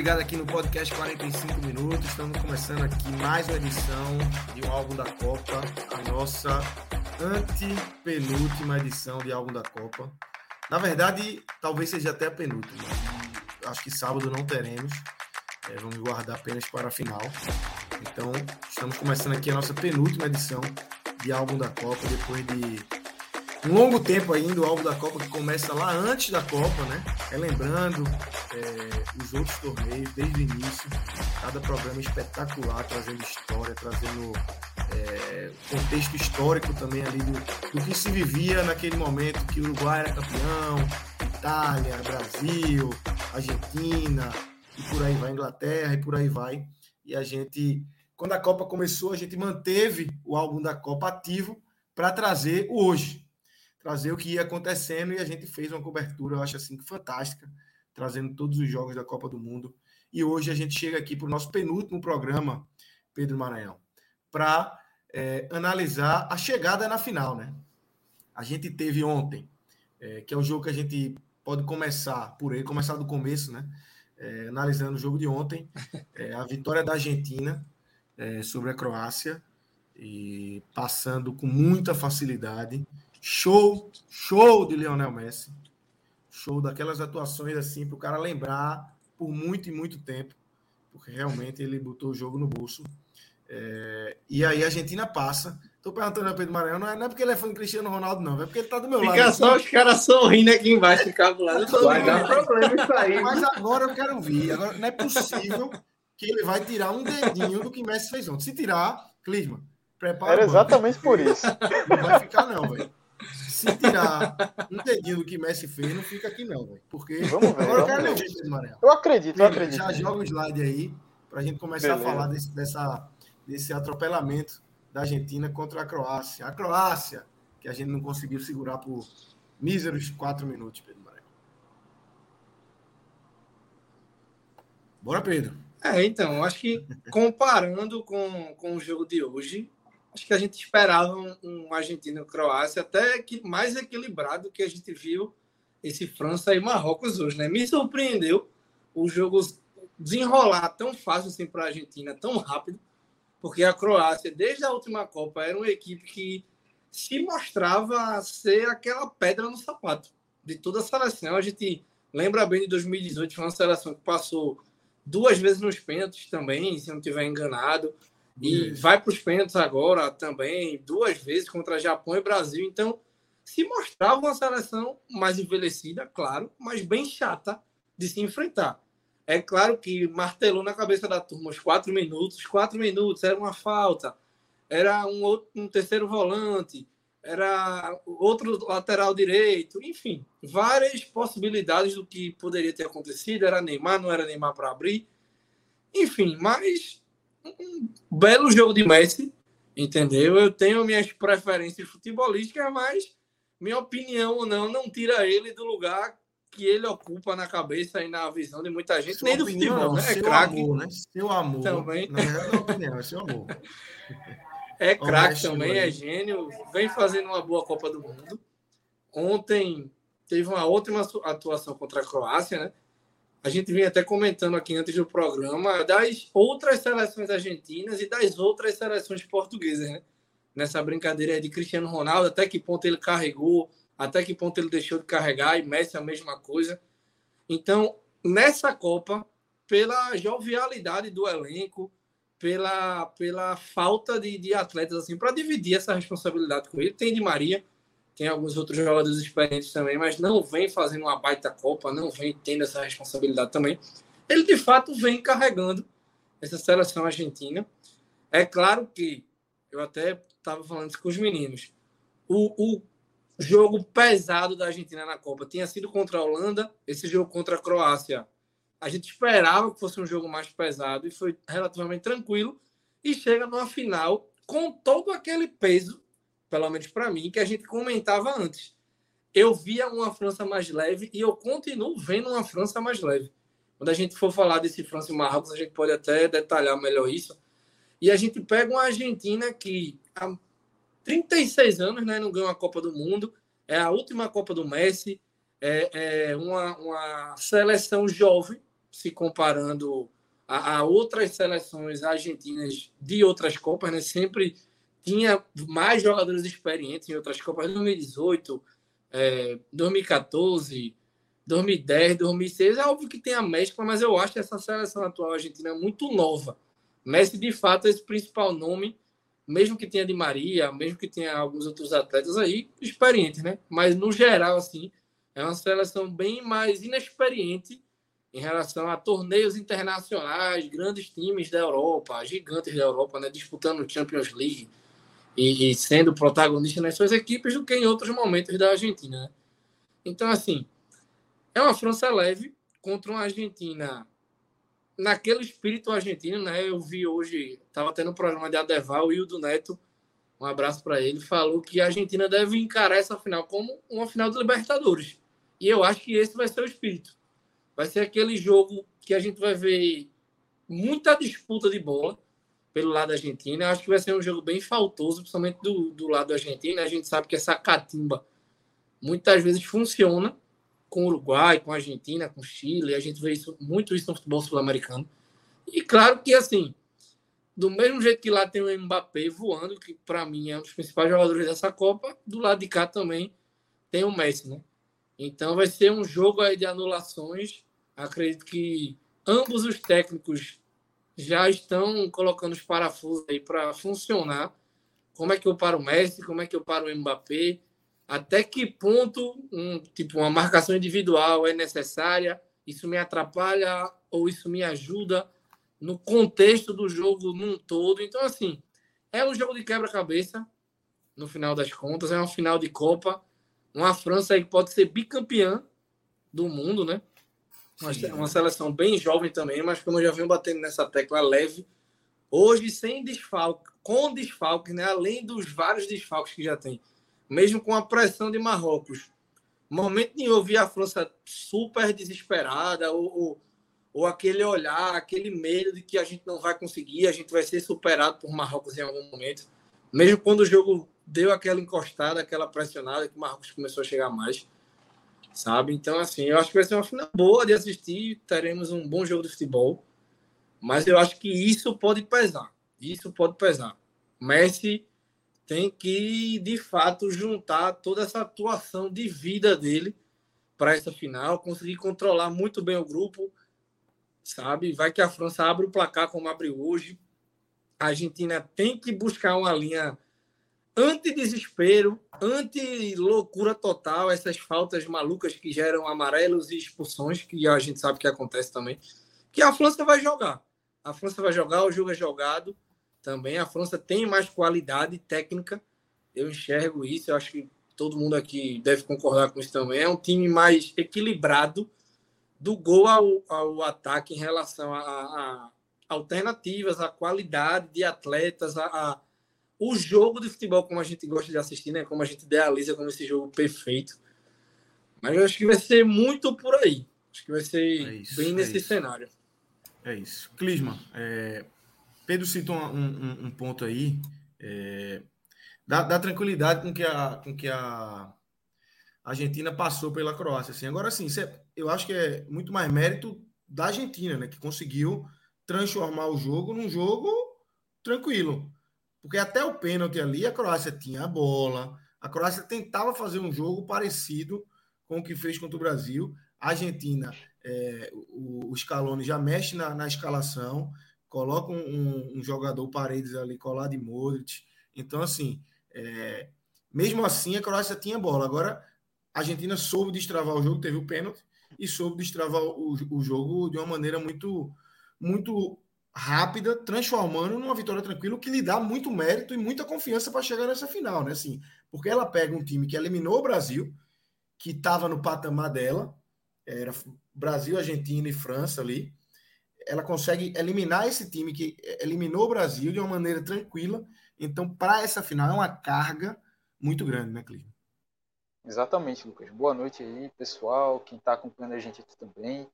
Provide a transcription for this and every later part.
Ligada aqui no podcast 45 minutos. Estamos começando aqui mais uma edição de um álbum da Copa, a nossa antepenúltima edição de álbum da Copa. Na verdade, talvez seja até a penúltima. Acho que sábado não teremos. É, vamos guardar apenas para a final. Então, estamos começando aqui a nossa penúltima edição de álbum da Copa, depois de um longo tempo ainda, o álbum da Copa que começa lá antes da Copa, né? Relembrando é, os outros torneios desde o início, cada programa espetacular, trazendo história, trazendo é, contexto histórico também ali do, do que se vivia naquele momento que o Uruguai era campeão, Itália, Brasil, Argentina, e por aí vai, Inglaterra, e por aí vai. E a gente, quando a Copa começou, a gente manteve o álbum da Copa ativo para trazer o hoje trazer o que ia acontecendo e a gente fez uma cobertura, eu acho assim, fantástica, trazendo todos os jogos da Copa do Mundo. E hoje a gente chega aqui para o nosso penúltimo programa, Pedro Maranhão, para é, analisar a chegada na final, né? A gente teve ontem, é, que é o jogo que a gente pode começar por ele, começar do começo, né? É, analisando o jogo de ontem, é, a vitória da Argentina é, sobre a Croácia e passando com muita facilidade Show, show de Lionel Messi. Show daquelas atuações assim para o cara lembrar por muito e muito tempo, porque realmente ele botou o jogo no bolso. É, e aí a Argentina passa. Estou perguntando ao Pedro Maranhão, não é, não é porque ele é fã do Cristiano Ronaldo, não, é porque ele está do meu Fica lado. Fica só os caras sorrindo aqui embaixo do cabo lá. Não vai dar problema isso aí. Mas agora eu quero ver. Agora, não é possível que ele vai tirar um dedinho do que Messi fez ontem. Se tirar, Clisma, prepara. Era exatamente por isso. Não vai ficar, não, velho se tirar um dedinho do que Messi fez, não fica aqui não, véio. porque vamos ver, agora vamos eu quero ver. Eu acredito, eu acredito. Já joga o slide aí para a gente começar Beleza. a falar desse, dessa, desse atropelamento da Argentina contra a Croácia. A Croácia, que a gente não conseguiu segurar por míseros quatro minutos, Pedro Maranhão. Bora, Pedro. É, então, acho que comparando com, com o jogo de hoje, acho que a gente esperava um, um Argentina-Croácia até que mais equilibrado que a gente viu esse França e Marrocos hoje, né? Me surpreendeu o jogo desenrolar tão fácil assim para a Argentina, tão rápido, porque a Croácia, desde a última Copa, era uma equipe que se mostrava ser aquela pedra no sapato de toda a seleção. A gente lembra bem de 2018, foi uma seleção que passou duas vezes nos pênaltis também, se não estiver enganado. E vai para os pênaltis agora também, duas vezes contra Japão e Brasil. Então, se mostrava uma seleção mais envelhecida, claro, mas bem chata de se enfrentar. É claro que martelou na cabeça da turma os quatro minutos. Quatro minutos era uma falta, era um, outro, um terceiro volante, era outro lateral direito, enfim, várias possibilidades do que poderia ter acontecido. Era Neymar, não era Neymar para abrir. Enfim, mas belo jogo de Messi, entendeu? Eu tenho minhas preferências futebolísticas, mas minha opinião ou não não tira ele do lugar que ele ocupa na cabeça e na visão de muita gente, Sua nem do opinião, futebol, né? É seu craque. amor, né? Seu amor. Também. Na verdade, não é opinião, é seu amor. É craque também, é gênio, vem fazendo uma boa Copa do Mundo. Ontem teve uma ótima atuação contra a Croácia, né? A gente vinha até comentando aqui antes do programa das outras seleções argentinas e das outras seleções portuguesas, né? Nessa brincadeira de Cristiano Ronaldo, até que ponto ele carregou, até que ponto ele deixou de carregar, e Messi a mesma coisa. Então, nessa Copa, pela jovialidade do elenco, pela, pela falta de, de atletas assim para dividir essa responsabilidade com ele. Tem de Maria, tem alguns outros jogadores experientes também, mas não vem fazendo uma baita Copa, não vem tendo essa responsabilidade também. Ele de fato vem carregando essa seleção argentina. É claro que eu até estava falando isso com os meninos. O, o jogo pesado da Argentina na Copa tinha sido contra a Holanda, esse jogo contra a Croácia. A gente esperava que fosse um jogo mais pesado e foi relativamente tranquilo. E chega numa final com todo aquele peso pelo menos para mim, que a gente comentava antes. Eu via uma França mais leve e eu continuo vendo uma França mais leve. Quando a gente for falar desse França e Marrocos, a gente pode até detalhar melhor isso. E a gente pega uma Argentina que há 36 anos né, não ganha uma Copa do Mundo, é a última Copa do Messi, é, é uma, uma seleção jovem, se comparando a, a, outras seleções argentinas de outras Copas, né? sempre tinha mais jogadores experientes em outras Copas, 2018, é, 2014, 2010, 2006. É óbvio que tem a mescla, mas eu acho que essa seleção atual argentina é muito nova. Messi, de fato, é esse principal nome, mesmo que tenha de Maria, mesmo que tenha alguns outros atletas aí, experientes, né? Mas, no geral, assim, é uma seleção bem mais inexperiente em relação a torneios internacionais, grandes times da Europa, gigantes da Europa, né? Disputando Champions League, e, e, sendo protagonista nas suas equipes do que em outros momentos da Argentina. Né? Então, assim, é uma França leve contra uma Argentina naquele espírito argentino, né? Eu vi hoje, estava tendo um programa de Adeval, o Hildo Neto, um abraço para ele, falou que a Argentina deve encarar essa final como uma final de Libertadores. E eu acho que esse vai ser o espírito. Vai ser aquele jogo que a gente vai ver muita disputa de bola, pelo lado argentino. Acho que vai ser um jogo bem faltoso, principalmente do, do lado argentino. A gente sabe que essa catimba muitas vezes funciona com o Uruguai, com a Argentina, com o Chile. A gente vê isso, muito isso no futebol sul-americano. E claro que, assim, do mesmo jeito que lá tem o Mbappé voando, que para mim é um dos principais jogadores dessa Copa, do lado de cá também tem o Messi, né? Então vai ser um jogo aí de anulações. Acredito que ambos os técnicos já estão colocando os parafusos aí para funcionar. Como é que eu paro o Messi? Como é que eu paro o Mbappé? Até que ponto um, tipo, uma marcação individual é necessária? Isso me atrapalha ou isso me ajuda no contexto do jogo num todo? Então, assim, é um jogo de quebra-cabeça, no final das contas. É uma final de Copa. Uma França aí que pode ser bicampeã do mundo, né? Uma, uma seleção bem jovem também, mas como eu já venho batendo nessa tecla leve, hoje sem desfalque, com desfalque, né? além dos vários desfalques que já tem, mesmo com a pressão de Marrocos. Momento nenhum eu vi a França super desesperada, ou, ou, ou, aquele olhar, aquele medo de que a gente não vai conseguir, a gente vai ser superado por Marrocos em algum momento. Mesmo quando o jogo deu aquela encostada, aquela pressionada, que o Marrocos começou a chegar mais sabe? Então, assim, eu acho que vai ser uma final boa de assistir, teremos um bom jogo de futebol, mas eu acho que isso pode pesar, isso pode pesar. Messi tem que, de fato, juntar toda essa atuação de vida dele para essa final, conseguir controlar muito bem o grupo, sabe? Vai que a França abre o placar como abriu hoje, a Argentina tem que buscar uma linha anti-desespero, anti-loucura total, essas faltas malucas que geram amarelos e expulsões, que a gente sabe que acontece também, que a França vai jogar. A França vai jogar, o jogo é jogado também. A França tem mais qualidade técnica, eu enxergo isso, eu acho que todo mundo aqui deve concordar com isso também. É um time mais equilibrado do gol ao, ao ataque em relação a, a alternativas, a qualidade de atletas, a, a o jogo de futebol como a gente gosta de assistir, né? Como a gente idealiza como esse jogo perfeito. Mas eu acho que vai ser muito por aí. Acho que vai ser é isso, bem é nesse isso. cenário. É isso. Clisma, é... Pedro citou um, um, um ponto aí. É... Dá, dá, tranquilidade com que a, com que a Argentina passou pela Croácia. Assim. Agora, sim, eu acho que é muito mais mérito da Argentina, né? Que conseguiu transformar o jogo num jogo tranquilo. Porque até o pênalti ali, a Croácia tinha a bola, a Croácia tentava fazer um jogo parecido com o que fez contra o Brasil. A Argentina, é, o, o Scaloni já mexe na, na escalação, coloca um, um jogador Paredes ali colado de Modric. Então, assim, é, mesmo assim, a Croácia tinha bola. Agora, a Argentina soube destravar o jogo, teve o pênalti, e soube destravar o, o jogo de uma maneira muito, muito rápida, transformando numa vitória tranquila, que lhe dá muito mérito e muita confiança para chegar nessa final, né? Assim, porque ela pega um time que eliminou o Brasil, que estava no patamar dela, era Brasil, Argentina e França ali. Ela consegue eliminar esse time que eliminou o Brasil de uma maneira tranquila. Então, para essa final, é uma carga muito grande, né, Clima? Exatamente, Lucas. Boa noite aí, pessoal, quem está acompanhando a gente aqui também.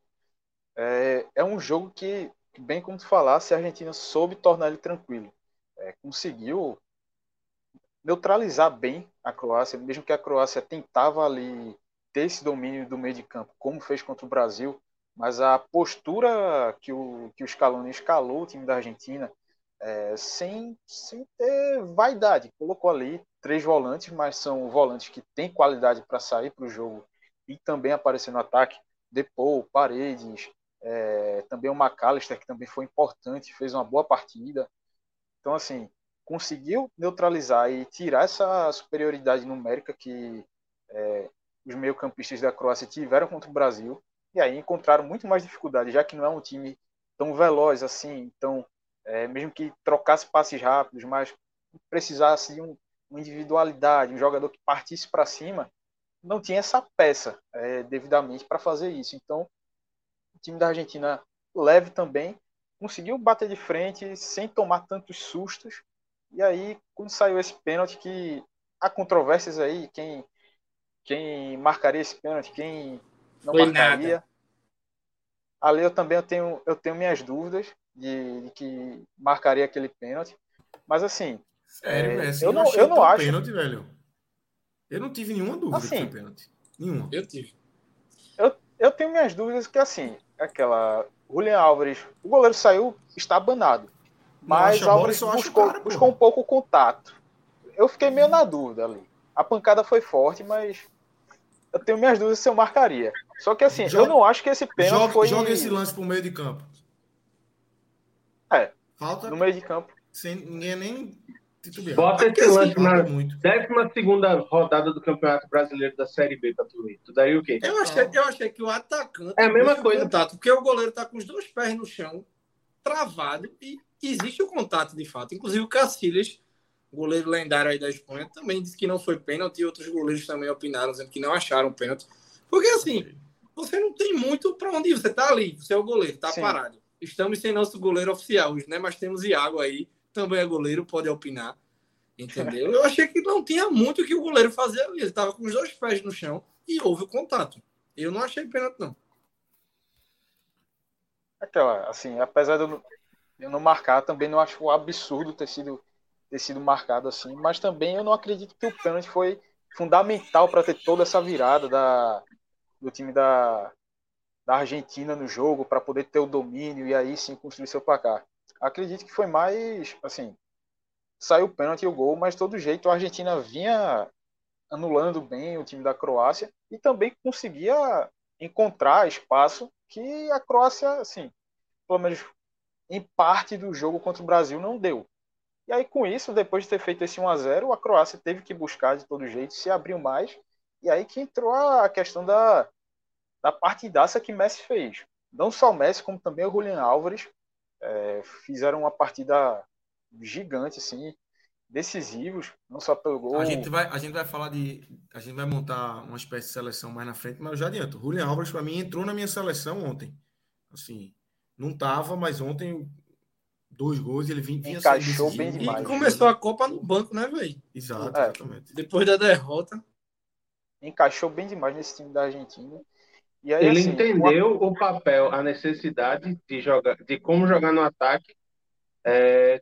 É, é um jogo que, bem como tu falasse, a Argentina soube tornar ele tranquilo. É, conseguiu neutralizar bem a Croácia, mesmo que a Croácia tentava ali ter esse domínio do meio de campo, como fez contra o Brasil, mas a postura que o, que o Scaloni escalou o time da Argentina, é, sem, sem ter vaidade, colocou ali três volantes, mas são volantes que têm qualidade para sair para o jogo e também aparecer no ataque. Depou, Paredes, é, também o McAllister, que também foi importante, fez uma boa partida. Então, assim, conseguiu neutralizar e tirar essa superioridade numérica que é, os meio-campistas da Croácia tiveram contra o Brasil, e aí encontraram muito mais dificuldade, já que não é um time tão veloz assim, então, é, mesmo que trocasse passes rápidos, mas precisasse de um, uma individualidade, um jogador que partisse para cima, não tinha essa peça é, devidamente para fazer isso. Então, o time da Argentina leve também conseguiu bater de frente sem tomar tantos sustos e aí, quando saiu esse pênalti, que há controvérsias aí, quem, quem marcaria esse pênalti, quem não Foi marcaria. Nada. Ali eu também eu tenho, eu tenho minhas dúvidas de, de que marcaria aquele pênalti. Mas assim. Sério, é, assim, eu, não, eu não acho. Pênalti, velho. Eu não tive nenhuma dúvida assim, que foi pênalti. Nenhuma. Eu tive. Eu, eu tenho minhas dúvidas que assim, aquela. Julian Álvares, o goleiro saiu estabanado. Mas Álvares buscou, cara, buscou um pouco o contato. Eu fiquei meio na dúvida ali. A pancada foi forte, mas eu tenho minhas dúvidas se eu marcaria. Só que assim, joga, eu não acho que esse pênalti joga, foi. Joga esse lance pro meio de campo. É. Falta. No meio de campo. Sem ninguém nem titubear. Bota esse lance na muito. 12 rodada do Campeonato Brasileiro da Série B pra tu ver. Tu daria o quê? Eu achei, eu achei que o atacante. É a mesma coisa. Contato, porque o goleiro tá com os dois pés no chão, travado, e existe o contato de fato. Inclusive o Cacilhas, goleiro lendário aí da Espanha, também disse que não foi pênalti e outros goleiros também opinaram, dizendo que não acharam pênalti. Porque assim, você não tem muito para onde ir. Você tá ali, você é o goleiro, tá Sim. parado. Estamos sem nosso goleiro oficial né? Mas temos Iago aí, também é goleiro, pode opinar. Entendeu? Eu achei que não tinha muito o que o goleiro fazer ali. Ele tava com os dois pés no chão e houve o contato. Eu não achei pênalti, não. Aquela, assim, apesar de eu eu não marcar, também não acho absurdo ter sido, ter sido marcado assim, mas também eu não acredito que o pênalti foi fundamental para ter toda essa virada da, do time da, da Argentina no jogo, para poder ter o domínio e aí sim construir seu placar. Acredito que foi mais, assim, saiu o pênalti e o gol, mas de todo jeito a Argentina vinha anulando bem o time da Croácia e também conseguia encontrar espaço que a Croácia, assim, pelo menos em parte do jogo contra o Brasil não deu. E aí, com isso, depois de ter feito esse 1 a 0 a Croácia teve que buscar de todo jeito, se abriu mais. E aí que entrou a questão da, da partidaça que Messi fez. Não só o Messi, como também o Julian Álvares é, fizeram uma partida gigante, assim, decisivos, não só pelo gol. A gente vai, a gente vai falar de. A gente vai montar uma espécie de seleção mais na frente, mas eu já adianto. Julian Álvares, para mim, entrou na minha seleção ontem. Assim, não tava, mas ontem dois gols ele vinha encaixou bem demais. E começou a Copa no banco, né, velho? Exato, é. exatamente. Depois da derrota, encaixou bem demais nesse time da Argentina. Aí, ele assim, entendeu uma... o papel, a necessidade de jogar, de como jogar no ataque, é,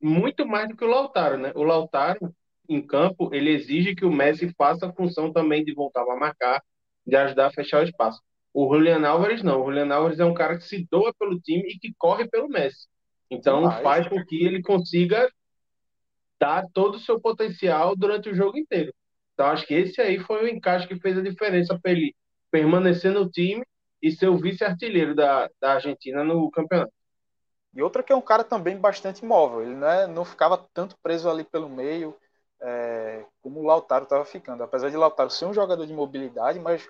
muito mais do que o Lautaro, né? O Lautaro em campo, ele exige que o Messi faça a função também de voltar a marcar, de ajudar a fechar o espaço. O Julian Álvares não. O Julian Álvares é um cara que se doa pelo time e que corre pelo Messi. Então Mas... faz com que ele consiga dar todo o seu potencial durante o jogo inteiro. Então acho que esse aí foi o encaixe que fez a diferença para ele permanecer no time e ser o vice-artilheiro da, da Argentina no campeonato. E outra que é um cara também bastante móvel, ele não, é, não ficava tanto preso ali pelo meio é, como o Lautaro estava ficando. Apesar de Lautaro ser um jogador de mobilidade, mas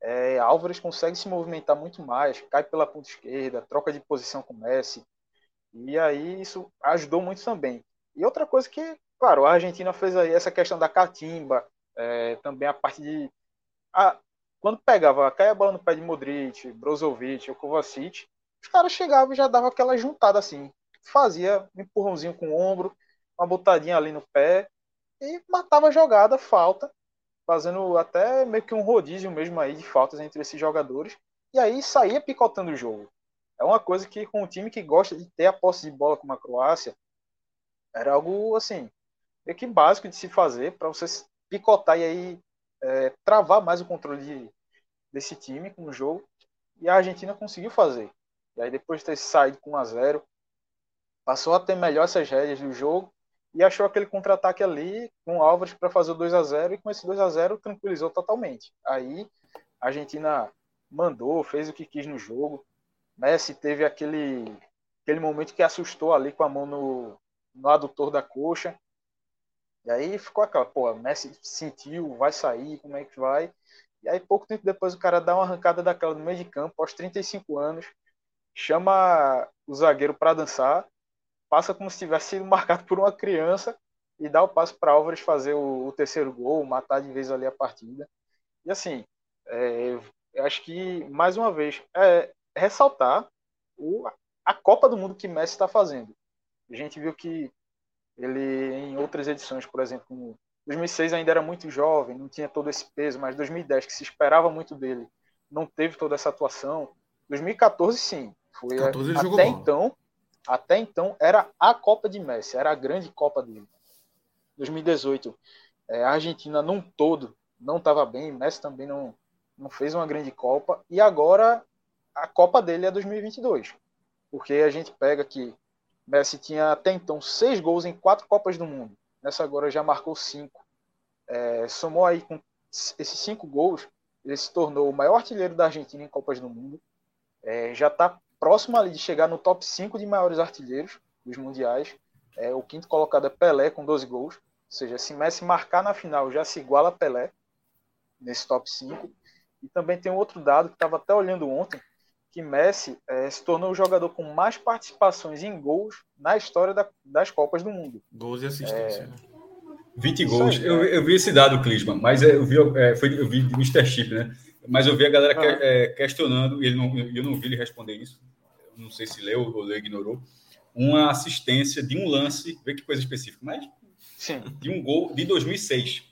é, Álvares consegue se movimentar muito mais, cai pela ponta esquerda, troca de posição com Messi, e aí isso ajudou muito também. E outra coisa que, claro, a Argentina fez aí essa questão da catimba, é, também a parte de. A, quando pegava, caia a bola no pé de Modric, Brozovic ou Kovacic, os caras chegavam e já davam aquela juntada assim. Fazia um empurrãozinho com o ombro, uma botadinha ali no pé e matava a jogada, falta, fazendo até meio que um rodízio mesmo aí de faltas entre esses jogadores. E aí saía picotando o jogo. É uma coisa que com um time que gosta de ter a posse de bola como a Croácia, era algo assim, meio que básico de se fazer para você picotar e aí é, travar mais o controle de, desse time com o jogo. E a Argentina conseguiu fazer. E aí depois de ter saído com 1 a 0 passou a ter melhor essas rédeas do jogo e achou aquele contra-ataque ali com o Álvares para fazer o 2 a 0 e com esse 2 a 0 tranquilizou totalmente. Aí a Argentina mandou, fez o que quis no jogo. Messi teve aquele aquele momento que assustou ali com a mão no, no adutor da coxa. E aí ficou aquela, pô, Messi sentiu, vai sair, como é que vai? E aí pouco tempo depois o cara dá uma arrancada daquela no meio de campo, aos 35 anos, chama o zagueiro para dançar, passa como se tivesse sido marcado por uma criança e dá o passo para Álvares fazer o, o, terceiro gol, matar de vez ali a partida. E assim, é, eu acho que, mais uma vez, é, ressaltar o, a Copa do Mundo que Messi está fazendo. A gente viu que ele, em outras edições, por exemplo, 2006 ainda era muito jovem, não tinha todo esse peso, mas 2010, que se esperava muito dele, não teve toda essa atuação. 2014, sim. Foi 14 até então, até então era a Copa de Messi, era a grande Copa dele. 2018, é, a Argentina num todo não estava bem, Messi também não, não fez uma grande Copa, e agora a Copa dele é 2022. Porque a gente pega que Messi tinha até então seis gols em quatro Copas do Mundo. Nessa agora já marcou cinco. É, somou aí com esses cinco gols, ele se tornou o maior artilheiro da Argentina em Copas do Mundo. É, já está próximo ali de chegar no top 5 de maiores artilheiros dos mundiais. É, o quinto colocado é Pelé com 12 gols. Ou seja, se Messi marcar na final, já se iguala a Pelé nesse top 5. E também tem um outro dado que estava até olhando ontem, que Messi é, se tornou o jogador com mais participações em gols na história da, das Copas do Mundo. Gols e assistência. É... 20 gols. Aí, eu, eu, vi esse dado, Clisman, mas eu vi, é, foi, eu vi do Mr. Chip, né? Mas eu vi a galera ah. que, é, questionando, e ele não, eu não vi ele responder isso. Eu não sei se leu ou leu, ignorou. Uma assistência de um lance, vê que coisa específica, mas Sim. de um gol de 2006,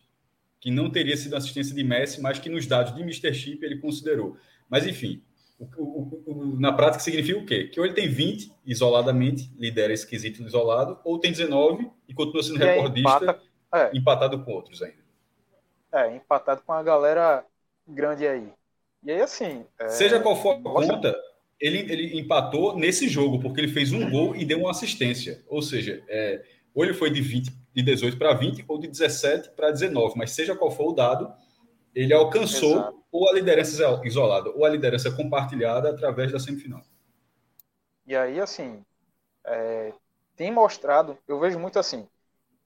que não teria sido assistência de Messi, mas que nos dados de Mr. Chip ele considerou. Mas enfim, o, o, o, na prática significa o quê? Que ou ele tem 20 isoladamente, lidera esse quesito isolado, ou tem 19 e continua sendo e recordista, empata, é. empatado com outros ainda. É, empatado com a galera grande aí. E aí, assim. É... Seja qual for a conta, ele, ele empatou nesse jogo, porque ele fez um gol e deu uma assistência. Ou seja, é, ou ele foi de 20, de 18 para 20, ou de 17 para 19. Mas seja qual for o dado, ele alcançou Exato. ou a liderança isolada ou a liderança compartilhada através da semifinal. E aí, assim, é, tem mostrado, eu vejo muito assim,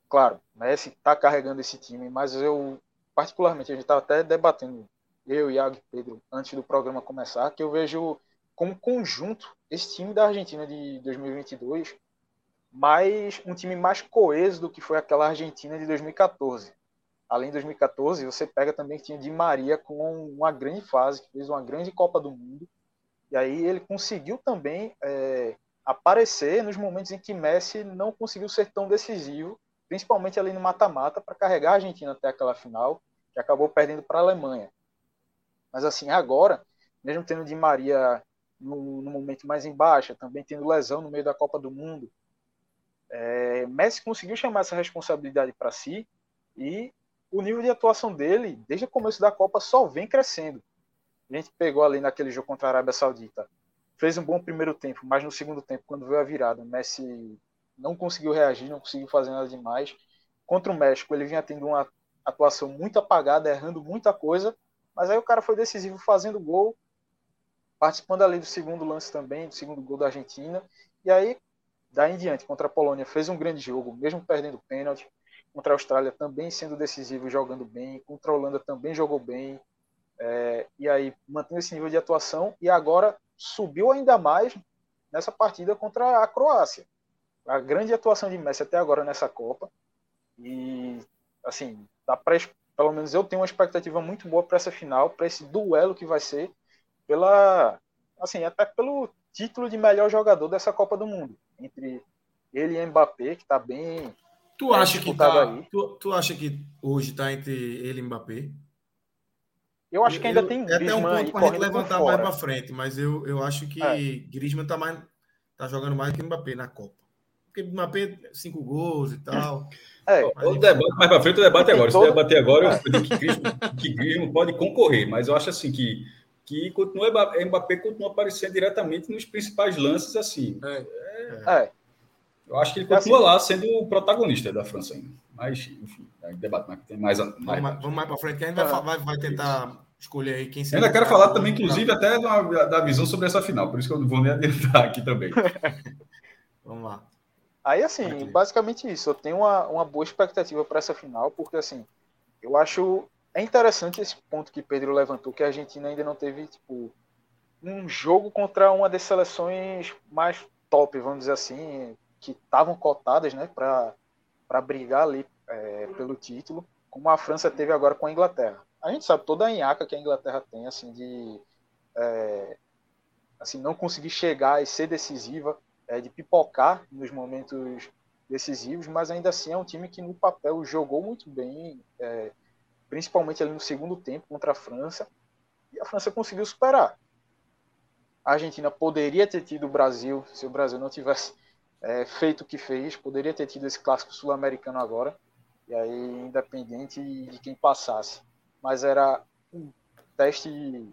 claro, Messi está carregando esse time, mas eu, particularmente, a gente estava até debatendo, eu, Iago e Pedro, antes do programa começar, que eu vejo como conjunto esse time da Argentina de 2022 mais um time mais coeso do que foi aquela Argentina de 2014 além de 2014, você pega também que tinha Di Maria com uma grande fase, que fez uma grande Copa do Mundo. E aí ele conseguiu também é, aparecer nos momentos em que Messi não conseguiu ser tão decisivo, principalmente ali no mata-mata, para carregar a Argentina até aquela final, que acabou perdendo para a Alemanha. Mas assim, agora, mesmo tendo Di Maria no, no, momento mais embaixo, também tendo lesão no meio da Copa do Mundo, é, Messi conseguiu chamar essa responsabilidade para si e o nível de atuação dele, desde o começo da Copa, só vem crescendo. A gente pegou ali naquele jogo contra a Arábia Saudita, fez um bom primeiro tempo, mas no segundo tempo, quando veio a virada, o Messi não conseguiu reagir, não conseguiu fazer nada demais. Contra o México, ele vinha tendo uma atuação muito apagada, errando muita coisa, mas aí o cara foi decisivo fazendo gol, participando ali do segundo lance também, do segundo gol da Argentina, e aí daí em diante, contra a Polônia, fez um grande jogo, mesmo perdendo pênalti. Contra a Austrália também sendo decisivo, jogando bem. Contra a Holanda também jogou bem. É, e aí mantendo esse nível de atuação. E agora subiu ainda mais nessa partida contra a Croácia. A grande atuação de Messi até agora nessa Copa. E, assim, dá pra, pelo menos eu tenho uma expectativa muito boa para essa final, para esse duelo que vai ser, pela, assim, até pelo título de melhor jogador dessa Copa do Mundo, entre ele e Mbappé, que está bem. Tu acha que tá, aí. Tu, tu acha que hoje está entre ele e Mbappé? Eu acho que ainda eu, tem É até um ponto para gente levantar mais para frente, mas eu, eu acho que é. Griezmann está mais tá jogando mais que Mbappé na Copa. Porque Mbappé, cinco gols e tal. É, o debate mais para frente, o debate agora. Se todo... debater agora, eu digo que Griezmann, que Griezmann pode concorrer, mas eu acho assim que que continua Mbappé continua aparecendo diretamente nos principais lances assim. É. é. Eu acho que ele continua assim, lá sendo o protagonista da França ainda. Mas, enfim, debate mais tem mais. mais vamos mais, para frente, que a gente vai, vai, vai tentar escolher aí quem se. Ainda quero falar também, inclusive, até da, da visão sobre essa final, por isso que eu não vou nem adiantar aqui também. vamos lá. Aí, assim, aqui. basicamente isso. Eu tenho uma, uma boa expectativa para essa final, porque, assim, eu acho é interessante esse ponto que Pedro levantou, que a Argentina ainda não teve tipo um jogo contra uma das seleções mais top, vamos dizer assim, que estavam cotadas, né, para brigar ali é, pelo título, como a França teve agora com a Inglaterra. A gente sabe toda a enhaca que a Inglaterra tem, assim, de é, assim não conseguir chegar e ser decisiva, é, de pipocar nos momentos decisivos, mas ainda assim é um time que no papel jogou muito bem, é, principalmente ali no segundo tempo contra a França, e a França conseguiu superar. A Argentina poderia ter tido o Brasil, se o Brasil não tivesse é, feito o que fez, poderia ter tido esse clássico sul-americano agora, e aí independente de quem passasse. Mas era um teste,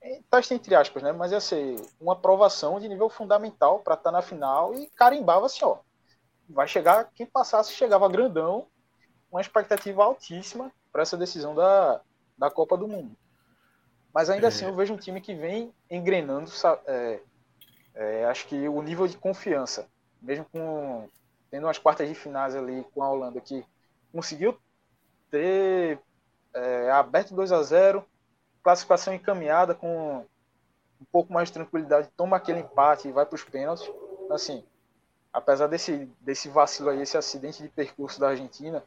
é, teste entre aspas, né? Mas ia ser uma aprovação de nível fundamental para estar tá na final e carimbava assim, ó, vai chegar quem passasse chegava grandão uma expectativa altíssima para essa decisão da, da Copa do Mundo. Mas ainda assim, é. assim, eu vejo um time que vem engrenando. É, é, acho que o nível de confiança, mesmo com tendo umas quartas de finais ali com a Holanda, que conseguiu ter é, aberto 2 a 0 classificação encaminhada com um pouco mais de tranquilidade, toma aquele empate e vai para os pênaltis. Assim, apesar desse, desse vacilo aí, esse acidente de percurso da Argentina,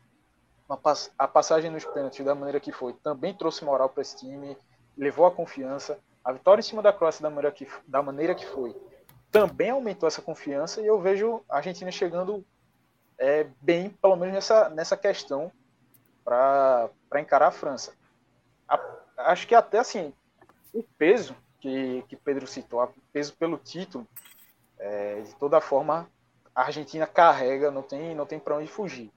a passagem nos pênaltis da maneira que foi também trouxe moral para esse time, levou a confiança. A vitória em cima da Croácia da maneira que, da maneira que foi também aumentou essa confiança e eu vejo a Argentina chegando é, bem, pelo menos nessa, nessa questão, para encarar a França. A, acho que até assim, o peso que, que Pedro citou, o peso pelo título, é, de toda forma, a Argentina carrega, não tem, não tem para onde fugir.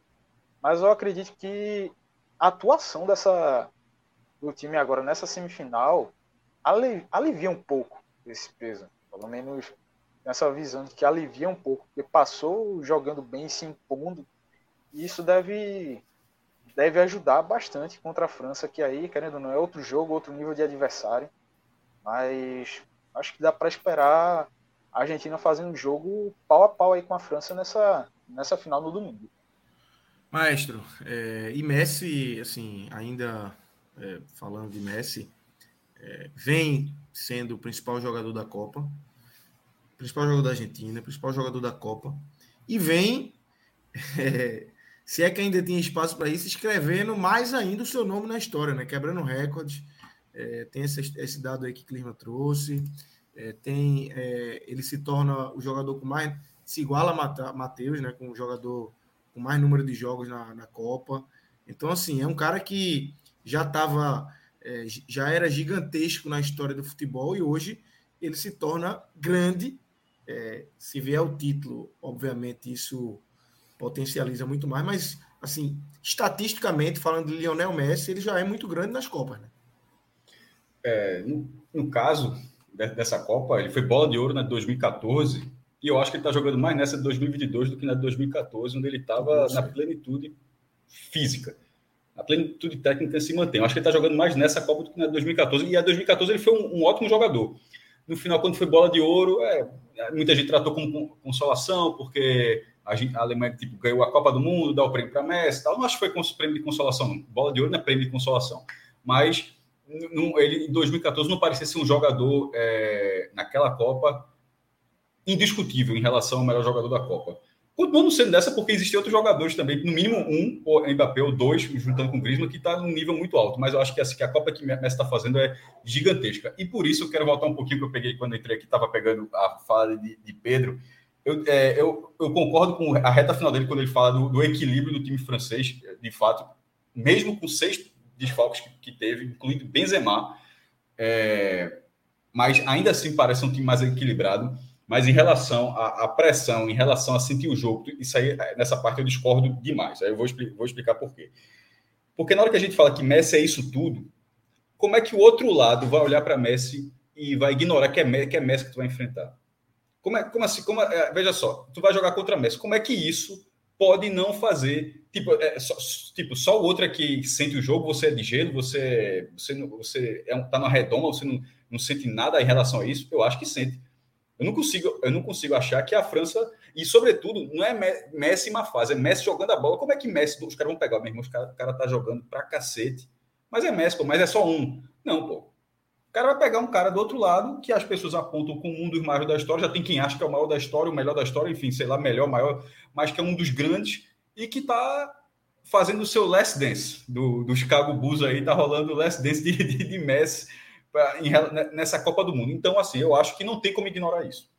Mas eu acredito que a atuação dessa do time agora nessa semifinal alivia um pouco esse peso. Pelo menos nessa visão de que alivia um pouco, porque passou jogando bem, se impondo, e isso deve deve ajudar bastante contra a França, que aí, querendo ou não, é outro jogo, outro nível de adversário. Mas acho que dá para esperar a Argentina fazendo um jogo pau a pau aí com a França nessa, nessa final no domingo. Maestro, é, e Messi, assim, ainda é, falando de Messi, é, vem sendo o principal jogador da Copa, principal jogador da Argentina, principal jogador da Copa, e vem, é, se é que ainda tinha espaço para isso, escrevendo mais ainda o seu nome na história, né? Quebrando recordes. É, tem esse, esse, dado aí que Clima trouxe. É, tem, ele se torna o jogador com mais. se iguala a Matheus, né? Com o jogador com mais número de jogos na, na Copa. Então, assim, é um cara que já estava, é, já era gigantesco na história do futebol e hoje ele se torna grande. É, se vier o título, obviamente isso potencializa muito mais, mas, assim, estatisticamente, falando de Lionel Messi, ele já é muito grande nas Copas, né? É, no, no caso dessa Copa, ele foi bola de ouro na 2014 e eu acho que ele está jogando mais nessa de 2022 do que na de 2014, onde ele estava na plenitude física. A plenitude técnica se mantém. Eu acho que ele está jogando mais nessa Copa do que na de 2014. E a 2014 ele foi um, um ótimo jogador. No final, quando foi bola de ouro, é, muita gente tratou como consolação, porque a, gente, a Alemanha tipo, ganhou a Copa do Mundo, dá o prêmio para Messi tal. Não acho que foi prêmio de consolação, não. Bola de ouro não é prêmio de consolação. Mas não, ele, em 2014 não parecia ser um jogador é, naquela Copa indiscutível em relação ao melhor jogador da Copa. Continuando sendo dessa, porque existem outros jogadores também, no mínimo um, ou Mbappé, ou dois, juntando com o Griezmann, que está num nível muito alto. Mas eu acho que, assim, que a Copa que Messi está fazendo é gigantesca. E por isso eu quero voltar um pouquinho que eu peguei quando entrei aqui, estava pegando a fala de, de Pedro. Eu, é, eu, eu, concordo com a reta final dele quando ele fala do, do, equilíbrio do time francês, de fato, mesmo com seis desfalques que, que teve, incluindo Benzema, é, mas ainda assim parece um time mais equilibrado. Mas em relação à, à, pressão, em relação a sentir o jogo, isso aí, nessa parte eu discordo demais. Aí eu vou, vou explicar por quê. Porque na hora que a gente fala que Messi é isso tudo, como é que o outro lado vai olhar para Messi e vai ignorar que é, que é Messi que tu vai enfrentar? Como, é, como assim? Como é, veja só, tu vai jogar contra Messi. Como é que isso pode não fazer? Tipo, é, só, tipo, só o outro é que sente o jogo, você é de gelo, você, você, você é, tá na redoma, você não, não sente nada em relação a isso. Eu acho que sente. Eu não consigo, eu não consigo achar que a França, e sobretudo, não é Messi uma fase, é Messi jogando a bola. Como é que Messi, os caras vão pegar, meu irmão, os cara, o cara tá jogando pra cacete. Mas é Messi, pô, mas é só um. Não, pô. O cara vai pegar um cara do outro lado, que as pessoas apontam como um dos maiores da história, já tem quem acha que é o maior da história, o melhor da história, enfim, sei lá, melhor, maior, mas que é um dos grandes, e que tá fazendo o seu last dance do, do Chicago Bulls aí, tá rolando o last dance de, de, de Messi nessa Copa do Mundo. Então, assim, eu acho que não tem como ignorar isso.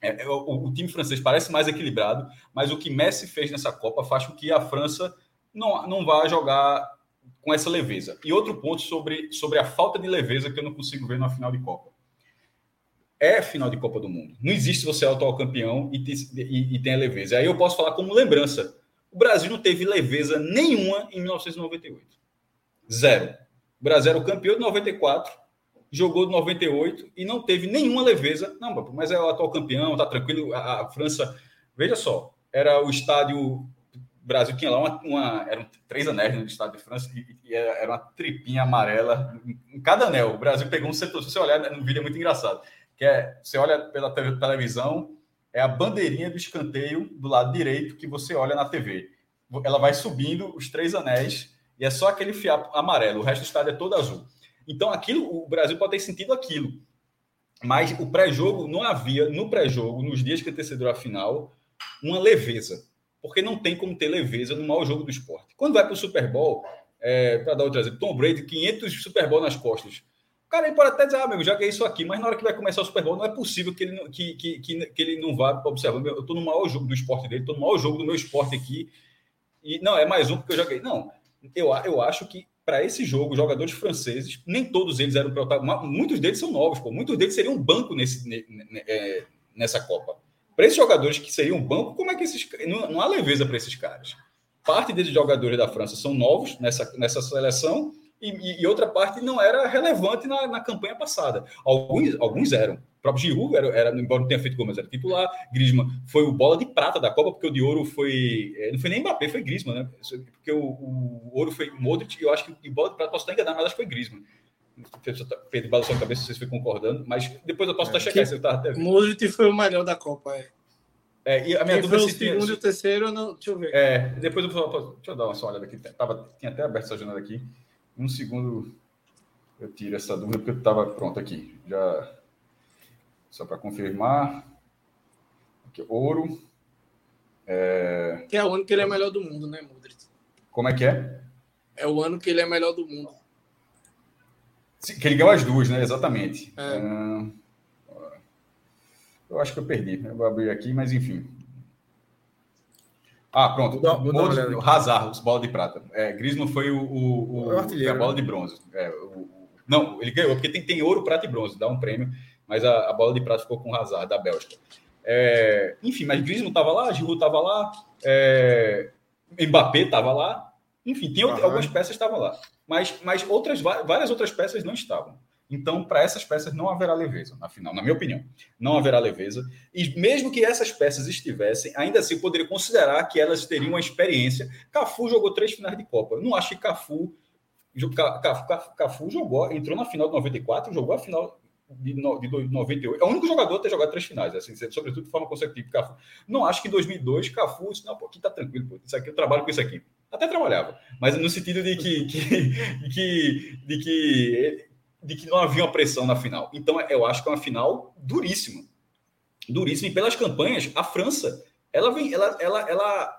É, é, o, o, time francês parece mais equilibrado, mas o que Messi fez nessa Copa faz com que a França não, não vá jogar com essa leveza. E outro ponto sobre, sobre a falta de leveza que eu não consigo ver na final de Copa. É final de Copa do Mundo. Não existe você é o atual campeão e, e, e tem a leveza. Aí eu posso falar como lembrança. O Brasil não teve leveza nenhuma em 1998. Zero. O Brasil era o campeão de 94 jogou 98 e não teve nenhuma leveza. Não, mas é o atual campeão, tá tranquilo. A, a França, veja só, era o estádio. Brasil tinha lá uma, uma, eram três anéis no estádio de França e, e era uma tripinha amarela em cada anel. O Brasil pegou um setor. Se você olhar no vídeo é muito engraçado, que é você olha pela televisão é a bandeirinha do escanteio do lado direito que você olha na TV. Ela vai subindo os três anéis e é só aquele fiapo amarelo. O resto do estádio é todo azul. Então, aquilo, o Brasil pode ter sentido aquilo. Mas o pré-jogo não havia, no pré-jogo, nos dias que antecederam a final, uma leveza. Porque não tem como ter leveza no maior jogo do esporte. Quando vai para o Super Bowl, é, para dar outro exemplo, Tom Brady, 500 Super Bowl nas costas. O cara pode até dizer, ah, meu, já ganhei isso aqui, mas na hora que vai começar o Super Bowl, não é possível que ele, que, que, que, que ele não vá observar. Eu estou no maior jogo do esporte dele, estou no maior jogo do meu esporte aqui. E não, é mais um porque eu já ganhei. Não, eu, eu acho que para esse jogo, jogadores franceses, nem todos eles eram protagonistas, muitos deles são novos, pô, muitos deles seriam banco nesse, é, nessa Copa. Para esses jogadores que seriam banco, como é que esses. Não, não há leveza para esses caras. Parte desses jogadores da França são novos nessa, nessa seleção e, e outra parte não era relevante na, na campanha passada. Alguns, alguns eram próprio Giroud, era, era, embora não tenha feito gol, mas era titular. Griezmann foi o bola de prata da Copa, porque o de ouro foi. É, não foi nem Mbappé, foi Griezmann, né? Porque o, o ouro foi Modric, e eu acho que o bola de prata posso estar enganado, mas acho que foi Griezmann. Pedro balançou a cabeça, vocês foi concordando, mas depois eu posso é, estar checando se eu estava até vendo. Modric foi o melhor da Copa, é. É, e a minha Quem dúvida foi o segundo tinha... e o terceiro, não... deixa eu ver. É, depois eu deixa eu dar uma olhada aqui. Tava, tinha até aberto essa janela aqui. Um segundo eu tiro essa dúvida porque eu estava pronto aqui. Já só para confirmar. Aqui, ouro. É... Que é o ano que ele é melhor do mundo, né, Modric? Como é que é? É o ano que ele é melhor do mundo. Que ele ganhou as duas, né? Exatamente. É. Uh... Eu acho que eu perdi. Eu vou abrir aqui, mas enfim. Ah, pronto. Outro, Hazard, bola de prata. É, Griezmann foi o, o, o, o a bola né? de bronze. É, o, não, ele ganhou, porque tem, tem ouro, prata e bronze, dá um prêmio mas a, a bola de prata ficou com o Hazard, da Bélgica. É, enfim, mas Griezmann estava lá, Giroud estava lá, é, Mbappé estava lá, enfim, tem uhum. algumas peças estavam lá, mas, mas outras, várias outras peças não estavam. Então, para essas peças não haverá leveza, na final, na minha opinião. Não haverá leveza. E mesmo que essas peças estivessem, ainda assim poderia considerar que elas teriam uma experiência. Cafu jogou três finais de Copa. não acho que Cafu, Cafu, Cafu, Cafu jogou, entrou na final de 94, jogou a final de, de 98. É o único jogador a ter jogado três finais, assim, sobretudo de forma consecutiva. Cafu. Não acho que em 2002 Cafu não, pô, aqui tá tranquilo, pô, isso aqui eu trabalho com isso aqui. Até trabalhava, mas no sentido de que, que, de que, de que, de que não havia uma pressão na final. Então eu acho que é uma final duríssima, duríssima. E pelas campanhas, a França, ela vem, ela, ela, ela,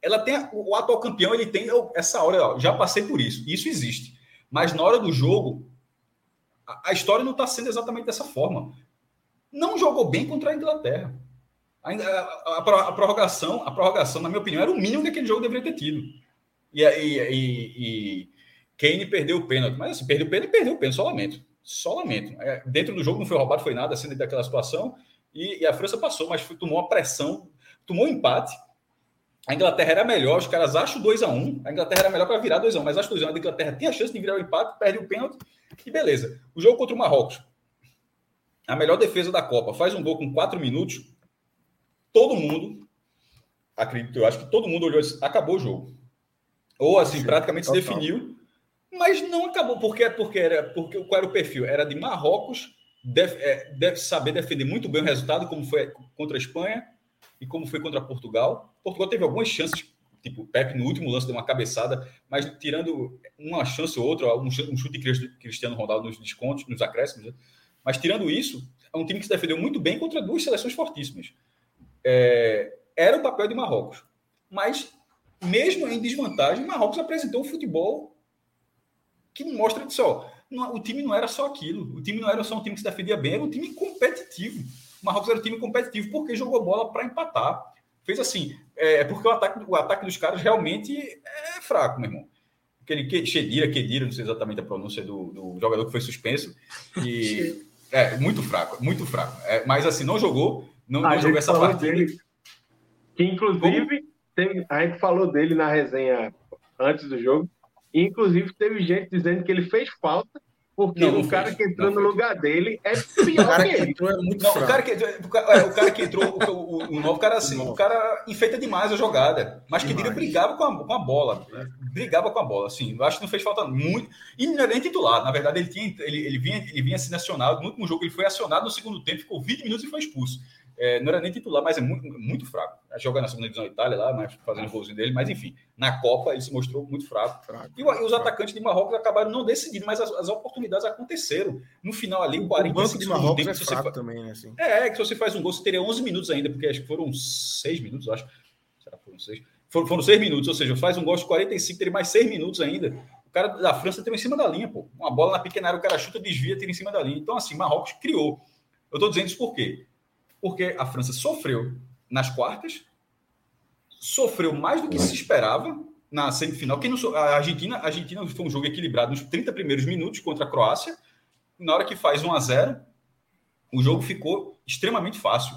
ela tem o atual campeão, ele tem essa hora, ó, já passei por isso. Isso existe. Mas na hora do jogo, a, história não está sendo exatamente dessa forma. Não jogou bem contra a Inglaterra. A, a, a, prorrogação, a prorrogação, na minha opinião, era o mínimo que aquele jogo deveria ter tido. E, e, e, e Kane perdeu o pênalti. Mas assim, perdeu o pênalti e perdeu o pênalti, só lamento. Só lamento. É, dentro do jogo não foi roubado, foi nada assim daquela situação. E, e, a França passou, mas tomou uma pressão, tomou um empate. A Inglaterra era melhor, os caras acham 2 a 1 um, A Inglaterra era melhor para virar 2 a 1 um, mas acho 2 a 1 A Inglaterra tinha a chance de virar o empate, perde o pênalti e beleza. O jogo contra o Marrocos. A melhor defesa da Copa. Faz um gol com 4 minutos. Todo mundo, acredito, eu acho que todo mundo olhou assim, acabou o jogo. Ou assim, Sim, praticamente se definiu, mas não acabou. Porque, porque, era, porque qual era o perfil? Era de Marrocos, deve, é, deve saber defender muito bem o resultado, como foi contra a Espanha e como foi contra Portugal. Portugal teve algumas chances Tipo, Pepe no último lance deu uma cabeçada, mas tirando uma chance ou outra, um chute de Cristiano Ronaldo nos descontos, nos acréscimos, né? mas tirando isso, é um time que se defendeu muito bem contra duas seleções fortíssimas. É, era o papel de Marrocos. Mas, mesmo em desvantagem, Marrocos apresentou um futebol que mostra que só o time não era só aquilo. O time não era só um time que se defendia bem, era um time competitivo. O Marrocos era um time competitivo porque jogou bola para empatar fez assim. É, é porque o ataque, o ataque dos caras realmente é fraco, meu irmão. Aquele que, Chedira, Kedira, não sei exatamente a pronúncia do, do jogador que foi suspenso. E, é, muito fraco, muito fraco. É, mas assim, não jogou, não, não jogou essa partida. Dele, que inclusive teve, a gente falou dele na resenha antes do jogo. E, inclusive, teve gente dizendo que ele fez falta porque não, o cara fez. que entrou não no fez. lugar dele é pior o cara que, que entrou é muito não, o cara, que, o, cara, o cara que entrou, o, o, o novo cara assim, o cara enfeita demais a jogada. Mas que diria brigava com a, com a bola. É. Brigava com a bola, assim. Eu acho que não fez falta muito. E não é nem titular. Na verdade, ele, tinha, ele, ele, vinha, ele vinha sendo acionado. No último jogo, ele foi acionado no segundo tempo, ficou 20 minutos e foi expulso. É, não era nem titular, mas é muito, muito fraco. Joga na segunda divisão da Itália lá, mas fazendo o golzinho dele, mas enfim, na Copa ele se mostrou muito fraco. fraco e, e, os fraco. atacantes de Marrocos acabaram não decidindo, mas as, as, oportunidades aconteceram. No final ali, o 45 o banco de Marrocos tempo, é fraco você também, né? Assim. É, é, que se você faz um gol, você teria 11 minutos ainda, porque acho que foram 6 minutos, acho. Será que foram 6? Foram, foram 6 minutos, ou seja, faz um gol de 45, teria mais 6 minutos ainda. O cara da França teve em cima da linha, pô. Uma bola na pequena área, o cara chuta, desvia, tira em cima da linha. Então, assim, Marrocos criou. Eu tô dizendo isso por quê? Porque a França sofreu nas quartas, sofreu mais do que se esperava na semifinal. Quem não, a Argentina, a Argentina foi um jogo equilibrado nos 30 primeiros minutos contra a Croácia. Na hora que faz 1 a 0 o jogo ficou extremamente fácil.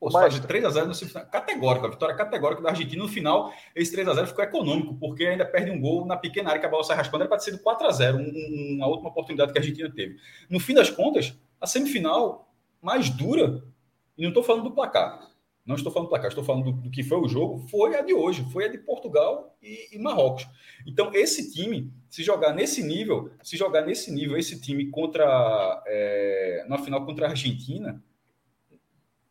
Pô, se faz 3 a 0 no semifinal, categórico, a vitória categórica da Argentina. No final, esse 3 a 0 ficou econômico, porque ainda perde um gol na pequena área que a bola sai raspando. Era para ter sido 4 a 0 um, uma última oportunidade que a Argentina teve. No fim das contas, a semifinal mais dura e não estou falando do placar. Não estou falando do placar, estou falando do, do, que foi o jogo. Foi a de hoje, foi a de Portugal e, e, Marrocos. Então, esse time, se jogar nesse nível, se jogar nesse nível, esse time contra é, na final contra a Argentina,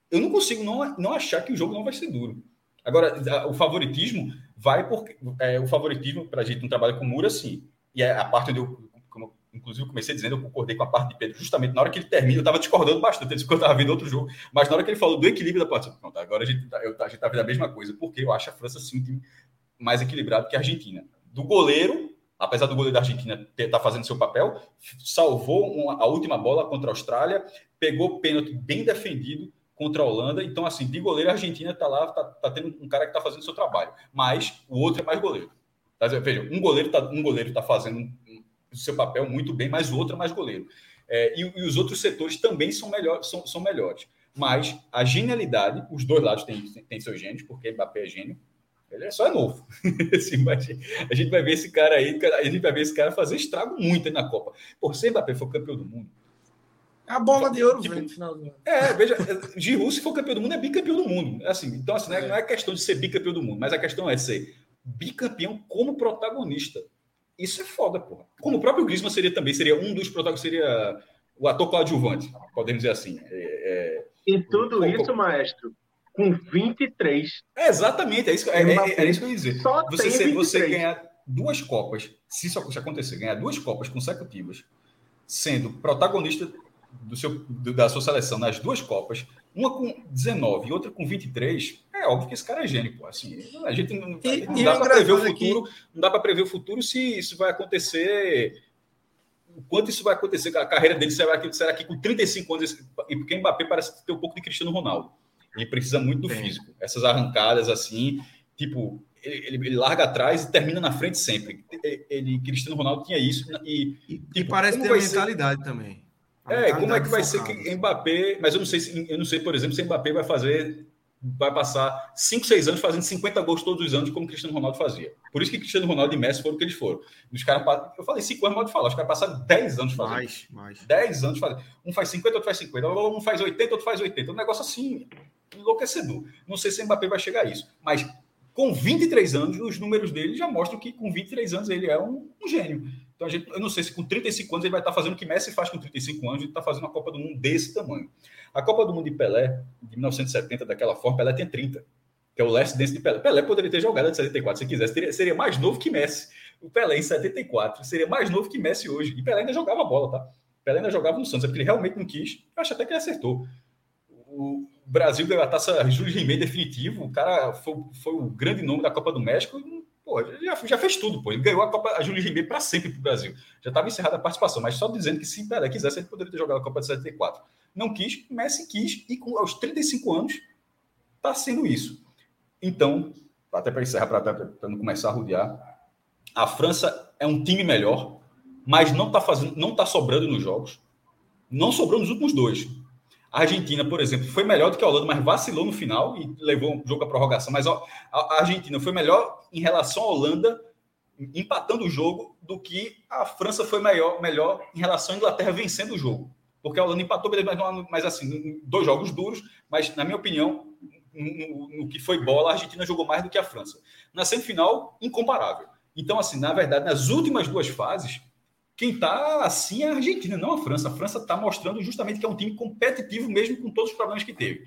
eu não consigo não, não achar que o jogo não vai ser duro. Agora, o favoritismo vai porque é, o favoritismo para a gente não trabalha com Mura, sim. E é a parte onde eu inclusive comecei dizendo, eu concordei com a parte de Pedro, justamente na hora que ele termina, eu estava discordando bastante, ele disse que eu estava vendo outro jogo, mas na hora que ele falou do equilíbrio da partida, pronto, agora a gente está tá vendo a mesma coisa, porque eu acho a França sim um time mais equilibrado que a Argentina. Do goleiro, apesar do goleiro da Argentina estar tá fazendo seu papel, salvou uma, a última bola contra a Austrália, pegou pênalti bem defendido contra a Holanda, então assim, de goleiro a Argentina está lá, está tá tendo um cara que está fazendo seu trabalho, mas o outro é mais goleiro. Tá, veja, um goleiro está um goleiro tá fazendo o seu papel muito bem, mas o outro é mais goleiro. É, e, e, os outros setores também são, melhor, são, são melhores. Mas a genialidade, os dois lados têm, têm seus gênios, porque Mbappé é gênio, ele é só é novo. assim, a gente vai ver esse cara aí, a gente vai ver esse cara fazer estrago muito aí na Copa. Por se Mbappé for campeão do mundo. A bola de ouro tipo, vem no final do ano. É, veja, Giroud, se for campeão do mundo, é bicampeão do mundo. Assim, então, assim, não é, é. não é questão de ser bicampeão do mundo, mas a questão é ser bicampeão como protagonista. Isso é foda, porra. Como o próprio Griezmann seria também, seria um dos protagonistas, seria o ator coadjuvante, podemos dizer assim. É, é... E tudo isso, maestro, com 23. É, exatamente, é isso, é, é, é, isso que eu ia dizer. Só você, você ganhar duas Copas, se isso acontecer, ganhar duas Copas consecutivas, sendo protagonista do seu, da sua seleção nas duas Copas, uma com 19 e outra com 23, é óbvio que esse cara é gênio, pô. Assim, a gente não, e, não dá para prever o futuro, que... não dá para prever o futuro se isso vai acontecer. O quanto isso vai acontecer, a carreira dele será que, será que com 35 anos, e porque Mbappé parece ter um pouco de Cristiano Ronaldo. Ele precisa muito do físico. Essas arrancadas assim, tipo, ele, ele, larga atrás e termina na frente sempre. Ele, Cristiano Ronaldo tinha isso. E, e, tipo, e parece ter mentalidade ser... também. A é, como é que vai focada. ser que Mbappé. Mas eu não sei, se, eu não sei, por exemplo, se Mbappé vai fazer. Vai passar 5, 6 anos fazendo 50 gols todos os anos, como Cristiano Ronaldo fazia. Por isso que Cristiano Ronaldo e Messi foram o que eles foram. Os caras, eu falei 5 anos, pode falar. Os caras passaram 10 anos fazendo. Mais, mais. 10 anos fazendo. Um faz 50, outro faz 50. Um faz 80, outro faz 80. Um negócio assim, enlouquecedor. Não sei se Mbappé vai chegar a isso. Mas com 23 anos, os números dele já mostram que com 23 anos ele é um, um gênio. Então, a gente, eu não sei se com 35 anos ele vai estar fazendo o que Messi faz com 35 anos, ele está fazendo uma Copa do Mundo desse tamanho. A Copa do Mundo de Pelé, de 1970, daquela forma, Pelé tem 30, que é o last dance de Pelé. Pelé poderia ter jogado de 74 se quisesse, seria, seria mais novo que Messi. O Pelé em 74 seria mais novo que Messi hoje. E Pelé ainda jogava bola, tá? Pelé ainda jogava no Santos, é porque ele realmente não quis. Eu acho até que ele acertou. O, Brasil ganhou a taça Júlio Rimet definitivo, o cara foi, foi, o grande nome da Copa do México, pô, já, já fez tudo, pô. Ele ganhou a Copa a Júlio Rimet para sempre para o Brasil. Já estava encerrada a participação, mas só dizendo que se Pelé quisesse, ele poderia ter jogado a Copa de 74. Não quis, Messi quis, e com, aos 35 anos está sendo isso. Então, até para encerrar, para não começar a rodear, a França é um time melhor, mas não está fazendo, não está sobrando nos jogos. Não sobrou nos últimos dois. A Argentina, por exemplo, foi melhor do que a Holanda, mas vacilou no final e levou o jogo à prorrogação. Mas a Argentina foi melhor em relação à Holanda, empatando o jogo, do que a França foi melhor, melhor em relação à Inglaterra vencendo o jogo. Porque a Holanda empatou, mas, assim, dois jogos duros, mas, na minha opinião, no, no, que foi bola, a Argentina jogou mais do que a França. Na semifinal, incomparável. Então, assim, na verdade, nas últimas duas fases, quem está assim é a Argentina, não a França. A França está mostrando justamente que é um time competitivo, mesmo com todos os problemas que teve.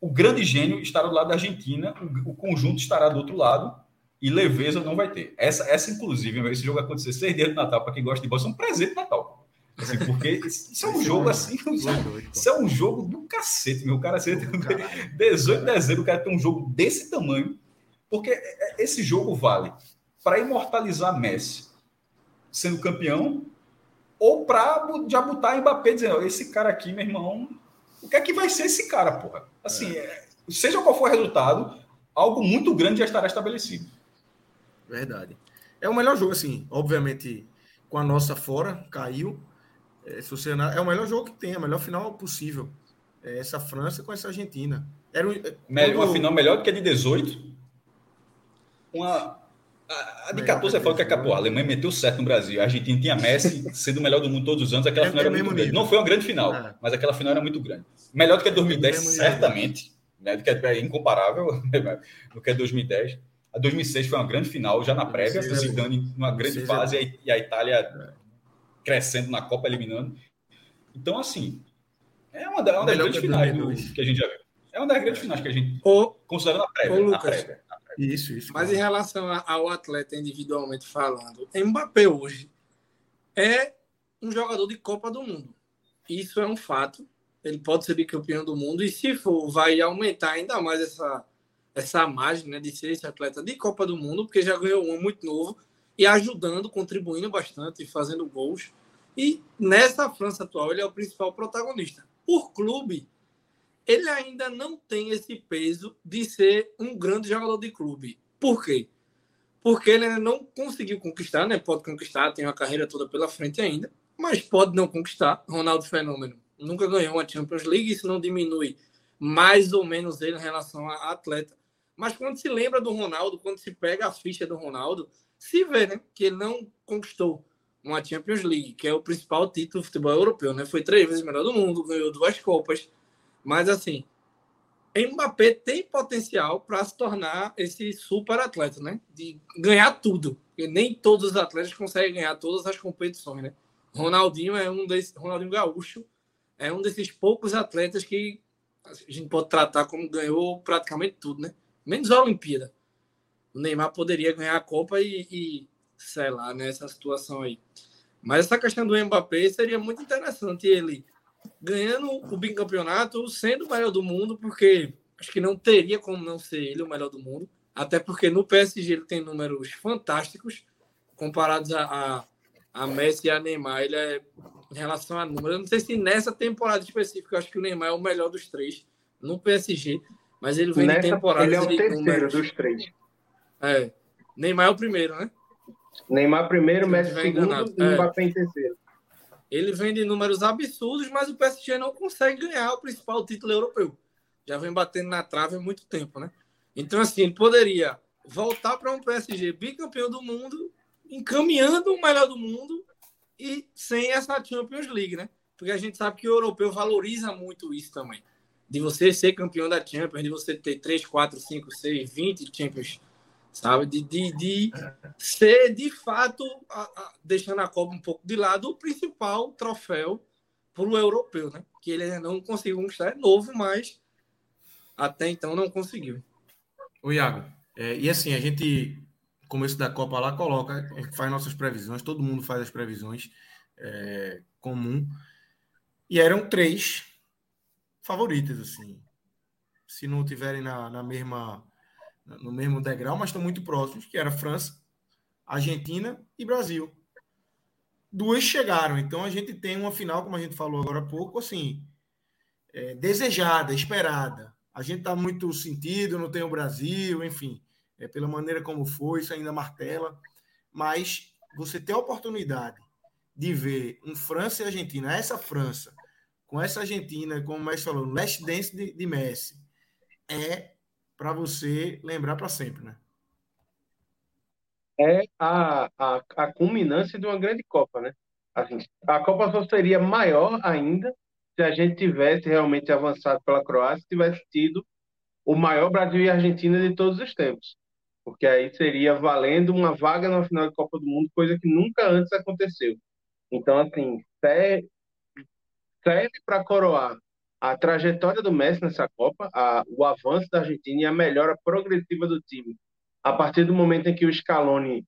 O grande gênio estará do lado da Argentina, o, conjunto estará do outro lado, e leveza não vai ter. Essa, essa inclusive, esse jogo acontecer seis dias de Natal, para quem gosta de bola, é um presente de Natal. Assim, porque isso é um jogo assim, isso é um jogo do cacete, meu. O cara, 18 de dezembro, o cara tem um jogo desse tamanho, porque esse jogo vale para imortalizar Messi sendo campeão, ou para já botar Mbappé dizendo, esse cara aqui, meu irmão, o que é que vai ser esse cara, porra? Assim, é. É, seja qual for o resultado, algo muito grande já estará estabelecido. Verdade. É o melhor jogo, assim, obviamente, com a nossa fora, caiu. É, é o melhor jogo que tem, é o melhor final possível. É essa França com essa Argentina. Era um, Uma final melhor do que a de 18. Uma, a, de 14 é foda que acabou. A Alemanha meteu certo no Brasil. A Argentina tinha Messi sendo o melhor do mundo todos os anos. Aquela é, final era muito grande. Não foi uma grande final, é. mas aquela final era muito grande. Melhor do que a 2010, certamente. Né? Do que é incomparável do que a 2010. A 2006 foi uma grande final, já na prévia. O Zidane numa grande fase é e a Itália é. crescendo na Copa, eliminando. Então, assim, é uma, das grandes finais do, que a gente já viu. É uma das grandes finais que a gente, considerando a prévia. a prévia. Isso, isso. Mas em relação ao atleta individualmente falando, Mbappé hoje é um jogador de Copa do Mundo. Isso é um fato. Ele pode ser bicampeão do mundo e, se for, vai aumentar ainda mais essa, essa margem né, de ser esse atleta de Copa do Mundo, porque já ganhou um muito novo e ajudando, contribuindo bastante, fazendo gols. E nessa França atual, ele é o principal protagonista. Por clube, ele ainda não tem esse peso de ser um grande jogador de clube. Por quê? Porque ele ainda não conseguiu conquistar, né? Pode conquistar, tem uma carreira toda pela frente ainda, mas pode não conquistar. Ronaldo Fenômeno nunca ganhou uma Champions League, isso não diminui mais ou menos ele em relação a atleta. Mas quando se lembra do Ronaldo, quando se pega a ficha do Ronaldo, se vê né, que ele não conquistou uma Champions League, que é o principal título do futebol europeu. Né? Foi três vezes melhor do mundo, ganhou duas Copas mas assim, Mbappé tem potencial para se tornar esse super atleta, né? De ganhar tudo. Porque nem todos os atletas conseguem ganhar todas as competições, né? Ronaldinho é um desses, Ronaldinho Gaúcho é um desses poucos atletas que a gente pode tratar como ganhou praticamente tudo, né? Menos a Olimpíada. O Neymar poderia ganhar a Copa e, e sei lá, nessa situação aí. Mas essa questão do Mbappé seria muito interessante ele ganhando o bicampeonato, sendo o melhor do mundo, porque acho que não teria como não ser ele o melhor do mundo. Até porque no PSG ele tem números fantásticos comparados a, a, a Messi e a Neymar. Ele é, em relação a números, eu não sei se nessa temporada específica, eu acho que o Neymar é o melhor dos três no PSG, mas ele vem nessa, de temporada. Ele é o terceiro números. dos três. É. Neymar é o primeiro, né? Neymar primeiro, Messi segundo e é. Mbappé em terceiro. Ele vem de números absurdos, mas o PSG não consegue ganhar o principal título europeu. Já vem batendo na trave há muito tempo, né? Então, assim, ele poderia voltar para um PSG bicampeão do mundo, encaminhando o melhor do mundo e sem essa Champions League, né? Porque a gente sabe que o europeu valoriza muito isso também. De você ser campeão da Champions, de você ter 3, 4, 5, 6, 20 Champions sabe? De, de, de ser, de fato, a, a, deixando a Copa um pouco de lado, o principal troféu para o europeu, né? Que ele não conseguiu conquistar, é novo, mas até então não conseguiu. O Iago, é, e assim, a gente, começo da Copa lá, coloca, faz nossas previsões, todo mundo faz as previsões é, comum, e eram três favoritas, assim. Se não tiverem na, na mesma no mesmo degrau, mas estão muito próximos, que era França, Argentina e Brasil. Duas chegaram, então a gente tem uma final, como a gente falou agora há pouco, assim, é, desejada, esperada. A gente está muito sentido, não tem o Brasil, enfim, é, pela maneira como foi, isso ainda martela, mas você ter a oportunidade de ver um França e Argentina, essa França, com essa Argentina, como o Messi falou, last dance de, de Messi, é para você lembrar para sempre, né? É a, a, a culminância de uma grande Copa, né? Assim, a Copa só seria maior ainda se a gente tivesse realmente avançado pela Croácia, tivesse tido o maior Brasil e Argentina de todos os tempos. Porque aí seria valendo uma vaga na final de Copa do Mundo, coisa que nunca antes aconteceu. Então, assim, serve para coroar a trajetória do Messi nessa Copa, a, o avanço da Argentina e a melhora progressiva do time. A partir do momento em que o Scaloni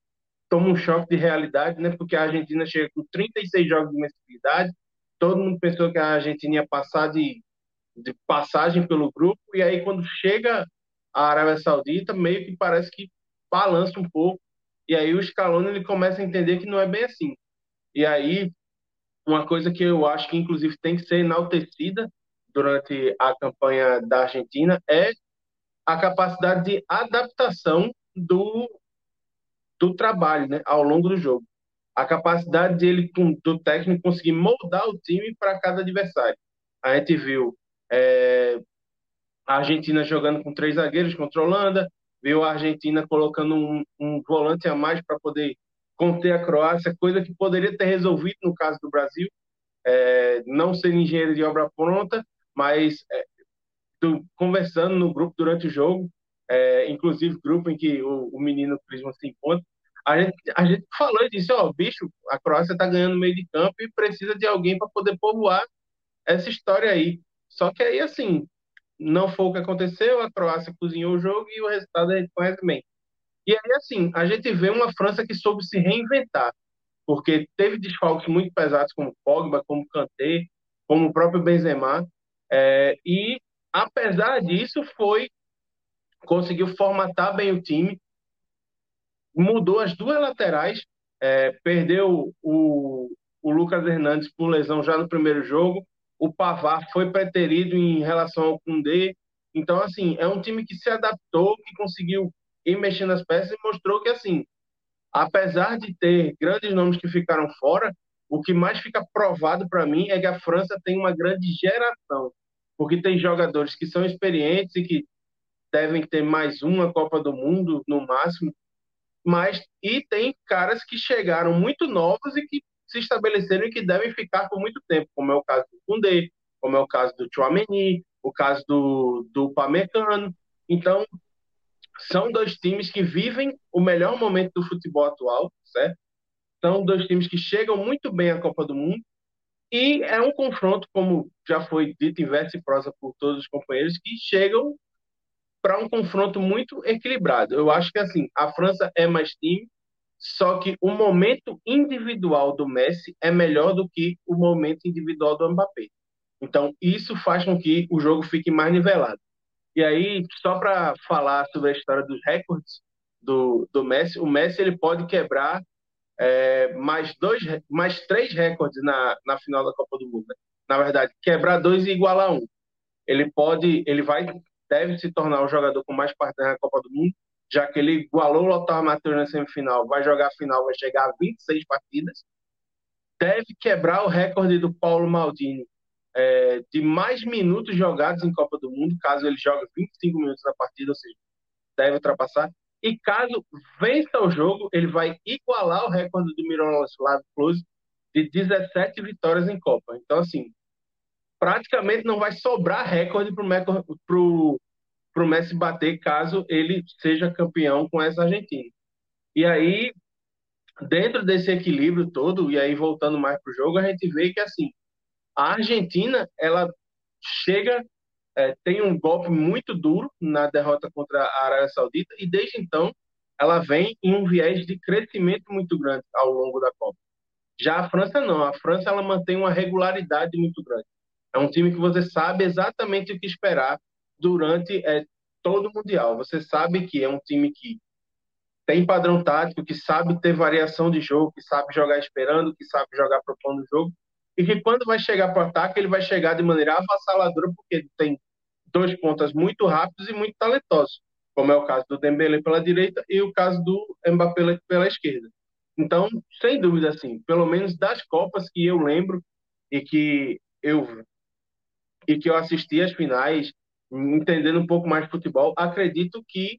toma um choque de realidade, né? Porque a Argentina chega com 36 jogos de invencibilidade, todo mundo pensou que a Argentina ia passar de, de passagem pelo grupo, e aí quando chega a Arábia Saudita, meio que parece que balança um pouco, e aí o Scaloni ele começa a entender que não é bem assim. E aí, uma coisa que eu acho que inclusive tem que ser enaltecida durante a campanha da Argentina é a capacidade de adaptação do, do trabalho né, ao longo do jogo. A capacidade dele, do técnico conseguir moldar o time para cada adversário. A gente viu é, a Argentina jogando com três zagueiros contra a Holanda, viu a Argentina colocando um, um volante a mais para poder conter a Croácia, coisa que poderia ter resolvido no caso do Brasil, é, não ser engenheiro de obra pronta, mas é, do, conversando no grupo durante o jogo, é, inclusive grupo em que o, o menino Prisma se encontra, a gente, a gente falou disso, ó, bicho, a Croácia está ganhando meio de campo e precisa de alguém para poder povoar essa história aí. Só que aí, assim, não foi o que aconteceu, a Croácia cozinhou o jogo e o resultado a gente conhece bem. E aí, assim, a gente vê uma França que soube se reinventar, porque teve desfalques muito pesados como Pogba, como Kanté, como o próprio Benzema, é, e, apesar disso, foi conseguiu formatar bem o time, mudou as duas laterais, é, perdeu o, o Lucas Hernandes por lesão já no primeiro jogo, o Pavar foi preterido em relação ao Kundê, então, assim, é um time que se adaptou, que conseguiu ir mexendo as peças e mostrou que, assim, apesar de ter grandes nomes que ficaram fora, o que mais fica provado para mim é que a França tem uma grande geração porque tem jogadores que são experientes e que devem ter mais uma Copa do Mundo no máximo, mas e tem caras que chegaram muito novos e que se estabeleceram e que devem ficar por muito tempo, como é o caso do Koundé, como é o caso do Chouameni, o caso do, do Pamecano. Então, são dois times que vivem o melhor momento do futebol atual, certo? são dois times que chegam muito bem à Copa do Mundo e é um confronto, como já foi dito em verso e prosa por todos os companheiros, que chegam para um confronto muito equilibrado. Eu acho que assim, a França é mais time, só que o momento individual do Messi é melhor do que o momento individual do Mbappé. Então, isso faz com que o jogo fique mais nivelado. E aí, só para falar sobre a história dos recordes do, do Messi, o Messi ele pode quebrar é, mais dois, mais três recordes na, na final da Copa do Mundo. Né? Na verdade, quebrar dois e igualar um. Ele pode, ele vai, deve se tornar o jogador com mais partidas na Copa do Mundo, já que ele igualou o Lothar Matheus na semifinal, vai jogar a final, vai chegar a 26 partidas. Deve quebrar o recorde do Paulo Maldini é, de mais minutos jogados em Copa do Mundo, caso ele jogue 25 minutos na partida, ou seja, deve ultrapassar. E caso vença o jogo, ele vai igualar o recorde do Miroslav Klose de 17 vitórias em Copa. Então, assim, praticamente não vai sobrar recorde para o Messi bater caso ele seja campeão com essa Argentina. E aí, dentro desse equilíbrio todo, e aí voltando mais para o jogo, a gente vê que, assim, a Argentina, ela chega, é, tem um golpe muito duro na derrota contra a Arábia Saudita e desde então ela vem em um viés de crescimento muito grande ao longo da Copa. Já a França não, a França ela mantém uma regularidade muito grande. É um time que você sabe exatamente o que esperar durante é, todo o Mundial. Você sabe que é um time que tem padrão tático, que sabe ter variação de jogo, que sabe jogar esperando, que sabe jogar propondo o jogo e que quando vai chegar para o ataque, ele vai chegar de maneira avassaladora, porque ele tem dois pontas muito rápidos e muito talentosos, como é o caso do Dembélé pela direita e o caso do Mbappé pela esquerda. Então, sem dúvida, assim, pelo menos das Copas que eu lembro e que eu e que eu assisti às finais, entendendo um pouco mais de futebol, acredito que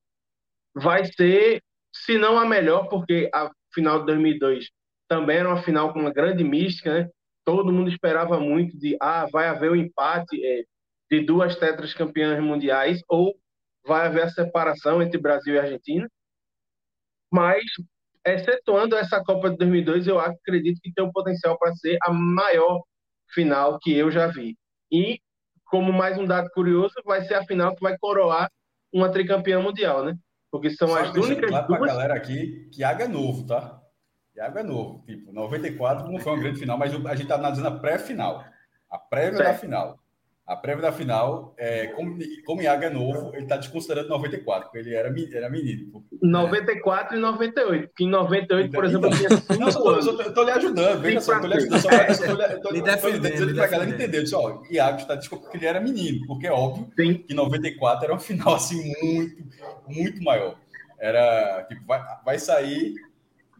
vai ser, se não a melhor, porque a final de 2002 também era uma final com uma grande mística, né? Todo mundo esperava muito de ah, vai haver o um empate é, de duas tetras campeãs mundiais ou vai haver a separação entre Brasil e Argentina. Mas, excetuando essa Copa de 2002, eu acredito que tem o potencial para ser a maior final que eu já vi. E, como mais um dado curioso, vai ser a final que vai coroar uma tricampeã mundial, né? Porque são Só as únicas claro duas... galera aqui que Águia é novo, tá? Thiago é novo. Tipo, 94 não foi uma grande final, mas a gente está analisando a pré-final. A prévia certo. da final. A prévia da final, é, como, como Iago é novo, ele está desconsiderando 94, porque ele era, era menino. 94 é. e 98. Porque em 98, por exemplo, eu tinha 5 Não, eu estou lhe ajudando, veja só, estou lhe ajudando. Só, estou dizendo para a galera entender. Disse, ó, Iago está desculpa porque ele era menino, porque é óbvio Sim. que 94 era uma final assim muito, muito maior. Era, tipo, vai, vai sair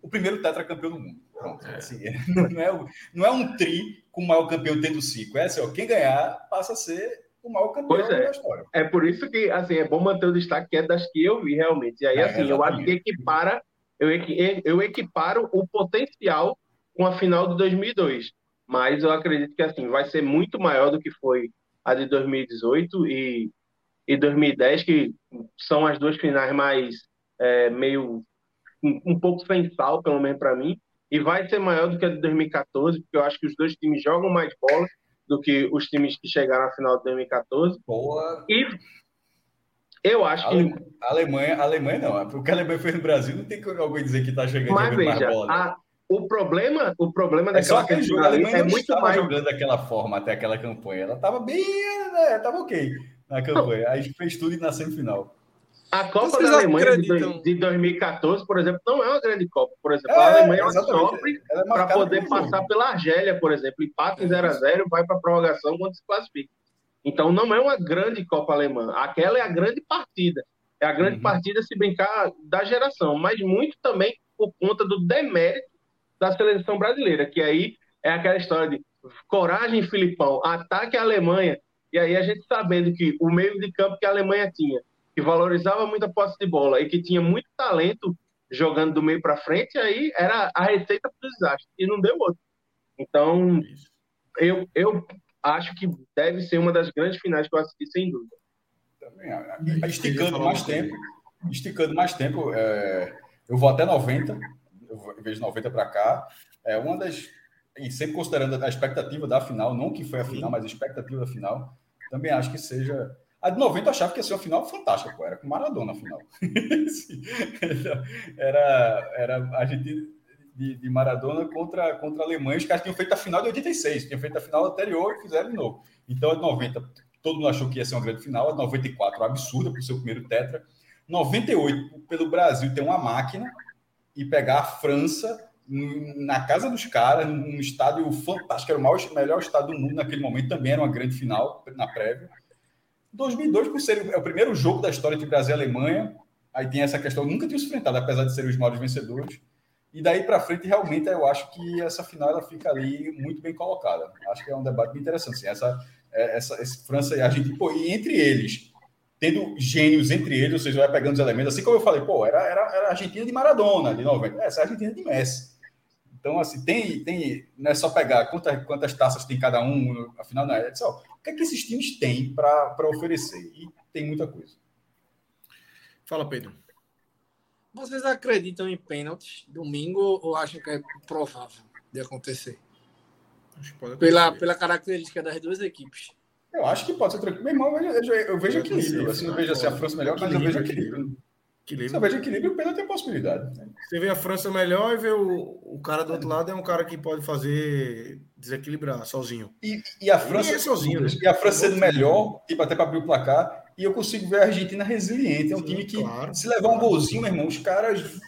o primeiro tetracampeão do mundo. Pronto. É. Assim, não, é, não é um tri com o maior campeão tendo cinco. É assim, ó, quem ganhar passa a ser o maior campeão é. da história. É por isso que assim, é bom manter o destaque que é das que eu vi realmente. E aí, é, assim, exatamente. eu acho que equipara, eu, eu equiparo o potencial com a final de 2002. Mas eu acredito que assim, vai ser muito maior do que foi a de 2018 e, e 2010, que são as duas finais mais é, meio um, pouco sem sal, pelo menos para mim, e vai ser maior do que a de 2014, porque eu acho que os dois times jogam mais bola do que os times que chegaram à final de 2014. Boa. E eu acho que. A Alemanha, a Alemanha não. Porque a Alemanha fez no Brasil, não tem como alguém dizer que está chegando Mas veja, mais bola. A, o problema, o problema é daquela só jogo, a Alemanha é não muito estava mais... jogando daquela forma até aquela campanha. Ela estava bem, né, estava ok na campanha. Aí fez tudo na semifinal. A Copa da Alemanha de, de 2014, por exemplo, não é uma grande Copa. Por exemplo, é, a Alemanha sofre é para poder passar pela Argélia, por exemplo. Empate em 0x0, vai para a prorrogação quando se classifica. Então, não é uma grande Copa Alemã. Aquela é a grande partida. É a grande uhum. partida, se brincar, da geração. Mas muito também por conta do demérito da seleção brasileira, que aí é aquela história de coragem, Filipão, ataque a Alemanha. E aí a gente sabendo que o meio de campo que a Alemanha tinha que valorizava muito a posse de bola e que tinha muito talento jogando do meio para frente, aí era a receita para o desastre. E não deu outro. Então, eu, eu acho que deve ser uma das grandes finais que eu assisti, sem dúvida. Também, esticando mais tempo, esticando mais tempo, é, eu vou até 90, vejo 90 para cá, é uma das. E sempre considerando a expectativa da final, não que foi a final, mas a expectativa da final, também acho que seja. A de 90 eu achava que ia ser uma final fantástica, pô. Era com Maradona a final. era, era a gente de, de, Maradona contra, contra a Alemanha. Os caras tinham feito a final de 86, tinham feito a final anterior e fizeram de novo. Então, a de 90, todo mundo achou que ia ser uma grande final. A de 94, absurda o seu primeiro tetra. 98, pelo Brasil ter uma máquina e pegar a França na casa dos caras, num estádio fantástico, era o maior, melhor estádio do mundo naquele momento, também era uma grande final na prévia. 2002, por ser é o primeiro jogo da história entre Brasil e Alemanha, aí tem essa questão, nunca tinha se enfrentado, apesar de serem os maiores vencedores. E daí para frente, realmente, eu acho que essa final ela fica ali muito bem colocada. Acho que é um debate bem interessante. Assim, essa, é, essa, esse França e Argentina, pô, e entre eles, tendo gênios entre eles, ou seja, vai pegando os elementos, assim como eu falei, pô, era, era, era a Argentina de Maradona, de 90. Essa é a Argentina de Messi. Então, assim, tem, tem, não é só pegar quantas, quantas taças tem cada um, afinal, não é, é só o que é que esses times têm para oferecer. E tem muita coisa. Fala, Pedro. Vocês acreditam em pênaltis domingo ou acham que é provável de acontecer? acontecer. Pela, pela característica das duas equipes. Eu acho que pode ser tranquilo. Meu irmão, eu, eu, eu vejo equilíbrio. Assim, não vejo assim, a França melhor, mas eu vejo equilíbrio. Equilíbrio. Se eu vejo equilíbrio, o pênalti tem possibilidade. Né? Você vê a França melhor e vê o, o cara do outro lado é um cara que pode fazer desequilibrar sozinho. E, e a França. E, é sozinho, né? e a França sendo melhor, tipo, até para abrir o placar, e eu consigo ver a Argentina resiliente. É um Sim, time que, claro. se levar um golzinho, meu irmão, os caras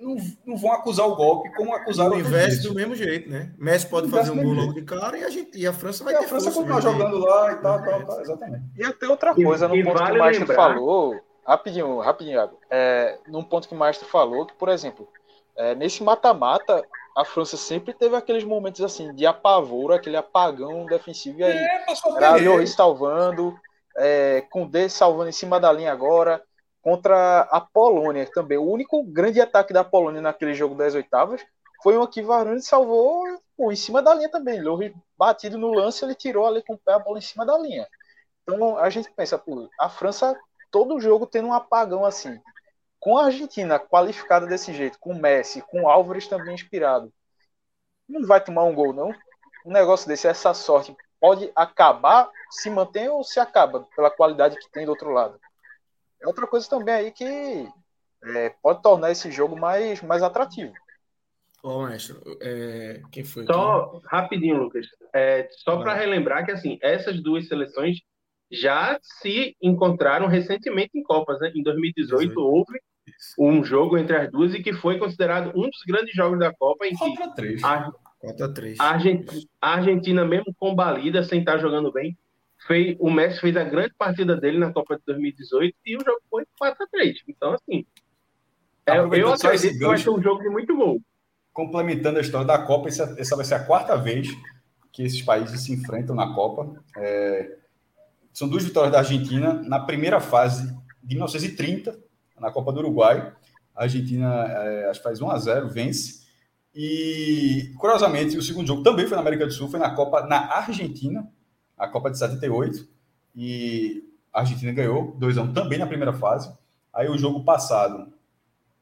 não, não vão acusar o golpe como acusaram o investe do mesmo jeito, né? Messi pode fazer um gol logo de cara e a, gente, e a França vai e ter a França continuar jogando lá e tal, tal, tal, exatamente. E até outra coisa, no ponto vale que o Maestro lembrar... falou, rapidinho, rapidinho, é, num ponto que o Maestro falou, que, por exemplo, é, nesse mata-mata, a França sempre teve aqueles momentos assim de apavoro, aquele apagão defensivo, e aí é, era Lloris salvando, é, com D salvando em cima da linha agora, contra a Polônia também. O único grande ataque da Polônia naquele jogo das oitavas foi um que Varane salvou pô, em cima da linha também. Lloris batido no lance, ele tirou ali com o pé a bola em cima da linha. Então a gente pensa, pô, a França todo jogo tendo um apagão assim. Com a Argentina qualificada desse jeito, com o Messi, com o Álvares também inspirado, não vai tomar um gol, não? Um negócio desse, essa sorte pode acabar, se mantém ou se acaba pela qualidade que tem do outro lado. É outra coisa também aí que é, pode tornar esse jogo mais, mais atrativo. Ô, oh, mestre, é, quem foi? Só rapidinho, Lucas. É, só para relembrar que assim, essas duas seleções já se encontraram recentemente em Copas. Né? Em 2018 18. houve um jogo entre as duas e que foi considerado um dos grandes jogos da Copa em que a, a, Argentina, a Argentina, mesmo combalida, sem estar jogando bem, fez, o Messi fez a grande partida dele na Copa de 2018 e o jogo foi 4 a 3 Então, assim, é, eu acredito que vai ser um jogo de muito gol. Complementando a história da Copa, essa, essa vai ser a quarta vez que esses países se enfrentam na Copa. É, são duas vitórias da Argentina na primeira fase de 1930, na Copa do Uruguai. A Argentina, é, acho que faz 1 a 0 vence. E, curiosamente, o segundo jogo também foi na América do Sul, foi na Copa na Argentina, a Copa de 78. E a Argentina ganhou 2 a 1 também na primeira fase. Aí o jogo passado,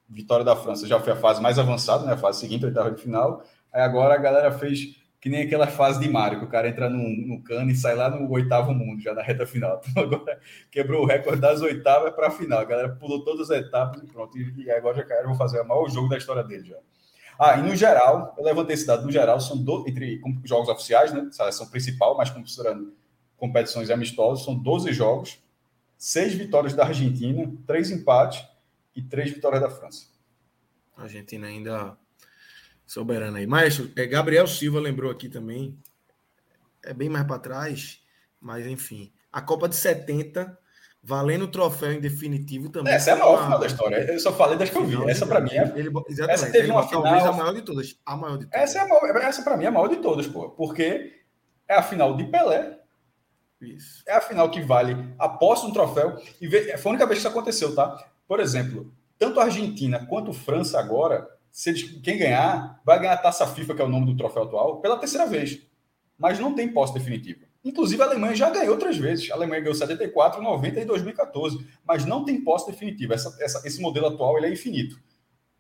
vitória da França, já foi a fase mais avançada, né? a fase seguinte, a oitava de final. Aí agora a galera fez que nem aquela fase de Mario, que o cara entra no, no cano e sai lá no oitavo mundo, já na reta final. Então agora quebrou o recorde das oitavas para a final. A galera pulou todas as etapas e pronto. E, agora já quero vou fazer o maior jogo da história dele já. Ah, e no geral, eu levantei esse dado, no geral, são do, entre jogos oficiais, né? Seleção principal, mas considerando competições amistosas, são 12 jogos, seis vitórias da Argentina, três empates e três vitórias da França. A Argentina ainda soberana aí. Maestro, é, Gabriel Silva lembrou aqui também. É bem mais para trás, mas enfim. A Copa de 70, valendo o troféu em definitivo também. Essa é a maior final da história. Eu só falei das que eu vi. Essa para mim é. Ele, exatamente. Essa teve uma final. Talvez a maior de todas. A maior de todas. Essa, é maior, essa para mim é a maior de todas, pô. Porque é a final de Pelé. Isso. É a final que vale a posse de um troféu. E foi a única vez que isso aconteceu, tá? Por exemplo, tanto a Argentina quanto a França agora se eles, quem ganhar, vai ganhar a taça FIFA, que é o nome do troféu atual, pela terceira vez. Mas não tem posse definitiva. Inclusive, a Alemanha já ganhou três vezes. A Alemanha ganhou 74, 90 e 2014. Mas não tem posse definitiva. Essa, essa, esse modelo atual ele é infinito.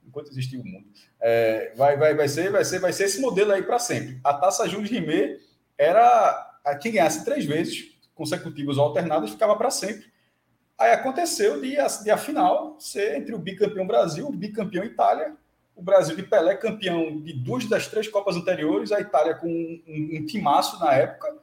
enquanto existir o mundo. É, vai, vai, vai, ser, vai, ser, vai ser esse modelo aí para sempre. A taça Jules Rimet era a quem ganhasse três vezes consecutivas ou alternadas ficava para sempre. Aí aconteceu de, de a final ser entre o bicampeão Brasil, o bicampeão Itália, o Brasil de Pelé campeão de duas das três Copas anteriores, a Itália com um, um, um timaço na época,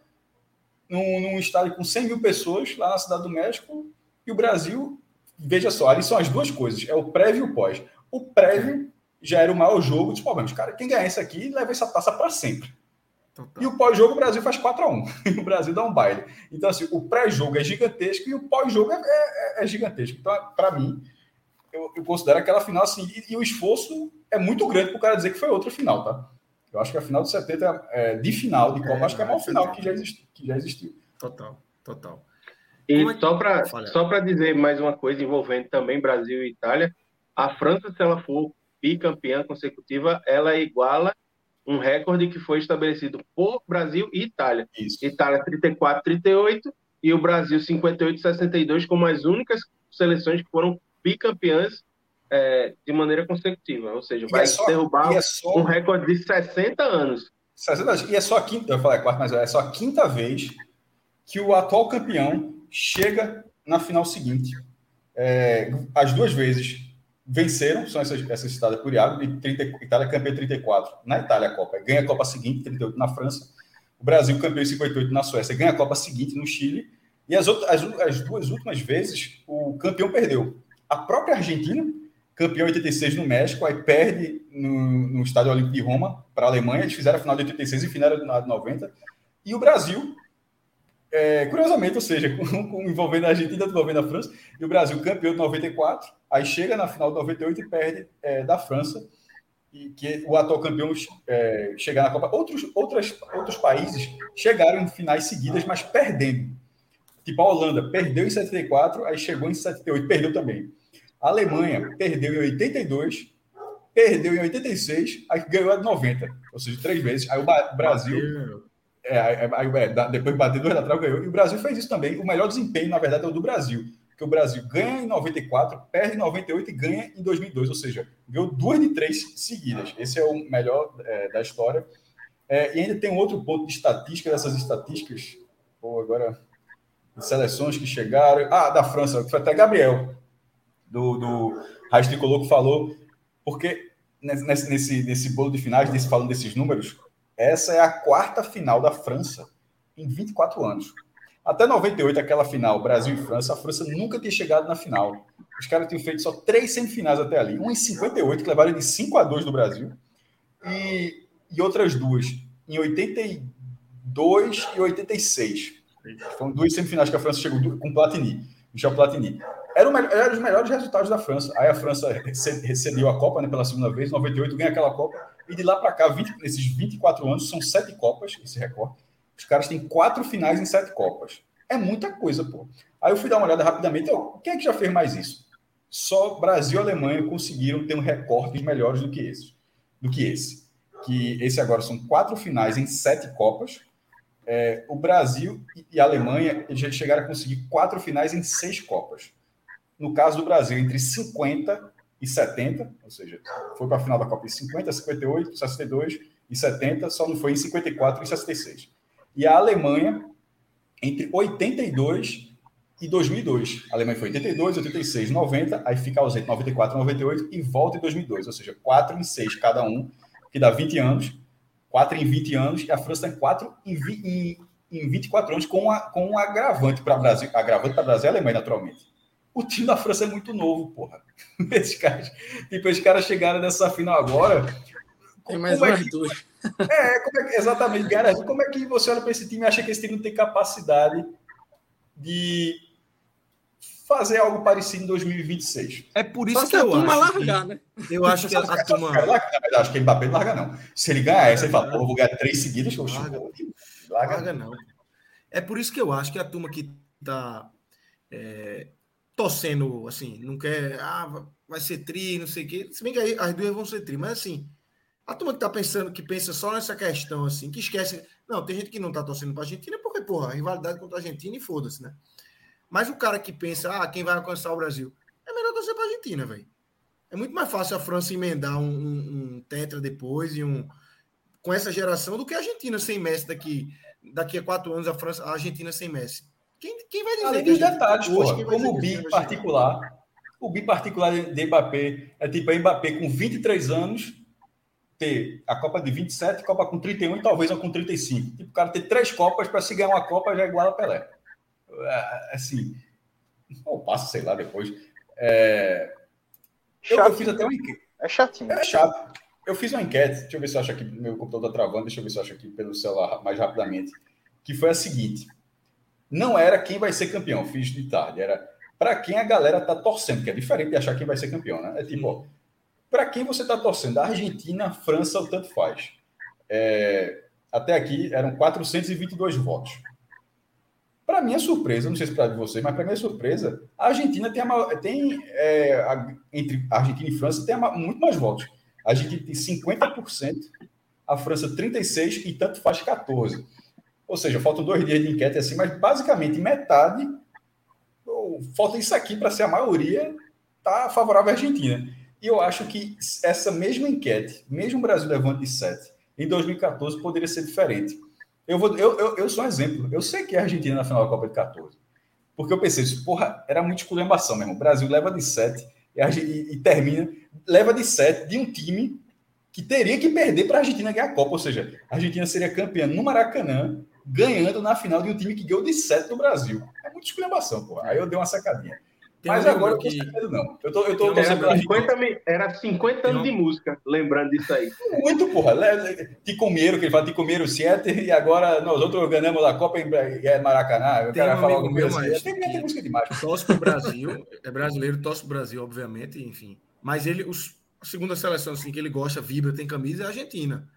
num, num estádio com 100 mil pessoas lá na Cidade do México, e o Brasil, veja só, ali são as duas coisas, é o prévio e o pós. O prévio já era o maior jogo dos problemas. Cara, quem ganhar isso aqui leva essa taça para sempre. Total. E o pós-jogo, o Brasil faz 4 a 1 O Brasil dá um baile. Então, assim, o pré-jogo é gigantesco e o pós-jogo é, é, é, gigantesco. Então, para mim, eu, eu, considero aquela final assim. E, e o esforço é muito grande para o cara dizer que foi outra final, tá? Eu acho que a final de 70, é, de final de Copa, é, acho que é a maior final que já, existiu, que já existiu. Total, total. E é só para só dizer mais uma coisa envolvendo também Brasil e Itália, a França, se ela for bicampeã consecutiva, ela iguala um recorde que foi estabelecido por Brasil e Itália. Isso. Itália 34, 38 e o Brasil 58, 62 como as únicas seleções que foram bicampeãs é, de maneira consecutiva. Ou seja, vai é só, derrubar é só... um recorde de 60 anos. 60 anos. E é só a quinta, eu falei quarta, mas é só a quinta vez que o atual campeão chega na final seguinte. É, as duas vezes venceram, são essas, essas citadas por Iago, e 30, Itália campeã 34 na Itália a Copa, ganha a Copa seguinte, 38 na França, o Brasil campeão em 58 na Suécia, ganha a Copa seguinte no Chile, e as, outras, as, as duas últimas vezes o campeão perdeu. A própria Argentina, campeão em 86 no México, aí perde no, no Estádio Olímpico de Roma para a Alemanha, eles fizeram a final de 86 e final de 90, e o Brasil é, curiosamente, ou seja, com, com, envolvendo a Argentina, envolvendo a França, e o Brasil campeão de 94, aí chega na final de 98 e perde é, da França, e que o atual campeão é, chegar na Copa. Outros, outras, outros países chegaram em finais seguidas, mas perdendo. Tipo a Holanda, perdeu em 74, aí chegou em 78, perdeu também. A Alemanha perdeu em 82, perdeu em 86, aí ganhou em 90, ou seja, três vezes. Aí o Brasil é, é, é, depois de bater dois lateral, ganhou. E o Brasil fez isso também. O melhor desempenho, na verdade, é o do Brasil. Que o Brasil ganha em 94, perde em 98 e ganha em 2002. Ou seja, ganhou duas de três seguidas. Esse é o melhor é, da história. É, e ainda tem um outro ponto de estatística, dessas estatísticas. Pô, agora, seleções que chegaram. Ah, da França, que foi até Gabriel, do, do Raiz Tricolor, que falou. Porque nesse, nesse, nesse bolo de finais, desse, falando desses números, essa é a quarta final da França em 24 anos. Até 98, aquela final, Brasil e França, a França nunca tinha chegado na final. Os caras tinham feito só três semifinais até ali. Uma em 58, que levaram de 5 a 2 do Brasil. E, e outras duas em 82 e 86. Foram duas semifinais que a França chegou com Platini, Michel Platini. Era, era os melhores resultados da França. Aí a França recebeu a Copa né, pela segunda vez, 98 ganha aquela Copa e de lá para cá, 20, nesses 24 anos, são sete Copas, esse recorde. Os caras têm quatro finais em sete Copas. É muita coisa, pô. Aí eu fui dar uma olhada rapidamente. Eu, quem é que já fez mais isso? Só Brasil e Alemanha conseguiram ter um recordes melhores do que esse. Do que esse. Que esse agora são quatro finais em sete Copas. É, o Brasil e a Alemanha já chegaram a conseguir quatro finais em seis Copas. No caso do Brasil, entre 50 e 70, ou seja, foi para a final da Copa em 50, 58, 62 e 70, só não foi em 54 e 66. E a Alemanha, entre 82 e 2002. A Alemanha foi 82, 86, 90, aí fica ausente 94, 98 e volta em 2002, ou seja, 4 em 6 cada um, que dá 20 anos, 4 em 20 anos, e a França tem 4 em, em, em 24 anos com, a, com um agravante para Brasil, agravante para Brasil e Alemanha, naturalmente o time da França é muito novo, porra. Esses caras, tipo, esses caras chegaram nessa final agora. Tem mais é que, duas. É, como é que, exatamente, cara. Como é que você olha para esse time e acha que esse time não tem capacidade de fazer algo parecido em 2026? É por isso Só que, que a turma acho largar, que, né? Eu acho que a, a turma. Acho que ele Mbappé não larga, não. Se ele ganhar essa, ele fala, pô, vou ganhar três seguidas, eu larga, larga, larga não. É por isso que eu acho que a turma que tá é, torcendo, assim, não quer, ah, vai ser tri, não sei o quê. Se bem que aí as duas vão ser tri, mas assim, a turma que tá pensando, que pensa só nessa questão, assim, que esquece. Não, tem gente que não tá torcendo pra Argentina porque, porra, rivalidade contra a Argentina e foda-se, né? Mas o cara que pensa, ah, quem vai alcançar o Brasil? É melhor torcer pra Argentina, velho. É muito mais fácil a França emendar um, um, um tetra depois e um com essa geração do que a Argentina sem Messi daqui daqui a quatro anos a França a Argentina sem Messi. Quem, quem vai dizer? Além dos detalhes, hoje, como o BI particular, o BI particular de Mbappé é tipo a Mbappé com 23 anos ter a Copa de 27, Copa com 31 e talvez uma com 35. Tipo, o cara ter três Copas para se ganhar uma Copa já é igual a Pelé. É, assim, ou passa, sei lá, depois. É... Eu, eu, fiz até uma enquete. É chatinho. É chato. Eu fiz uma enquete, deixa eu ver se eu acho aqui, meu computador está travando, deixa eu ver se eu acho aqui pelo celular mais rapidamente, que foi a seguinte. Não era quem vai ser campeão, fiz de tarde, era para quem a galera tá torcendo, que é diferente de achar quem vai ser campeão, né? É tipo, para quem você está torcendo? Argentina, França ou tanto faz? É, até aqui eram 422 votos. Para minha surpresa, não sei se para vocês, mas para minha surpresa, a Argentina tem, a, tem é, a, entre Argentina e França tem a, muito mais votos. A Argentina tem 50%, a França 36% e tanto faz 14%. Ou seja, faltam dois dias de enquete assim, mas basicamente metade, falta isso aqui para ser a maioria, está favorável à Argentina. E eu acho que essa mesma enquete, mesmo o Brasil levando de 7, em 2014 poderia ser diferente. Eu, vou, eu, eu, eu sou um exemplo. Eu sei que a Argentina na final da Copa de 14. Porque eu pensei, porra, era muito esculhambação mesmo. O Brasil leva de 7 e, e, e, termina, leva de 7 de um time que teria que perder para a Argentina ganhar a Copa. Ou seja, a Argentina seria campeã no Maracanã, ganhando na final de um time que ganhou de 7 do Brasil. É muito esculhambação, porra. Aí eu dei uma sacadinha. Tem Mas um agora eu tô que... sabendo, não. Eu tô, eu tô era, 50, era 50 anos de música, lembrando disso aí. Muito, porra. Ticomeiro, que ele fala Ticomeiro 7, e agora nós outros ganhamos a Copa em Maracanã. Eu quero falar alguma coisa assim. Tem, tem música demais. Torce pro Brasil, é brasileiro, torce pro Brasil, obviamente, enfim. Mas ele, os, a segunda seleção assim, que ele gosta, vibra, tem camisa, é a Argentina.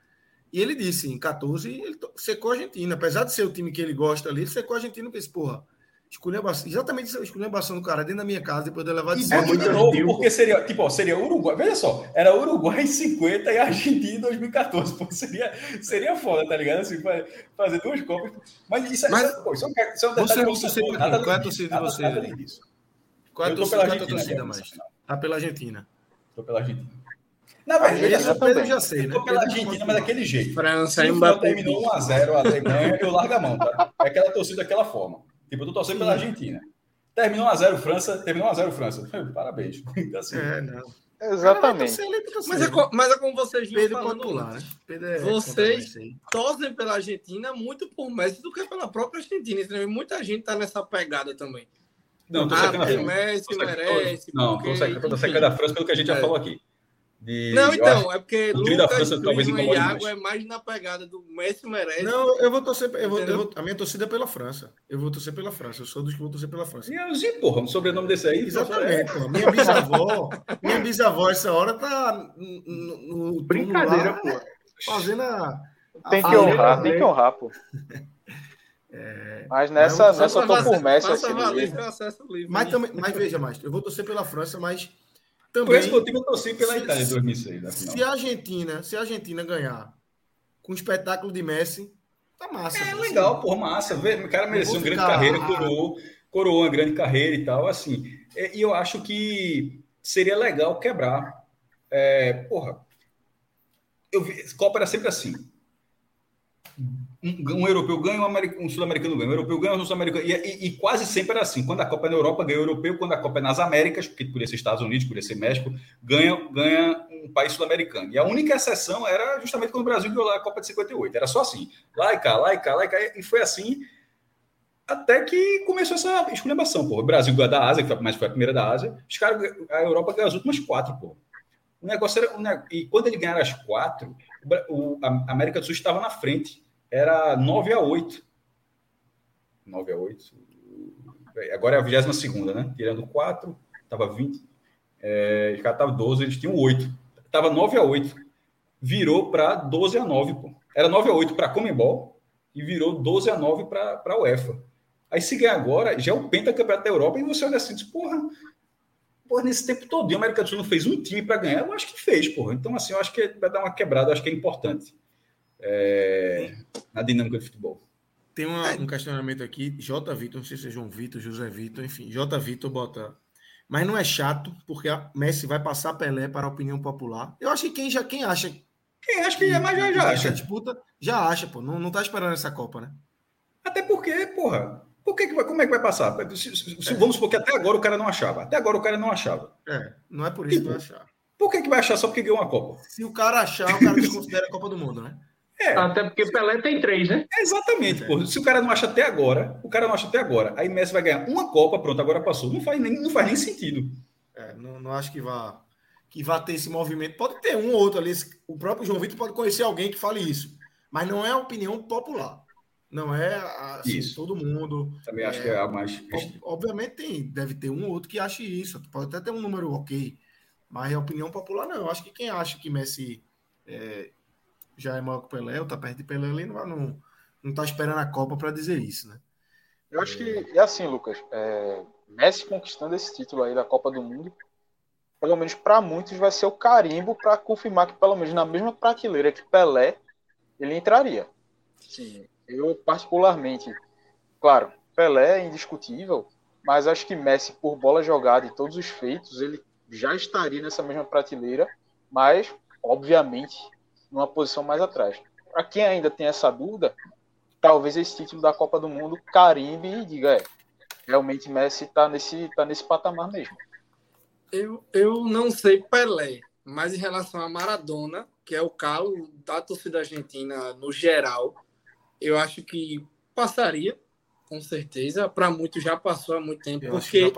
E ele disse, em 14, ele secou a Argentina. Apesar de ser o time que ele gosta ali, ele secou a Argentina e pensei, porra Esculhambação, exatamente essa esculhambação do cara dentro da minha casa, depois de levar de É muito novo, porque seria, tipo, ó, seria Uruguai. Veja só, era Uruguai em 50 e Argentina em 2014. Pô, seria, seria foda, tá ligado? Assim, fazer duas Copas. Mas isso, Mas, isso, pô, isso é um, isso é um detalhe. Você, você, você, nada qual é a torcida de você? Nada disso. Qual é a torcida, pela Argentina, torcida mais? Tá pela Argentina. Tô pela Argentina. Na verdade, eu, Pedro, já sei, né? Tô pela Argentina, mas daquele jeito. França, Se o terminou 1x0, a Alemanha, eu largo a mão, tá? É aquela torcida daquela forma. Tipo, eu tô torcendo pela Argentina. Terminou 1x0 França, terminou 1x0 França. Parabéns. Então, assim, é, não. Exatamente. Mas é, mas é como vocês viram Pedro falando pular, né? É vocês torcem pela Argentina muito por Messi do que pela própria Argentina. Entendeu? Muita gente tá nessa pegada também. Não, tô secando ah, a França. Messi merece. Não, tô secando, tô secando a França pelo que a gente já é. falou aqui. De, não, então, é porque o Lucas, França, talvez e Iago é mais na pegada do Messi merece. Não, eu vou torcer, eu vou, eu vou, a minha torcida é pela França. Eu vou torcer pela França. Eu sou dos que vou torcer pela França. E eu, porra, o sobrenome desse aí. Exatamente, porra. Minha bisavó, minha bisavó essa hora tá no, no brincadeira, pô. Fazendo a, tem que honrar, tem que honrar, pô. É, mas nessa, nessa eu tô por Messi assim. Mas, também, mas veja mais, eu vou torcer pela França, mas também, Por esse motivo, eu torci pela se, Itália em 2006. Na final. Se a Argentina, se a Argentina ganhar com o espetáculo de Messi, tá massa. É assim. legal, pô, massa. O cara mereceu uma grande carreira, coroou, coroou uma grande carreira e tal, assim. E eu acho que seria legal quebrar. É, porra, eu vi, Copa era sempre assim um, um, europeu ganha, um, um sul-americano ganha, um europeu ganha, um sul-americano. E, e, e, quase sempre era assim. Quando a Copa é na Europa, ganha o europeu. Quando a Copa é nas Américas, porque poderia ser Estados Unidos, poderia ser México, ganha, ganha um país sul-americano. E a única exceção era justamente quando o Brasil ganhou a Copa de 58. Era só assim. Lá e cá, lá e cá, lá e cá. E foi assim até que começou essa esculhambação. Pô. O Brasil ganhou da Ásia, que foi, mas foi a primeira da Ásia. Os caras, a Europa ganhou as últimas quatro, pô. O negócio era. E quando ele ganhar as quatro, o, a América do Sul estava na frente era 9 a 8. 9 a 8. Agora é a 22, né? Tirando 4, estava 20. É, caras estavam 12, eles tinham 8. Estava 9 a 8. Virou para 12 a 9, pô. Era 9 a 8 para a Comembol e virou 12 a 9 para a UEFA. Aí se ganhar agora, já é o pentacampeonato da Europa e você olha assim, diz, porra, porra, nesse tempo todo, a América do Sul não fez um time para ganhar, eu acho que fez, porra. Então, assim, eu acho que vai dar uma quebrada, eu acho que é importante é, na dinâmica do futebol. Tem uma, um questionamento aqui, J. Vitor, não sei se é João Vitor, José Vitor, enfim, J. Vitor bota. mas não é chato, porque a Messi vai passar Pelé para a opinião popular. Eu acho que quem já quem acha quem acha que é mais já, já acha. disputa, já acha, pô. Não, não tá esperando essa Copa, né? Até porque, porra, por que que vai, como é que vai passar? Se, se, é. Vamos supor que até agora o cara não achava. Até agora o cara não achava. É, não é por isso tipo, que vai achar. Por que, que vai achar só porque ganhou uma Copa? Se o cara achar, o cara desconsidera a Copa do Mundo, né? É. Até porque Pelé tem três, né? É exatamente, é. pô. Se o cara não acha até agora, o cara não acha até agora, aí Messi vai ganhar uma Copa, pronto, agora passou. Não faz nem, não faz nem sentido. É, não, não acho que vá que vá ter esse movimento. Pode ter um ou outro ali. O próprio João Vitor pode conhecer alguém que fale isso. Mas não é a opinião popular. Não é assim, isso. todo mundo. Também acho é, que é a mais. Obviamente tem, deve ter um ou outro que ache isso. Pode até ter um número ok. Mas a opinião popular não. Eu acho que quem acha que Messi é, já é maior que Pelé, ou tá perto de Pelé, ele não, não, não tá esperando a Copa para dizer isso, né? Eu acho que é assim, Lucas. É, Messi conquistando esse título aí da Copa do Mundo pelo menos para muitos, vai ser o carimbo para confirmar que, pelo menos na mesma prateleira que Pelé, ele entraria. Sim, eu, particularmente, claro, Pelé é indiscutível, mas acho que Messi, por bola jogada e todos os feitos, ele já estaria nessa mesma prateleira, mas, obviamente, numa posição mais atrás. Para quem ainda tem essa dúvida, talvez esse título da Copa do Mundo carimbe e diga: é, realmente Messi está nesse, tá nesse patamar mesmo. Eu, eu não sei Pelé, mas em relação a Maradona, que é o calo da torcida argentina no geral, eu acho que passaria, com certeza. Para muitos já passou há muito tempo. Eu porque,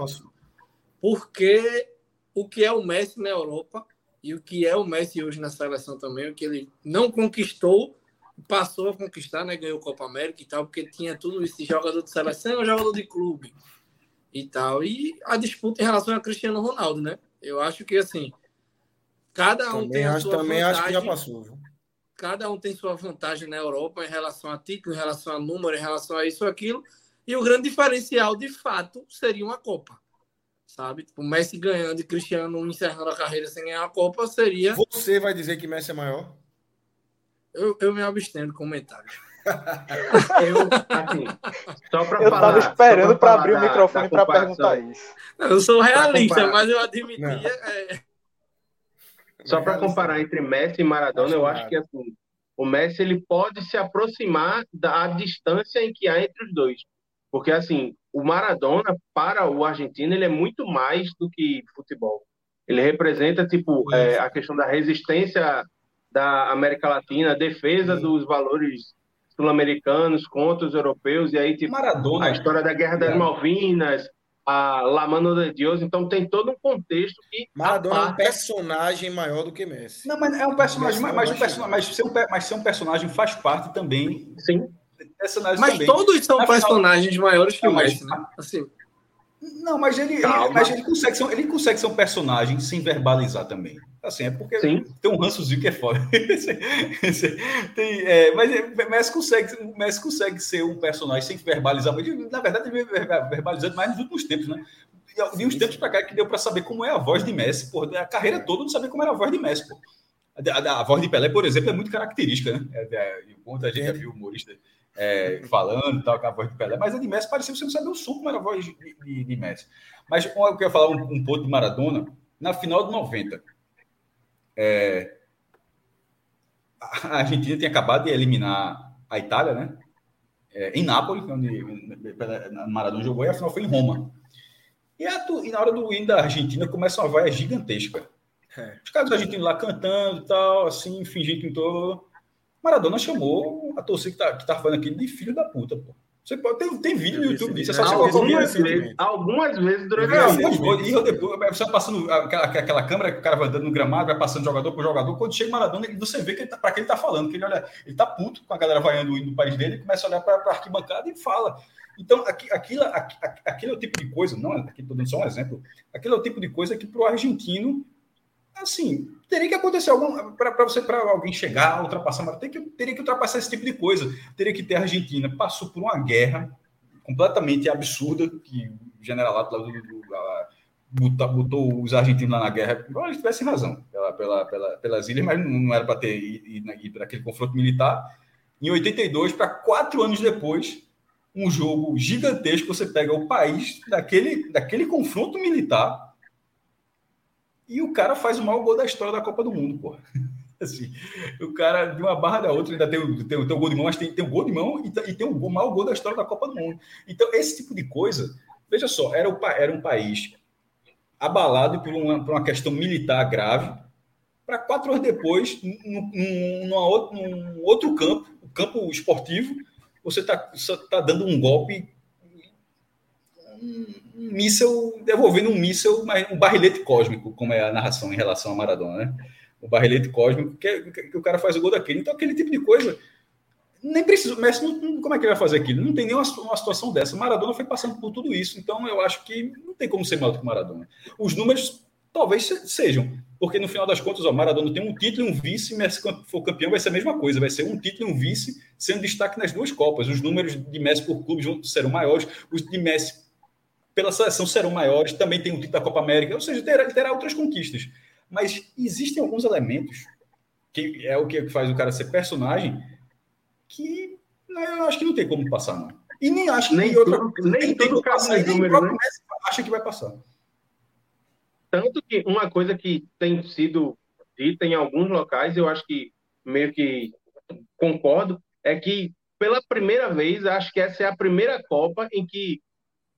porque o que é o Messi na Europa e o que é o Messi hoje na seleção também, o que ele não conquistou, passou a conquistar, né? Ganhou Copa América e tal, porque tinha tudo isso jogador de seleção, jogador de clube e tal. E a disputa em relação a Cristiano Ronaldo, né? Eu acho que assim, cada um também tem a sua também vantagem. Acho que já passou. Viu? Cada um tem sua vantagem na Europa em relação a título, em relação a número, em relação a isso ou aquilo. E o grande diferencial, de fato, seria uma Copa. Sabe? O Messi ganhando e Cristiano encerrando a carreira sem ganhar a Copa seria. Você vai dizer que Messi é maior? Eu, eu me abstenho de comentários. eu, assim, só pra eu falar, tava esperando para abrir o microfone para perguntar isso. eu sou realista, mas eu admitia. É... Só para comparar entre Messi e Maradona, eu acho que assim, o Messi ele pode se aproximar da distância em que há entre os dois. Porque assim, o Maradona para o argentino ele é muito mais do que futebol. Ele representa tipo é, a questão da resistência da América Latina, a defesa Sim. dos valores sul-americanos contra os europeus, e aí tipo, Maradona. a história da Guerra das Malvinas, a La Mano de Deus, então tem todo um contexto que. Maradona é um personagem maior do que Messi. Não, mas é um personagem, mas, mas, um personagem, mas, ser um, mas ser um personagem faz parte também. Sim. Mas também. todos são personagens final... maiores que o Messi, né? Assim. Não, mas ele, ele, mas ele, consegue ser, ele consegue ser um personagem sem verbalizar também. Assim, é porque Sim. tem um rançozinho que é foda. tem, é, mas o Messi consegue, Messi consegue ser um personagem sem verbalizar. Na verdade, ele verbalizando mais nos últimos tempos, né? E uns tempos para cá que deu para saber como é a voz de Messi, pô, a carreira toda não sabia como era a voz de Messi, pô. A, a, a, voz de Pelé, por exemplo, é muito característica, né? É, é, muita gente já viu humorista é, falando e tal, com a voz de Pelé, mas a de Messi parecia que você não sabia o som como era a voz de, de, de Messi. Mas eu queria falar um, um ponto de Maradona, na final de 90, é, a Argentina tinha acabado de eliminar a Itália, né? É, em Nápoles, onde Maradona jogou, e a final foi em Roma. E, a, e na hora do hino da Argentina começa uma vaia gigantesca. É. Os caras argentinos lá cantando e tal, assim, fingindo que todo. Maradona chamou a torcida que tá, que tá falando aqui de filho da puta, pô. Você pode, tem, tem vídeo no YouTube disso. É algumas, vezes, algumas vezes durante a. E eu depois, você passando aquela, aquela câmera que o cara vai andando no gramado, vai passando jogador por jogador. Quando chega o Maradona, você vê que ele tá, para quem ele tá falando. Que ele olha, ele tá puto com a galera vaiando o país dele, começa a olhar para a arquibancada e fala. Então, aquilo, aquilo é o tipo de coisa, não, aqui estou dando só um exemplo, aquilo é o tipo de coisa que para o argentino assim, teria que acontecer algum para você para alguém chegar, ultrapassar, mas que, teria que ultrapassar esse tipo de coisa. Teria que ter a Argentina passou por uma guerra completamente absurda que o general lá do, do, botou, botou, os argentinos lá na guerra, igual eles tivessem razão, pela, pela, pela, pelas ilhas, mas não era para ter ido para aquele confronto militar. Em 82, para quatro anos depois, um jogo gigantesco, você pega o país daquele, daquele confronto militar E o cara faz o maior gol da história da Copa do Mundo, porra. Assim, o cara, de uma barra da outra, ainda tem, o, tem, tem o gol de mão, mas tem, tem o gol de mão e, e tem o, maior gol da história da Copa do Mundo. Então, esse tipo de coisa, veja só, era, o, era um país abalado por uma, por uma questão militar grave, para quatro anos depois, num, num, num, outro campo, o campo esportivo, você está tá dando um golpe, um, míssel, devolvendo um míssel, um barrilete cósmico, como é a narração em relação a Maradona, né? o barrilete cósmico, que, que, que, o cara faz o gol daquele. Então, aquele tipo de coisa. Nem precisa. Messi, não, como é que ele vai fazer aquilo? Não tem nenhuma uma situação dessa. Maradona foi passando por tudo isso. Então, eu acho que não tem como ser maior do que Maradona. Os números talvez sejam. Porque no final das contas, o Maradona tem um título e um vice, Messi for campeão, vai ser a mesma coisa, vai ser um título e um vice, sendo destaque nas duas Copas. Os números de Messi por clube serão maiores, os de Messi pela seleção serão maiores, também tem o título da Copa América, ou seja, terá, terá outras conquistas. Mas existem alguns elementos que é o que faz o cara ser personagem que né, eu acho que não tem como passar, não. E nem acho que nem, outra, nem, nem todo caso passar, nem número, né? acha que vai passar. Tanto que uma coisa que tem sido dita em alguns locais, eu acho que meio que concordo, é que pela primeira vez, acho que essa é a primeira Copa em que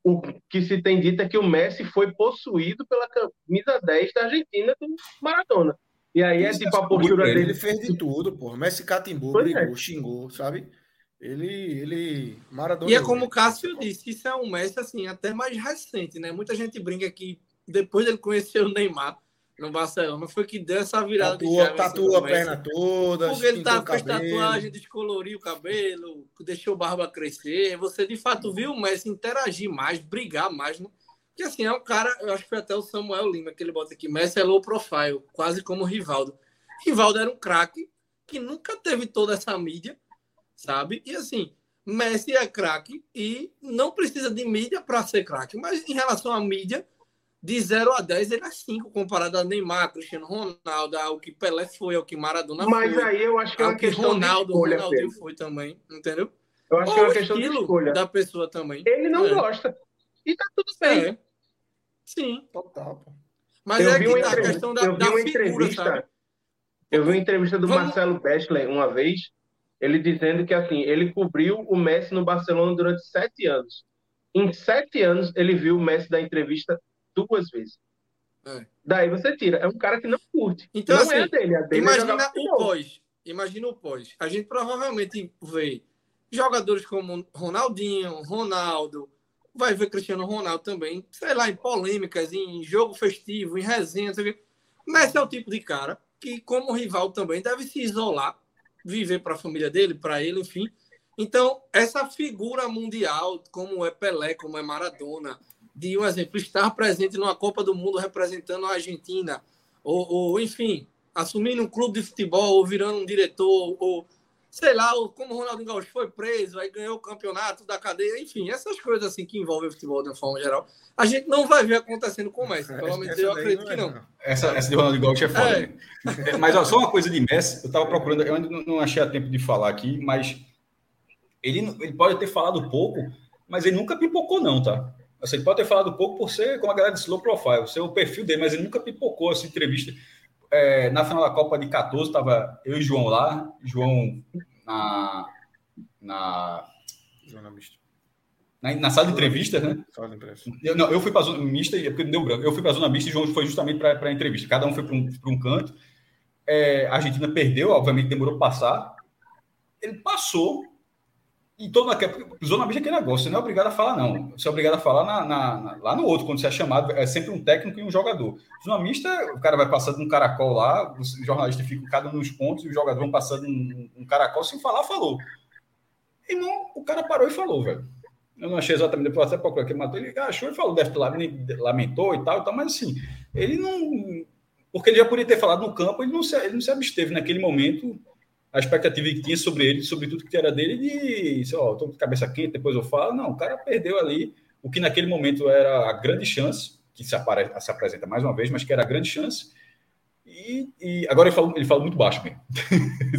o que se tem dito é que o Messi foi possuído pela camisa 10 da Argentina do Maradona. E aí é tipo a postura dele. Ele fez de tudo, pô. Messi catimbou, pois brigou, é. xingou, sabe? Ele, ele, Maradona. E é como o Cássio disse, isso é um Messi assim, até mais recente, né? Muita gente brinca que depois ele conheceu o Neymar, no Barcelona foi que deu essa virada tatua, de. Tatua a perna toda. Porque ele tá, fez tatuagem, descoloriu o cabelo, deixou a barba crescer. Você de fato viu o Messi interagir mais, brigar mais. Né? Porque assim, é um cara, eu acho que foi até o Samuel Lima que ele bota aqui, Messi é low profile, quase como o Rivaldo. Rivaldo era um craque que nunca teve toda essa mídia, sabe? E assim, Messi é craque e não precisa de mídia para ser craque, mas em relação à mídia, de 0 a 10, ele é 5 comparado a Neymar, Cristiano Ronaldo, ao que Pelé foi, ao que Maradona Mas foi. Mas aí eu acho que é uma questão Ronaldo, de escolha. Ronaldinho foi também, entendeu? Eu acho Ou que é uma questão de escolha. da pessoa também. Ele não é. gosta. E tá tudo bem. É. Sim. Total, pô. Mas eu é que tá a questão da, eu vi uma entrevista, sabe? Eu vi uma entrevista do Vamos... Marcelo Bessler uma vez, ele dizendo que assim, ele cobriu o Messi no Barcelona durante sete anos. Em sete anos, ele viu o Messi da entrevista duas vezes. É. Daí você tira. É um cara que não curte. Então, não é assim, é a dele. A dele é imagina é o pós. Imagina o pós. A gente provavelmente vê jogadores como Ronaldinho, Ronaldo, vai ver Cristiano Ronaldo também, sei lá, em polêmicas, em jogo festivo, em resenha, Messi é o tipo de cara que, como rival também, deve se isolar, viver para a família dele, para ele, enfim. Então, essa figura mundial, como é Pelé, como é Maradona, de um exemplo, estar presente numa Copa do Mundo representando a Argentina, ou, ou enfim, assumindo um clube de futebol, ou virando um diretor, ou sei lá, ou como o Ronaldinho Gaúcho foi preso, aí ganhou o campeonato da cadeia, enfim, essas coisas assim que envolvem o futebol de uma forma geral, a gente não vai ver acontecendo com o Messi. Pelo menos eu acredito que não. Essa, essa de Ronaldinho Gaúcho é foda. É. Né? Mas ó, só uma coisa de Messi, eu estava procurando, eu ainda não achei a tempo de falar aqui, mas ele, ele pode ter falado pouco, mas ele nunca pipocou, não, tá? Assim, ele pode ter falado pouco por ser, como a galera disse, low profile, ser o perfil dele, mas ele nunca pipocou essa entrevista. É, na final da Copa de 14, estava eu e João lá, João na. na na, na sala de entrevistas, né? Sala de entrevistas. Eu, não, eu fui para a zona mista, porque não deu branco. Eu fui para a zona mista e João foi justamente para a entrevista. Cada um foi para um, um canto. É, a Argentina perdeu, obviamente demorou para passar. Ele passou, e todo naquela. Zona mista é aquele negócio, você não é obrigado a falar, não. Você é obrigado a falar na, na, na, lá no outro, quando você é chamado, é sempre um técnico e um jogador. Zona mista, o cara vai passando um caracol lá, o jornalista fica cada um nos pontos, e o jogador vão passando um, um caracol, sem falar, falou. Irmão, o cara parou e falou, velho. Eu não achei exatamente, depois até procurar que matou, ele achou e falou, deve ter lamentou e tal, e tal, mas assim, ele não. Porque ele já podia ter falado no campo, ele não se, ele não se absteve naquele momento a expectativa que tinha sobre ele, sobre tudo que era dele, de, sei tô de cabeça quente, depois eu falo. Não, o cara perdeu ali o que naquele momento era a grande chance, que se, apare, se apresenta mais uma vez, mas que era a grande chance. E, e agora ele fala, ele fala muito baixo mesmo.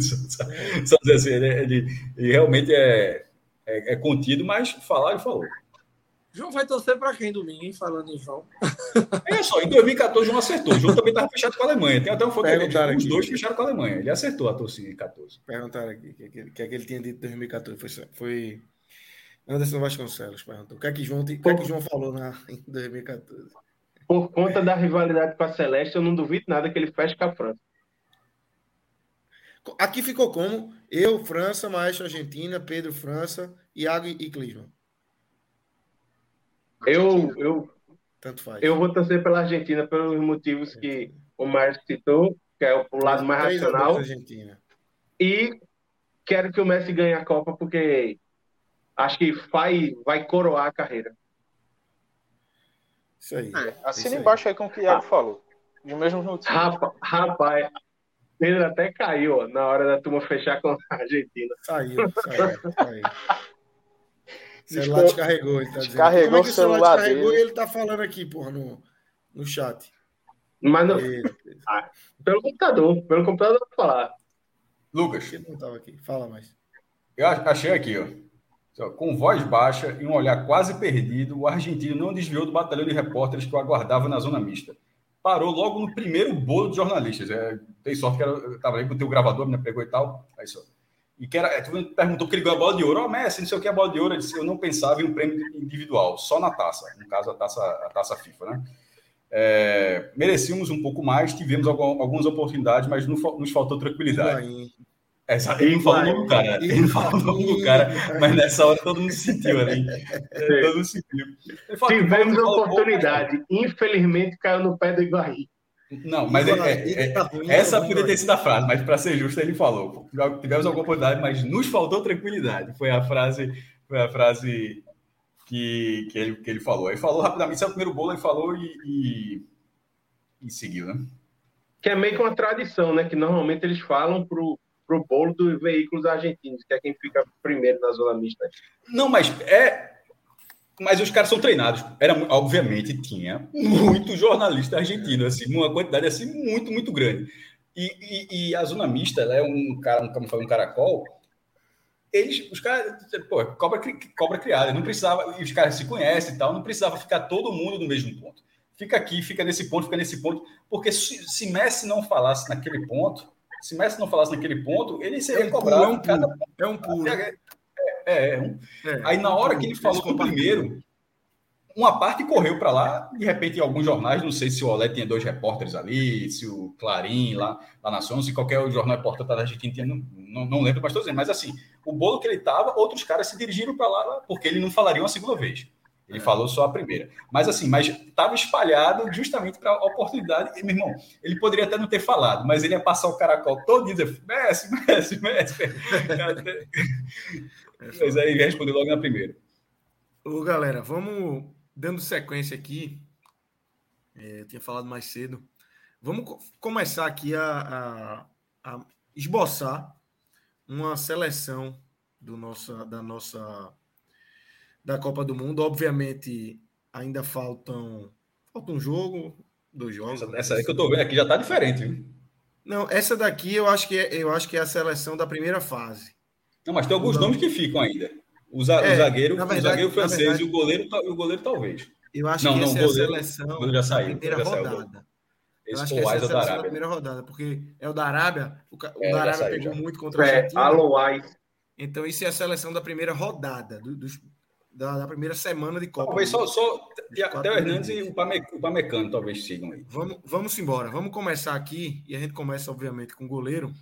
só, dizer assim, ele, ele, ele realmente é, é, é, contido, mas falar ele falou. João vai torcer para quem domingo, hein? Falando em João. É só, em 2014 João acertou. O João também estava fechado com a Alemanha. Tem até um foto dele. Os dois fecharam com a Alemanha. Ele acertou a torcida em 14. Perguntaram aqui o que, que, que, é que ele tinha dito em 2014. Foi, foi Anderson Vasconcelos perguntou. O que é que João, o que é que João falou na, em 2014? Por conta da rivalidade com a Celeste, eu não duvido nada que ele feche com a França. Aqui ficou como? Eu, França, Maestro Argentina, Pedro, França, Iago e Clisman. Eu, eu, Tanto faz. eu vou torcer pela Argentina pelos motivos que o Márcio citou, que é o lado mais racional. E quero que o Messi ganhe a Copa, porque acho que vai, vai coroar a carreira. Isso aí. É, assina embaixo aí com o que o Iago ah. falou. De mesmo motivos. Rapaz, rapaz, Pedro até caiu ó, na hora da turma fechar com a Argentina. Saiu, saiu, saiu. O celular descarregou, ele tá. Descarregou é o celular, descarregou dele. e ele tá falando aqui, porra, no, no chat. Mas não... Ah, pelo computador, pelo computador eu vou falar. Lucas. Ele não tava aqui, fala mais. Eu achei aqui, ó. Com voz baixa e um olhar quase perdido, o argentino não desviou do batalhão de repórteres que o aguardava na zona mista parou logo no primeiro bolo de jornalistas. É, tem sorte que estava aí, botei o gravador, me pegou e tal. Aí só. E que era, é, tu perguntou que ele ganhou a bola de ouro. Ó, oh, Messi, não sei o que é a bola de ouro. Eu disse, eu não pensava em um prêmio individual, só na taça. No caso, a taça, a taça FIFA, né? É, merecíamos um pouco mais, tivemos algumas oportunidades, mas nos faltou tranquilidade. Exato, ele não falou o nome do cara, ele não falou o nome do cara, mas nessa hora todo mundo sentiu ali. Todo mundo sentiu. Tivemos oportunidade, infelizmente caiu no pé do Iguaí. Não, mas é, é, é, essa poderia ter sido a frase, mas para ser justo ele falou. Tivemos alguma oportunidade, mas nos faltou tranquilidade. Foi a frase, foi a frase que, que, ele, que ele falou. Ele falou rapidamente, é o primeiro bolo, ele falou e, e, e seguiu, né? Que é meio que uma tradição, né? Que normalmente eles falam pro pro bolo dos veículos argentinos, que é quem fica primeiro na zona mista. Não, mas é. Mas os caras são treinados. Era, obviamente, tinha muito jornalista argentino, assim, uma quantidade assim muito, muito grande. E, e, e a zona mista, ela é um cara, um, um caracol. Eles, os caras, pô, cobra, cobra criada, não precisava, os caras se conhecem e tal, não precisava ficar todo mundo no mesmo ponto. Fica aqui, fica nesse ponto, fica nesse ponto, porque se, se Messi não falasse naquele ponto, se Messi não falasse naquele ponto, ele seria é um cobrado. é um cada... É um pulo. É, é, um... é, Aí na hora que ele falou no primeiro, uma parte correu para lá, de repente, em alguns jornais, não sei se o Olé tinha dois repórteres ali, se o Clarim lá, lá na São, se qualquer jornal importante da Argentina tinha, não, não, não lembro, mas estou dizendo. Mas assim, o bolo que ele estava, outros caras se dirigiram para lá, porque ele não falaria uma segunda vez. Ele é. falou só a primeira. Mas assim, mas estava espalhado justamente para a oportunidade. E, meu irmão, ele poderia até não ter falado, mas ele ia passar o caracol todo e dizer Messi, Messi, Messi. mas aí ele respondeu logo na primeira. Ô, galera, vamos dando sequência aqui. É, eu tinha falado mais cedo. Vamos começar aqui a, a, a esboçar uma seleção do nossa, da nossa da Copa do Mundo. Obviamente, ainda faltam. Falta um jogo, dois jogos. Essa, essa aí que eu tô vendo aqui já tá diferente, viu? Não, essa daqui eu acho que é, eu acho que é a seleção da primeira fase. Não, mas tem alguns nomes que ficam ainda. O, za, é, o zagueiro, verdade, o zagueiro francês verdade, e o goleiro, o goleiro talvez. Eu acho não, que não, essa goleiro, é a seleção já saiu, da primeira já rodada. Esse eu acho que essa é a seleção da, Arábia. da primeira rodada, porque é o da Arábia, o, o é, da Arábia saiu, pegou já. muito contra. É, Alois. Então, isso é a seleção da primeira rodada, do, dos, da, da, primeira semana de Copa. Talvez só, só Theo Hernandes e o Pamecano talvez sigam aí. Vamos, vamos embora. Vamos começar aqui, e a gente começa, obviamente, com o goleiro.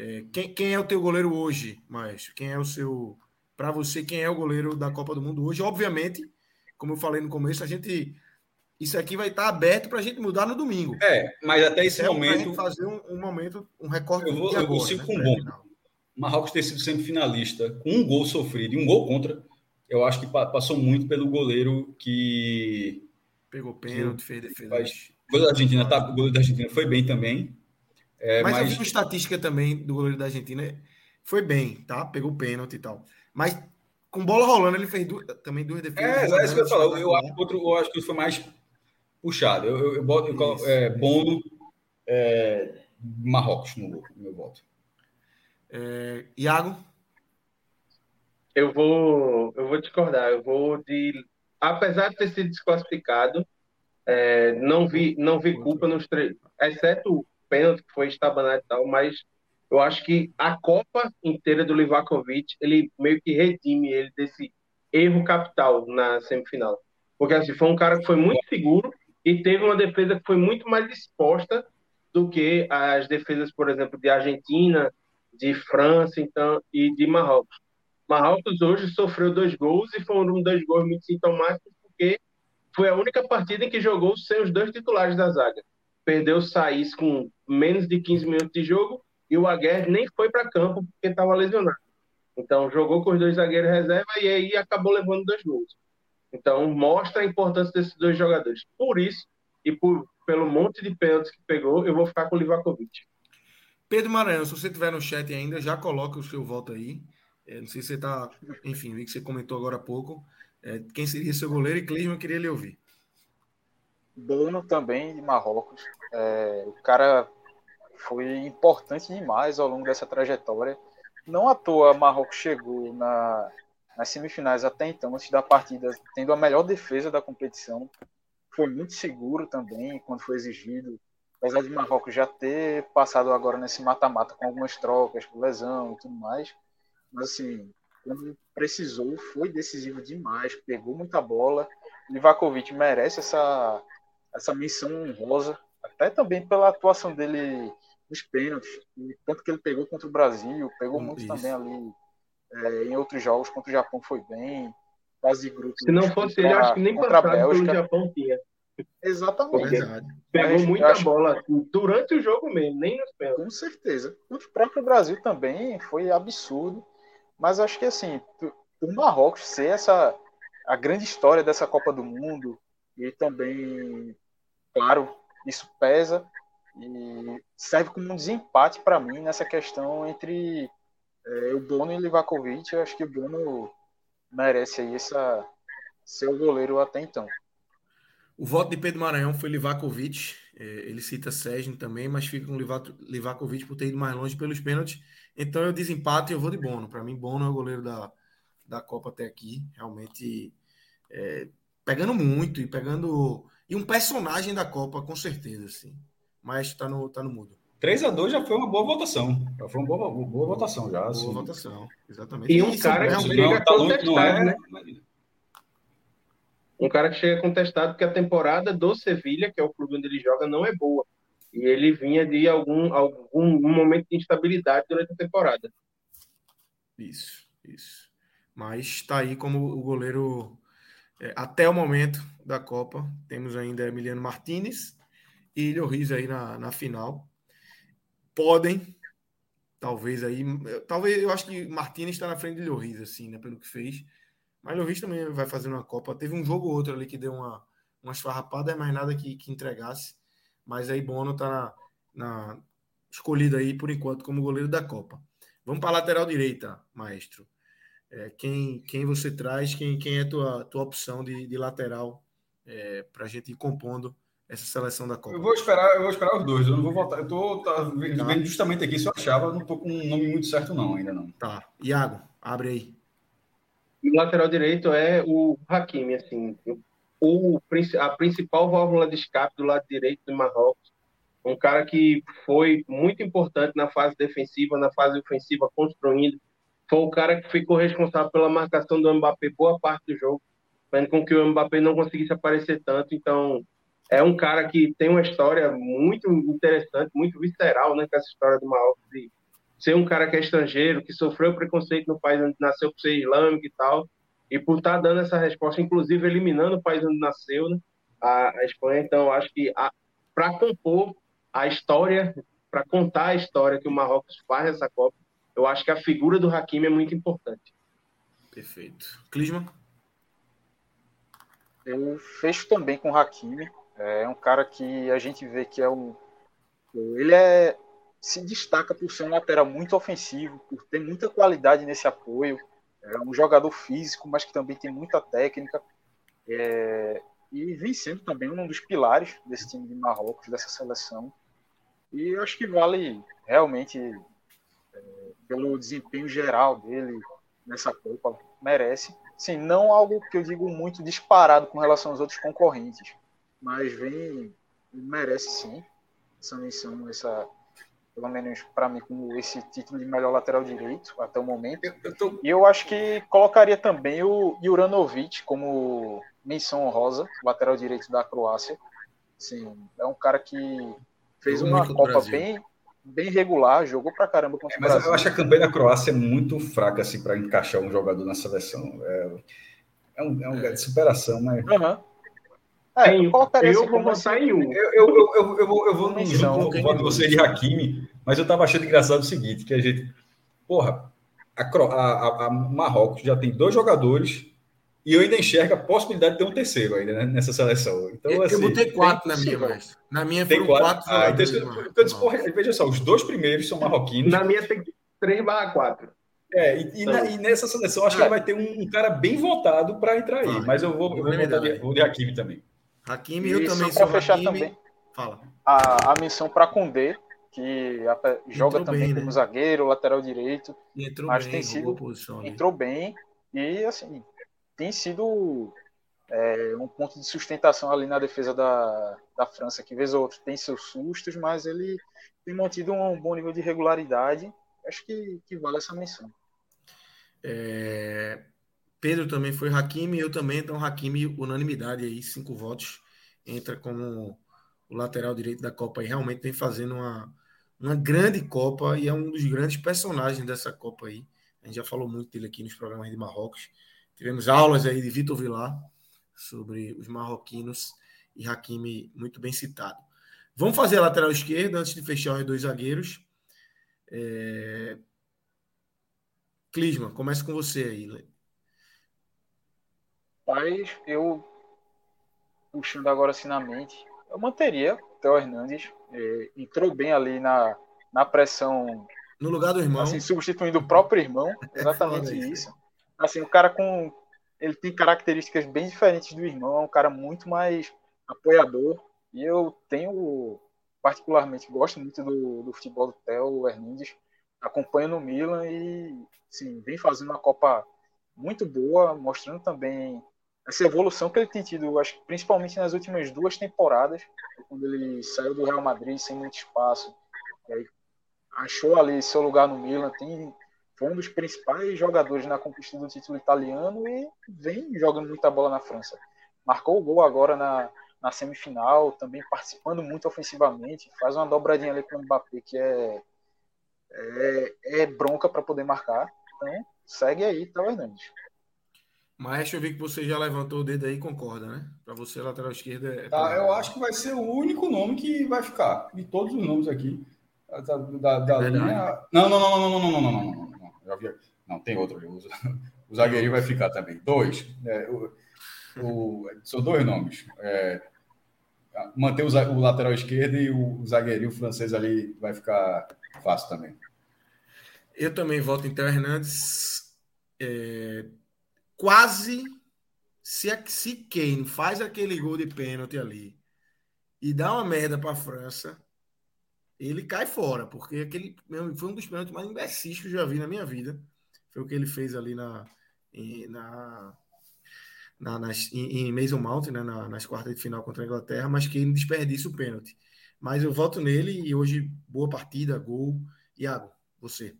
É, quem, quem é o teu goleiro hoje, Maestro? Quem é o seu. Para você, quem é o goleiro da Copa do Mundo hoje? Obviamente, como eu falei no começo, a gente. Isso aqui vai estar aberto para a gente mudar no domingo. É, mas até esse é momento. fazer um, um, momento, um recorde. Eu, vou, eu consigo né, com um bom. Marrocos ter sido semifinalista, com um gol sofrido e um gol contra eu acho que passou muito pelo goleiro que. Pegou pênalti, fez defesa. O goleiro da Argentina, tá, o goleiro da Argentina foi bem também. É, mas, mas eu vi uma estatística também do goleiro da Argentina. Foi bem, tá? Pegou pênalti e tal. Mas com bola rolando, ele fez duas, também duas defesas. É, é isso que eu falo. Eu, eu, outro, eu acho que foi mais puxado. Eu, eu, eu boto eu, é, Bono, é, Marrocos no, no meu voto. É, Iago? Eu vou, eu vou discordar. Eu vou de apesar de ter sido desclassificado, é, não vi não vi culpa nos três, exceto o pênalti que foi estabanado e tal, mas eu acho que a Copa inteira do Livakovic, ele meio que redime ele desse erro capital na semifinal. Porque assim, foi um cara que foi muito seguro e teve uma defesa que foi muito mais exposta do que as defesas, por exemplo, de Argentina, de França então, e de Marrocos. Marrocos hoje sofreu dois gols e foram dois gols muito sintomáticos porque foi a única partida em que jogou sem os dois titulares da zaga. Perdeu o Saís com menos de 15 minutos de jogo e o Aguirre nem foi para campo porque estava lesionado. Então jogou com os dois zagueiros reserva e aí acabou levando dois gols. Então mostra a importância desses dois jogadores. Por isso e por, pelo monte de pênaltis que pegou, eu vou ficar com o Livakovic. Pedro Maranhão, se você estiver no chat ainda, já coloca o seu voto aí. É, não sei se você está. Enfim, vi que você comentou agora há pouco. É, quem seria seu goleiro? E Clisman, eu queria lhe ouvir. Bono também, de Marrocos. É, o cara foi importante demais ao longo dessa trajetória. Não à toa, Marrocos chegou na, nas semifinais até então, antes da partida, tendo a melhor defesa da competição. Foi muito seguro também quando foi exigido apesar de Marrocos já ter passado agora nesse mata-mata com algumas trocas, com lesão e tudo mais, mas assim, quando precisou, foi decisivo demais, pegou muita bola. Livakovic merece essa, essa missão honrosa, até também pela atuação dele nos pênaltis, tanto que ele pegou contra o Brasil, pegou muito Isso. também ali é, em outros jogos, contra o Japão foi bem, de grupo. Se não fosse ele, acho que nem contra a Bélgica. pelo Japão tinha. Exatamente. Pegou Mas, muita acho... bola durante o jogo mesmo, nem nos pênaltis. Com certeza. O próprio Brasil também foi absurdo. Mas acho que assim, o Marrocos ser essa a grande história dessa Copa do Mundo e também, claro, isso pesa e serve como um desempate para mim nessa questão entre é, o Bono e o Livakovic. Eu acho que o Bono merece aí essa ser o goleiro até então. O voto de Pedro Maranhão foi Livakovic. É, ele cita Sérgio também, mas fica com Livakovic por ter ido mais longe pelos pênaltis. Então eu desempate e eu vou de Bono. Para mim, Bono é o goleiro da, da Copa até aqui. Realmente é, pegando muito e pegando. E um personagem da Copa, com certeza, assim. Mas tá no, tá no mudo. 3 a 2 já foi uma boa votação. Já foi uma boa, boa votação já. Boa assim. votação, exatamente. E um cara que chega tá contestado, é, né? Um cara que chega contestado porque a temporada do Sevilha, que é o clube onde ele joga, não é boa. E ele vinha de algum, algum momento de instabilidade durante a temporada. Isso, isso. Mas está aí como o goleiro é, até o momento da Copa. Temos ainda Emiliano Martinez e Lloris aí na, na final. Podem, talvez aí, talvez eu acho que Martinez está na frente de Lloris, assim, né, pelo que fez mas Lloris também vai fazer uma Copa. Teve um jogo ou outro ali que deu uma, uma esfarrapada, mas nada que, que entregasse. Mas aí Bono tá na, na escolhido aí por enquanto como goleiro da Copa. Vamos para a lateral direita, maestro. É, quem, quem você traz, quem, quem é a tua, tua opção de, de lateral é, para a gente ir compondo essa seleção da Copa? Eu vou esperar, eu vou esperar os dois. Eu não vou votar. Eu tô tá, vendo tá. justamente aqui se eu achava, não tô com um nome muito certo não, ainda não. Tá. Iago, abre aí. O lateral direito é o Hakimi, assim, o, a principal válvula de escape do lado direito do Marrocos. Um cara que foi muito importante na fase defensiva, na fase ofensiva, construindo. Foi o cara que ficou responsável pela marcação do Mbappé boa parte do jogo, fazendo com que o Mbappé não conseguisse aparecer tanto. Então, é um cara que tem uma história muito interessante, muito visceral, né, com essa história do Marrocos de ser um cara que é estrangeiro, que sofreu preconceito no país onde nasceu por ser islâmico e tal, e por estar tá dando essa resposta, inclusive eliminando o país onde nasceu, né, a, a Espanha. Então, acho que para compor a história, para contar a história que o Marrocos faz nessa Copa, eu acho que a figura do Hakimi é muito importante. Perfeito. Clisman? Eu fecho também com o Hakimi. É um cara que a gente vê que é um. Ele é se destaca por ser um lateral muito ofensivo, por ter muita qualidade nesse apoio. É um jogador físico, mas que também tem muita técnica. É, e vem sendo também um dos pilares desse time de Marrocos, dessa seleção. E eu acho que vale realmente, pelo desempenho geral dele nessa Copa, merece. sim, não algo que eu digo muito disparado com relação aos outros concorrentes, mas vem merece sim essa menção, essa pelo menos para mim com esse título de melhor lateral direito até o momento. Eu tô... E eu acho que colocaria também o Juranovic como menção honrosa, lateral direito da Croácia. Sim, é um cara que fez uma Copa bem bem regular, jogou pra caramba contra é, Mas eu acho que a campanha da Croácia é muito fraca assim, para encaixar um jogador na seleção. É, é um, é um lugar de superação, mas. Uhum. É, eu, eu vou botar em um. Eu, eu, eu, eu, eu, vou, eu vou no junto com você de Hakimi, mas eu tava achando engraçado o seguinte, que a gente. Porra, a, a, a Marrocos já tem dois jogadores e eu ainda enxergo a possibilidade de ter um terceiro ainda né, nessa seleção. Então, eu, assim, eu botei quatro tem, na minha, mas na minha tem foram quatro. quatro ah, então, então, disse, porra, veja só, os dois primeiros são marroquinos. Na minha tem três barra quatro. É, e, então, e, nessa seleção acho é. que vai ter um, um, cara bem voltado para entrar aí. mas eu vou, eu vou botar de, vou de Hakimi também. Hakimi, eu também sou fechar Hakimi. também. Fala. A, a menção para Condé, que a, joga também bem, como né? zagueiro, lateral direito. E entrou mas bem, tem sido, entrou bem. E assim, tem sido é, um ponto de sustentação ali na defesa da, da França, que vez ou outra tem seus sustos, mas ele tem mantido um bom nível de regularidade. Acho que, que vale essa menção. É, Pedro também foi Hakimi, eu também, então Hakimi, unanimidade aí, cinco votos, entra como o lateral direito da Copa e realmente tem fazendo uma, uma grande Copa e é um dos grandes personagens dessa Copa aí. A gente já falou muito dele aqui nos programas de Marrocos. Tivemos aulas aí de Vitor Vilar sobre os marroquinos e Hakimi muito bem citado. Vamos fazer a lateral esquerda antes de fechar os dois zagueiros. É... Clisma, começa com você aí. Mas eu, puxando agora assim na mente, eu manteria o Theo Hernandes. É, entrou bem ali na, na pressão. No lugar do irmão. Assim, substituindo o próprio irmão. É exatamente isso. Assim, o cara com. Ele tem características bem diferentes do irmão, é um cara muito mais apoiador. E eu tenho, particularmente, gosto muito do, do futebol do Theo Hernandes. Acompanho no Milan e, sim, vem fazendo uma Copa muito boa, mostrando também essa evolução que ele tem tido, acho principalmente nas últimas duas temporadas, quando ele saiu do Real Madrid sem muito espaço, achou ali seu lugar no Milan, tem foi um dos principais jogadores na conquista do título italiano e vem jogando muita bola na França. Marcou o gol agora na, na semifinal, também participando muito ofensivamente, faz uma dobradinha ali com o Mbappé que é, é, é bronca para poder marcar. Então, segue aí, tá, Hernandes. Mas eu vi que você já levantou o dedo aí e concorda, né? Para você, lateral esquerda. É tá, eu acho que vai ser o único nome que vai ficar. De todos os nomes aqui. Da, da, da é linha... Não, não, não, não, não, não, não, não, não, não. Tem outro. O, o zagueirinho vai ficar também. Dois. É, o, o, são dois nomes. É, manter o, o, lateral esquerdo e o zagueirinho francês ali vai ficar fácil também. Eu também voto em Theo Hernandes. É, quase se, se Kane faz aquele gol de pênalti ali e dá uma merda para a França, ele cai fora, porque aquele foi um dos pênaltis mais imbecis que eu já vi na minha vida. Foi o que ele fez ali na, na, na nas, em, em Mason Mount, né, na, nas quartas de final contra a Inglaterra, mas que ele desperdiça o pênalti. Mas eu voto nele e hoje, boa partida, gol. Iago, você.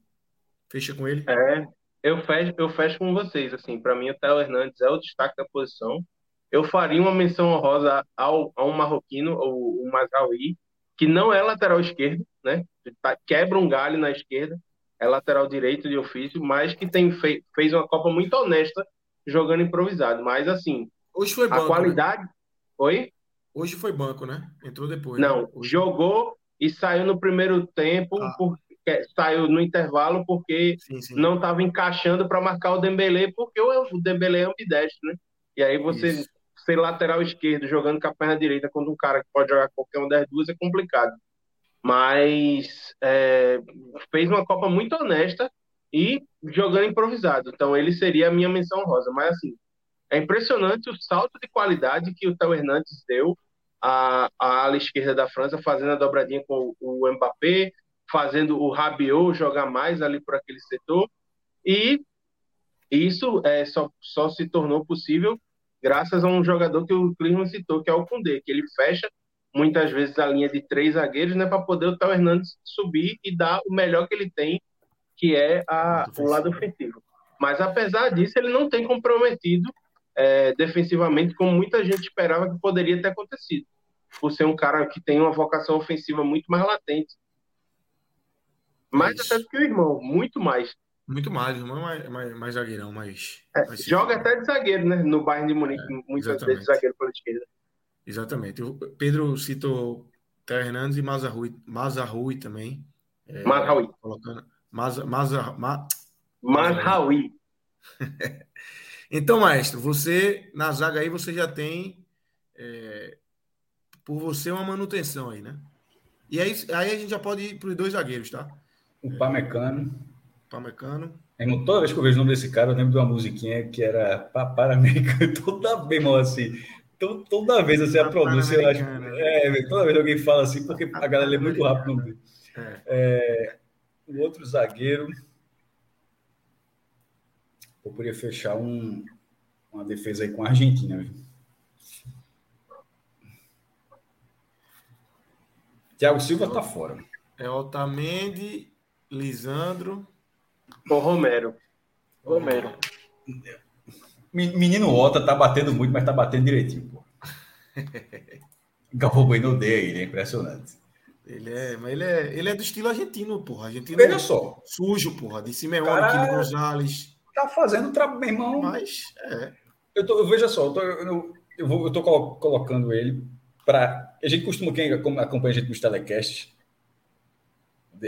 Fecha com ele? É, eu fecho, eu fecho com vocês. Assim, para mim, o Theo Hernandes é o destaque da posição. Eu faria uma menção honrosa ao, a um marroquino, o, o Mazraoui, que não é lateral esquerdo, né? Tá, quebra um galho na esquerda, é lateral direito de ofício, mas que tem fei, fez uma Copa muito honesta jogando improvisado. Mas assim, hoje foi banco, a qualidade. Né? Oi? Hoje foi banco, né? Entrou depois. Não, né? jogou e saiu no primeiro tempo, ah. porque, saiu no intervalo porque sim, sim. não estava encaixando para marcar o Dembélé, porque o, Dembélé é ambidestro, né? E aí você Isso ser lateral esquerdo jogando com a perna direita contra um cara que pode jogar qualquer uma das duas é complicado. Mas é, fez uma Copa muito honesta e jogando improvisado. Então ele seria a minha menção rosa. Mas assim, é impressionante o salto de qualidade que o Theo Hernandes deu à, à ala esquerda da França, fazendo a dobradinha com o, Mbappé, fazendo o Rabiot jogar mais ali por aquele setor. E isso é, só, só se tornou possível graças a um jogador que o Klinsmann citou, que é o Koundé, que ele fecha muitas vezes a linha de três zagueiros, né, para poder o Théo Hernandes subir e dar o melhor que ele tem, que é a, o lado ofensivo. Mas apesar disso, ele não tem comprometido é, defensivamente como muita gente esperava que poderia ter acontecido, por ser um cara que tem uma vocação ofensiva muito mais latente. Mais Isso. até do que o irmão, muito mais. Muito mais, o irmão é mais, mais, mais zagueirão, mais, é, mais joga até de zagueiro, né? No Bayern de Munique, é, muitas exatamente. vezes zagueiro pela esquerda. Exatamente. O Pedro citou Theo Hernandes e Mazarrui, Mazarrui também. É, Mazarrui. Colocando, Maza, Maza, Ma, Mazarrui. então, maestro, você na zaga aí você já tem é, por você uma manutenção aí, né? E aí, aí a gente já pode ir para os dois zagueiros, tá? O Pamecano. Pamecano. Irmão, toda vez que eu vejo o nome desse cara, eu lembro de uma musiquinha que era para Americano, toda vez, irmão, assim. Então, toda vez assim, a pronúncia, eu acho. É, toda vez alguém fala assim, porque a galera lê muito rápido o nome dele. É. É, o outro zagueiro. Eu poderia fechar um, uma defesa aí com a Argentina. Viu? Thiago Silva tá fora. É Otamendi, Lisandro. O Romero. Romero. Menino Ota tá batendo muito, mas tá batendo direitinho, pô. Galvão Bueno odeia ele, é impressionante. Ele é, mas ele é, ele é do estilo argentino, porra. Argentino Veja só. Sujo, porra. De Simeone, Cara, Gonzalez. Tá fazendo trabalho, meu irmão. Mas, é. Eu, tô, eu veja só, eu tô, eu, eu, vou, eu tô colocando ele para. A gente costuma, quem acompanha a gente nos telecasts,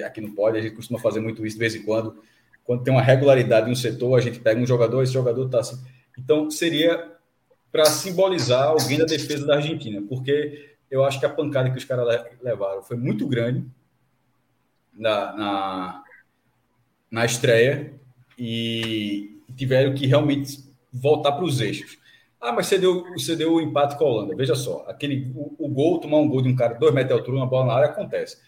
aqui no Pode, a gente costuma fazer muito isso de vez em quando. Quando tem uma regularidade no setor, a gente pega um jogador, esse jogador tá assim. Então, seria para simbolizar alguém da defesa da Argentina, porque eu acho que a pancada que os caras levaram foi muito grande na, na, na estreia e tiveram que realmente voltar para os eixos. Ah, mas você deu, você deu o empate com a Holanda. Veja só, aquele, o, o, gol, tomar um gol de um cara dois metros de altura, uma bola na área, acontece.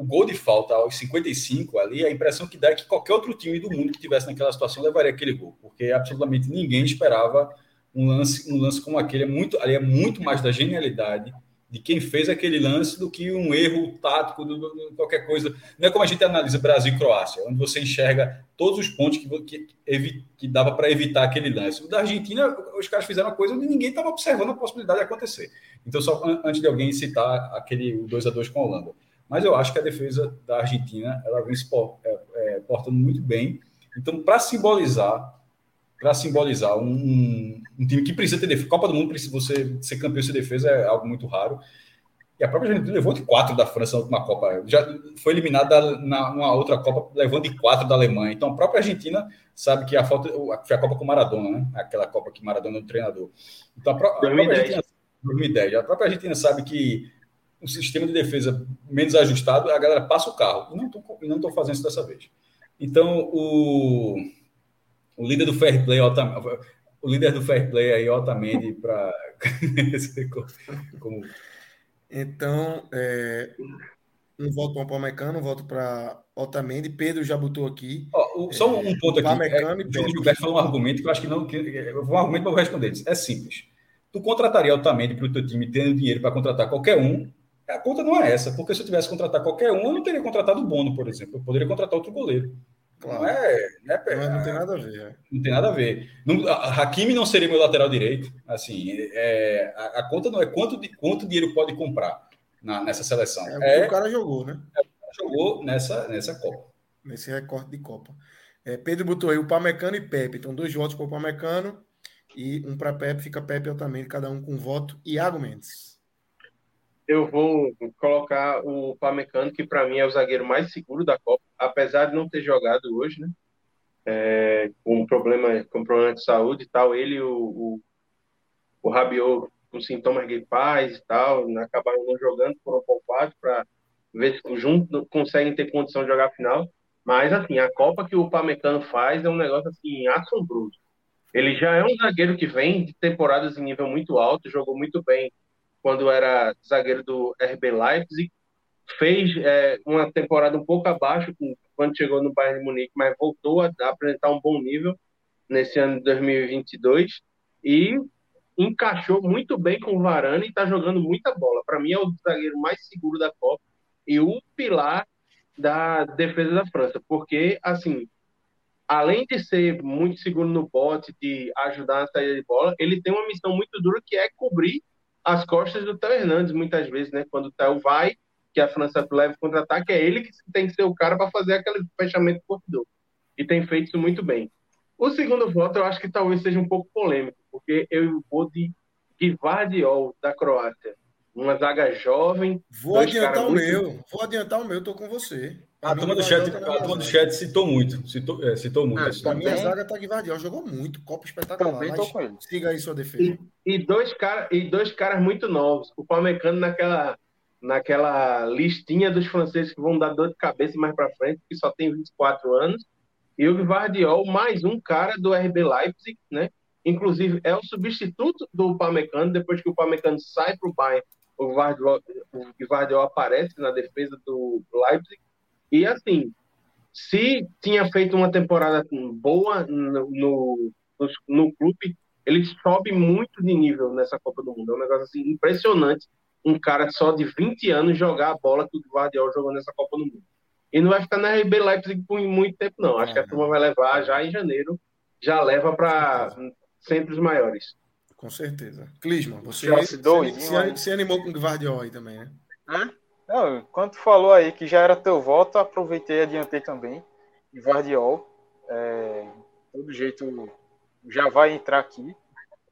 O gol de falta aos 55 ali, a impressão que dá é que qualquer outro time do mundo que tivesse naquela situação levaria aquele gol, porque absolutamente ninguém esperava um lance, um lance como aquele. É muito, ali é muito mais da genialidade de quem fez aquele lance do que um erro tático, do, do, qualquer coisa. Não é como a gente analisa Brasil e Croácia, onde você enxerga todos os pontos que, que, que dava para evitar aquele lance. O da Argentina, os caras fizeram uma coisa onde ninguém estava observando a possibilidade de acontecer. Então, só antes de alguém citar aquele 2 a 2 com a Holanda. Mas eu acho que a defesa da Argentina ela vem se é, é, portando muito bem. Então, para simbolizar para simbolizar um, um, time que precisa ter defesa. Copa do Mundo, precisa você ser campeão sem defesa é algo muito raro. E a própria Argentina levou de quatro da França na última Copa. Já foi eliminada na, numa outra Copa, levando de quatro da Alemanha. Então a própria Argentina sabe que a falta foi a Copa com Maradona, né? Aquela Copa que Maradona é o treinador. Então a, pró a própria Argentina, 2010. A própria Argentina sabe que um sistema de defesa menos ajustado, a galera passa o carro. E não estou fazendo isso dessa vez. Então o o líder do fair play, o líder do fair play aí, Otamendi, para. como... Então, é, um voto para o Palmecano, um voto para Otamendi. Pedro já botou aqui. Oh, só um ponto aqui. Palmecano é, o Gilberto falou um argumento que eu acho que não. Que, um argumento para eu responder. É simples. Tu contrataria Otamendi para o teu time tendo dinheiro para contratar qualquer um. A conta não é essa, porque se eu tivesse contratar qualquer um, eu não teria contratado o Bono, por exemplo. Eu poderia contratar outro goleiro. Claro. Não, é, não, é, não, não tem nada a ver. É. Não tem nada a ver. Não, a Hakimi não seria meu lateral direito. Assim, é, a, a, conta não é quanto, de, quanto dinheiro pode comprar na, nessa seleção. É, o o cara jogou, né? É, jogou nessa, nessa Copa. Nesse recorte de Copa. É, Pedro botou aí o Pamecano e Pepe. Então, dois votos para o Pamecano e um para Pepe. Fica Pepe também, cada um com voto. Iago Mendes eu vou colocar o Pamecano, que para mim é o zagueiro mais seguro da Copa, apesar de não ter jogado hoje, né? É, com problema com problema de saúde e tal, ele o, o, o Rabiot com sintomas gripais e tal, acabaram não jogando, foram poupados para ver se junto conseguem ter condição de jogar a final. Mas, assim, a Copa que o Pamecano faz é um negócio, assim, assombroso. Ele já é um zagueiro que vem de temporadas em nível muito alto, jogou muito bem quando era zagueiro do RB Leipzig, fez é, uma temporada um pouco abaixo quando chegou no Bayern de Munique, mas voltou a, apresentar um bom nível. nesse ano de 2022 e encaixou muito bem com o Varane e está jogando muita bola. Para mim é o zagueiro mais seguro da Copa e o pilar da defesa da França, porque assim, além de ser muito seguro no bote, de ajudar na saída de bola, ele tem uma missão muito dura que é cobrir as costas do Theo Hernandes muitas vezes, né? Quando o Theo vai, que a França leva contra-ataque, é ele que tem que ser o cara para fazer aquele fechamento corredor. E tem feito isso muito bem. O segundo voto eu acho que talvez seja um pouco polêmico, porque eu vou de Guardiol da Croácia. Uma zaga jovem. Vou adiantar o muito... meu. Vou adiantar o meu, tô com você. A turma do chat, a turma do chat citou muito. Citou, é, citou muito. Ah, mim, a zaga tá Guardiol jogou muito. Copa espetacular. Também tô com ele. Siga aí sua defesa. E, e, dois cara, e dois caras muito novos. O Palmecano naquela, naquela listinha dos franceses que vão dar dor de cabeça mais para frente, que só tem 24 anos e o Guardiol, mais um cara do RB Leipzig, né? Inclusive, é o substituto do Pamecano. Depois que o Pamecano sai para o Bayern, o Guardiol aparece na defesa do Leipzig. E, assim, se tinha feito uma temporada boa no, no, no clube, ele sobe muito de nível nessa Copa do Mundo. É um negócio assim, impressionante. Um cara só de 20 anos jogar a bola que o Guardiola jogou nessa Copa do Mundo. E não vai ficar na RB Leipzig por muito tempo, não. Acho que a turma vai levar já em janeiro, já leva para centros maiores. Com certeza. Clisman, você se, se, se, se, animou com o Guardiola aí também, né? Hã? Não, enquanto falou aí que já era teu voto, aproveitei e adiantei também. Guardiol, é, todo jeito já vai entrar aqui.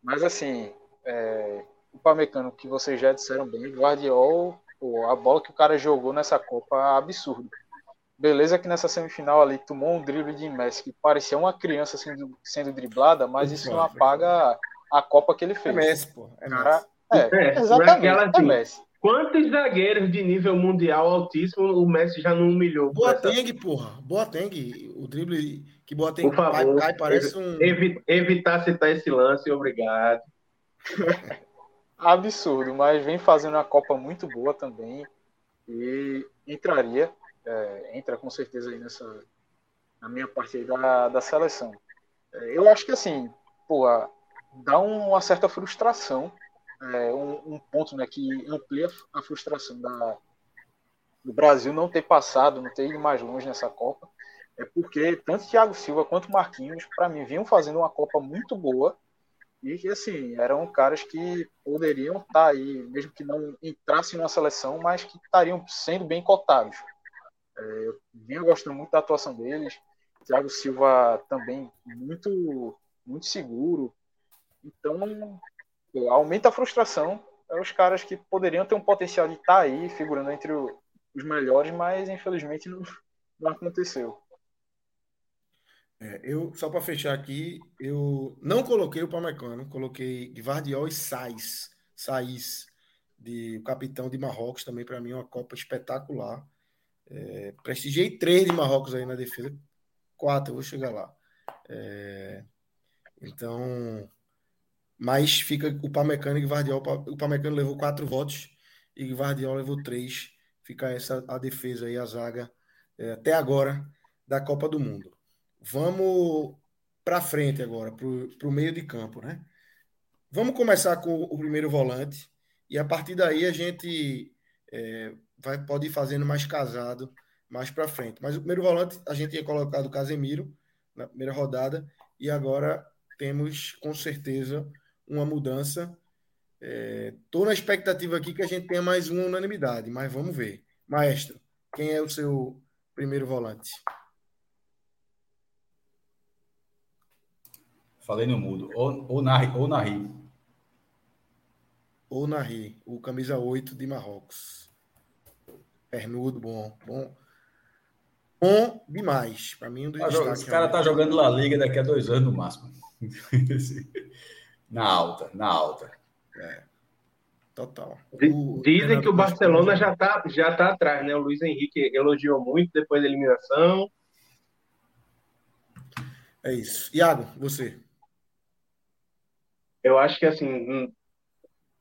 Mas assim, é, o Pamecano que vocês já disseram bem, Guardiol, pô, a bola que o cara jogou nessa Copa é absurdo. Beleza que nessa semifinal ali tomou um drible de Messi que parecia uma criança sendo, sendo driblada, mas isso não apaga a Copa que ele fez. É Messi, pô. É, Cara, é, é exatamente. É assim, Messi. Quantos zagueiros de nível mundial altíssimo o Messi já não humilhou? Boateng, porra. Boateng. O drible que Boateng cai, cai parece um... evitar citar esse lance, obrigado. Absurdo, mas vem fazendo uma Copa muito boa também. E entraria é, entra com certeza aí nessa na minha parte da, da seleção. É, eu acho que assim, pô, dá uma certa frustração, é, um, um, ponto né, que amplia a frustração da, do Brasil não ter passado, não ter ido mais longe nessa Copa, é porque tanto Thiago Silva quanto Marquinhos, para mim, vinham fazendo uma Copa muito boa e que, assim, eram caras que poderiam estar tá aí, mesmo que não entrassem na seleção, mas que estariam sendo bem cotados. É, eu vinha gostando muito da atuação deles. Thiago Silva também muito, muito seguro. Então, aumenta a frustração. É os caras que poderiam ter um potencial de estar tá aí, figurando entre os melhores, mas infelizmente não, não aconteceu. É, eu, só para fechar aqui, eu não coloquei o Pamecano, coloquei Guardiol e Sais, Sais, de, o capitão de Marrocos, também para mim é uma Copa espetacular. É, prestigiei três de Marrocos aí na defesa. Quatro, eu vou chegar lá. É, então, mas fica o Pamecano e Guardiol. O Pamecano levou quatro votos e Guardiol levou três. Fica essa a defesa aí, a zaga, é, até agora, da Copa do Mundo. Vamos para frente agora, para o meio de campo, né? Vamos começar com o primeiro volante e a partir daí a gente é, vai, pode ir fazendo mais casado mais para frente. Mas o primeiro volante a gente tinha colocado o Casemiro na primeira rodada e agora temos com certeza uma mudança. Estou é, na expectativa aqui que a gente tenha mais uma unanimidade, mas vamos ver. Maestro, quem é o seu primeiro volante? Falei no mudo. Ou, Nahi, ou Nahi. Ou o camisa 8 de Marrocos. Pernudo, bom. Bom, bom demais. Para mim, um dos tá Esse cara tá jogando La Liga daqui a dois anos no máximo. na alta, na alta. É. Total. O Dizem que o Barcelona já tá, já tá atrás, né? O Luiz Henrique elogiou muito depois da eliminação. É isso. Iago, você. Eu acho que assim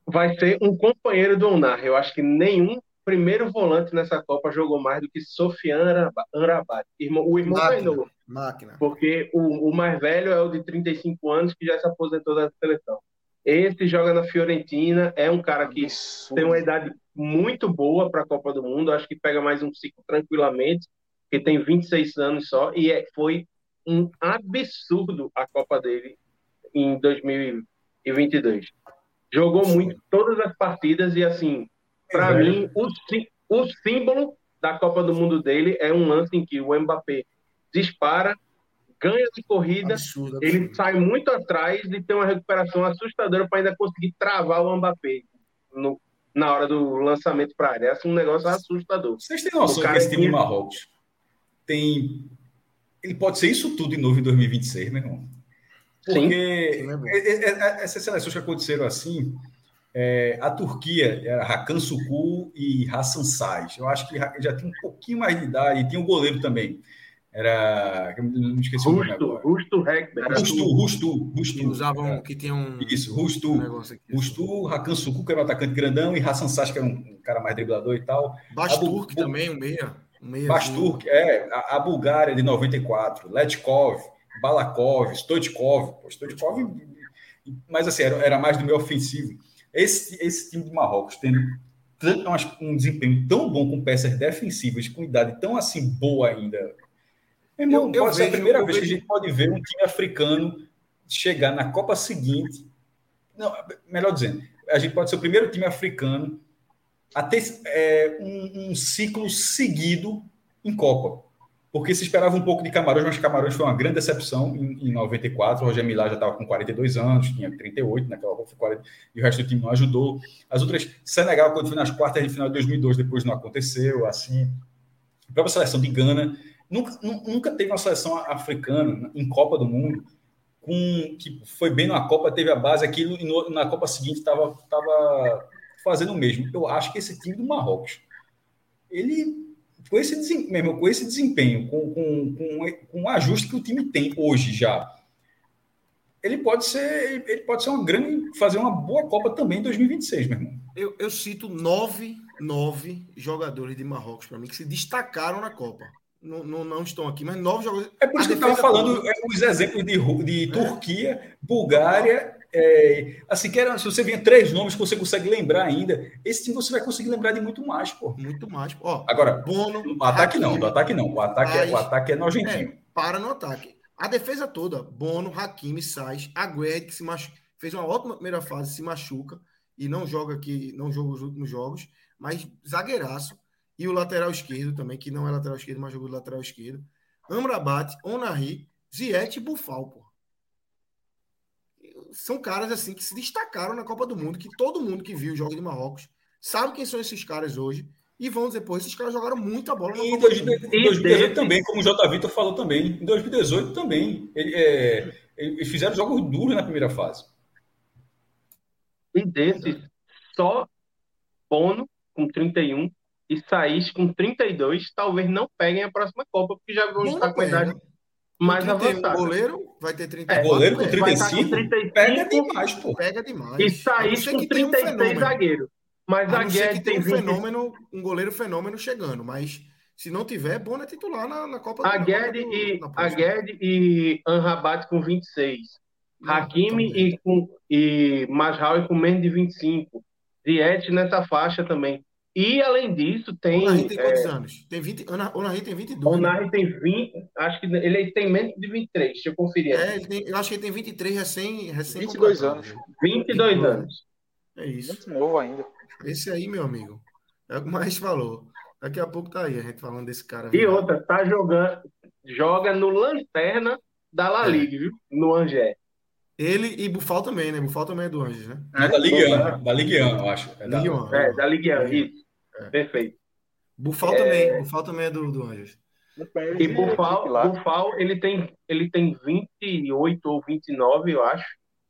vai ser um companheiro do Onar. Eu acho que nenhum primeiro volante nessa Copa jogou mais do que Sofiane Anrabat. O irmão Máquina. Máquina. Porque o, o mais velho é o de 35 anos que já se aposentou da seleção. Esse joga na Fiorentina, é um cara que Isso. tem uma idade muito boa para a Copa do Mundo, acho que pega mais um ciclo tranquilamente, que tem 26 anos só, e é, foi um absurdo a Copa dele em 2022. Jogou muito todas as partidas e assim, para é mim, o, o símbolo da Copa do Mundo dele é um lance em que o Mbappé dispara ganha de corrida, absurdo, absurdo. ele sai muito atrás e tem uma recuperação assustadora para ainda conseguir travar o Mbappé no, na hora do lançamento para a área. É um negócio assustador. Vocês têm noção que esse time de Marrocos tem. Ele pode ser isso tudo de novo em 2026, meu irmão. Porque Sim. Essas seleções que aconteceram assim, é, a Turquia era Hakan Suku e Hassan Sais. Eu acho que já tinha um pouquinho mais de idade, e tinha um goleiro também. Era. Não esqueci Rusto, o nome agora. Rusto Heckberg. Rusto, Rusto, Rusto. Que usavam, que tinha um. Isso, Rusto. Um Rusto, Hakan Suku, que era um atacante grandão, e Hassan Sash, que era um cara mais driblador e tal. Basturk Bu... também, um meia. Um meia Basturk, é. A, a, Bulgária de 94, Letkov, Balakov, Stoichkov. Pô, Stoichkov. Mas assim, era, era mais do meio ofensivo. Esse, esse time de Marrocos tendo um desempenho tão bom com peças defensivas, com idade tão assim boa ainda Irmão, eu, pode eu ser vejo, a primeira vez vejo... que a gente pode ver um time africano chegar na Copa seguinte. Não, melhor dizendo, a gente pode ser o primeiro time africano a ter é, um, um, ciclo seguido em Copa. Porque se esperava um pouco de Camarões, mas Camarões foi uma grande decepção em, em 94. O Roger Milá já estava com 42 anos, tinha 38 naquela Copa, 40, e o resto do time não ajudou. As outras, Senegal, quando foi nas quartas de final de 2002, depois não aconteceu. Assim, a própria seleção de Gana Nunca, nunca teve uma seleção africana em Copa do Mundo com que foi bem na Copa, teve a base aquilo e no, na Copa seguinte estava tava fazendo o mesmo. Eu acho que esse time do Marrocos, ele com esse desempenho, com esse desempenho, com, com, com, com o ajuste que o time tem hoje já, ele pode ser, ele pode ser uma grande, fazer uma boa Copa também em 2026, meu irmão. Eu, eu cito nove, nove jogadores de Marrocos para mim que se destacaram na Copa não, não, não, estão aqui, mas nove jogadores. É por isso que eu estava falando é, os exemplos de, de é. Turquia, Bulgária. É, assim, que era, se você vinha três nomes que você consegue lembrar ainda, esse time você vai conseguir lembrar de muito mais, pô. Muito mais. Ó, Agora, Bono, o ataque Hakimi, não, do ataque não. O ataque, é, o ataque é nojentino. É, para no ataque. A defesa toda, Bono, Hakimi, Sais, Agued, que se machu... fez uma ótima primeira fase, se machuca e não joga aqui, não joga os últimos jogos, mas zagueiraço. E o lateral esquerdo também, que não é lateral esquerdo, mas jogou de lateral esquerdo. Amrabat, Onari, Ziet e Bufal, pô. São caras assim que se destacaram na Copa do Mundo, que todo mundo que viu o jogo de Marrocos sabe quem são esses caras hoje. E vão dizer, pô, esses caras jogaram muita bola na e Copa 2018, em 2018 também, como o J. Vitor falou também. Em 2018 também. Ele, é, eles fizeram jogos duros na primeira fase. E desses, só Bono, com 31, e saísse com 32, talvez não peguem a próxima Copa, porque já vão estar com a idade mais avançada. O goleiro vai ter 30 é, goleiro com 35, com 35, pega demais, pô. Pega demais. E saísse com 36 um zagueiro. Mas a, a Guedes tem, um fenômeno, um goleiro fenômeno chegando, mas se não tiver, bom é titular na, na Copa a Guedes e a Guedes e Anrabat com 26. Não, Hakimi e com e Masraoui com menos de 25. Ziet nessa faixa também. E, além disso, tem. O Onari tem quantos é... anos? Tem 20... O Onari tem 22. O Onari né? tem 20. Acho que ele tem menos de 23. Deixa eu conferir. É, tem... eu acho que ele tem 23 recém. recém 22 anos. 22 22 anos. É isso. Muito novo ainda. Esse aí, meu amigo. É o que mais falou. Daqui a pouco tá aí a gente falando desse cara. E outra, tá jogando. Joga no Lanterna da La é. Liga, viu? No Angé. Ele e Bufal também, né? Bufal também é do Anjos, né? É da Ligue 1, da Ligue 1, eu acho. É da Ligue 1. É, da Ligue 1, isso. É. Perfeito. Bufal é... também. Bufal também é do, do Anjos. E Bufal, Bufal ele, tem, ele tem 28 ou 29, eu acho.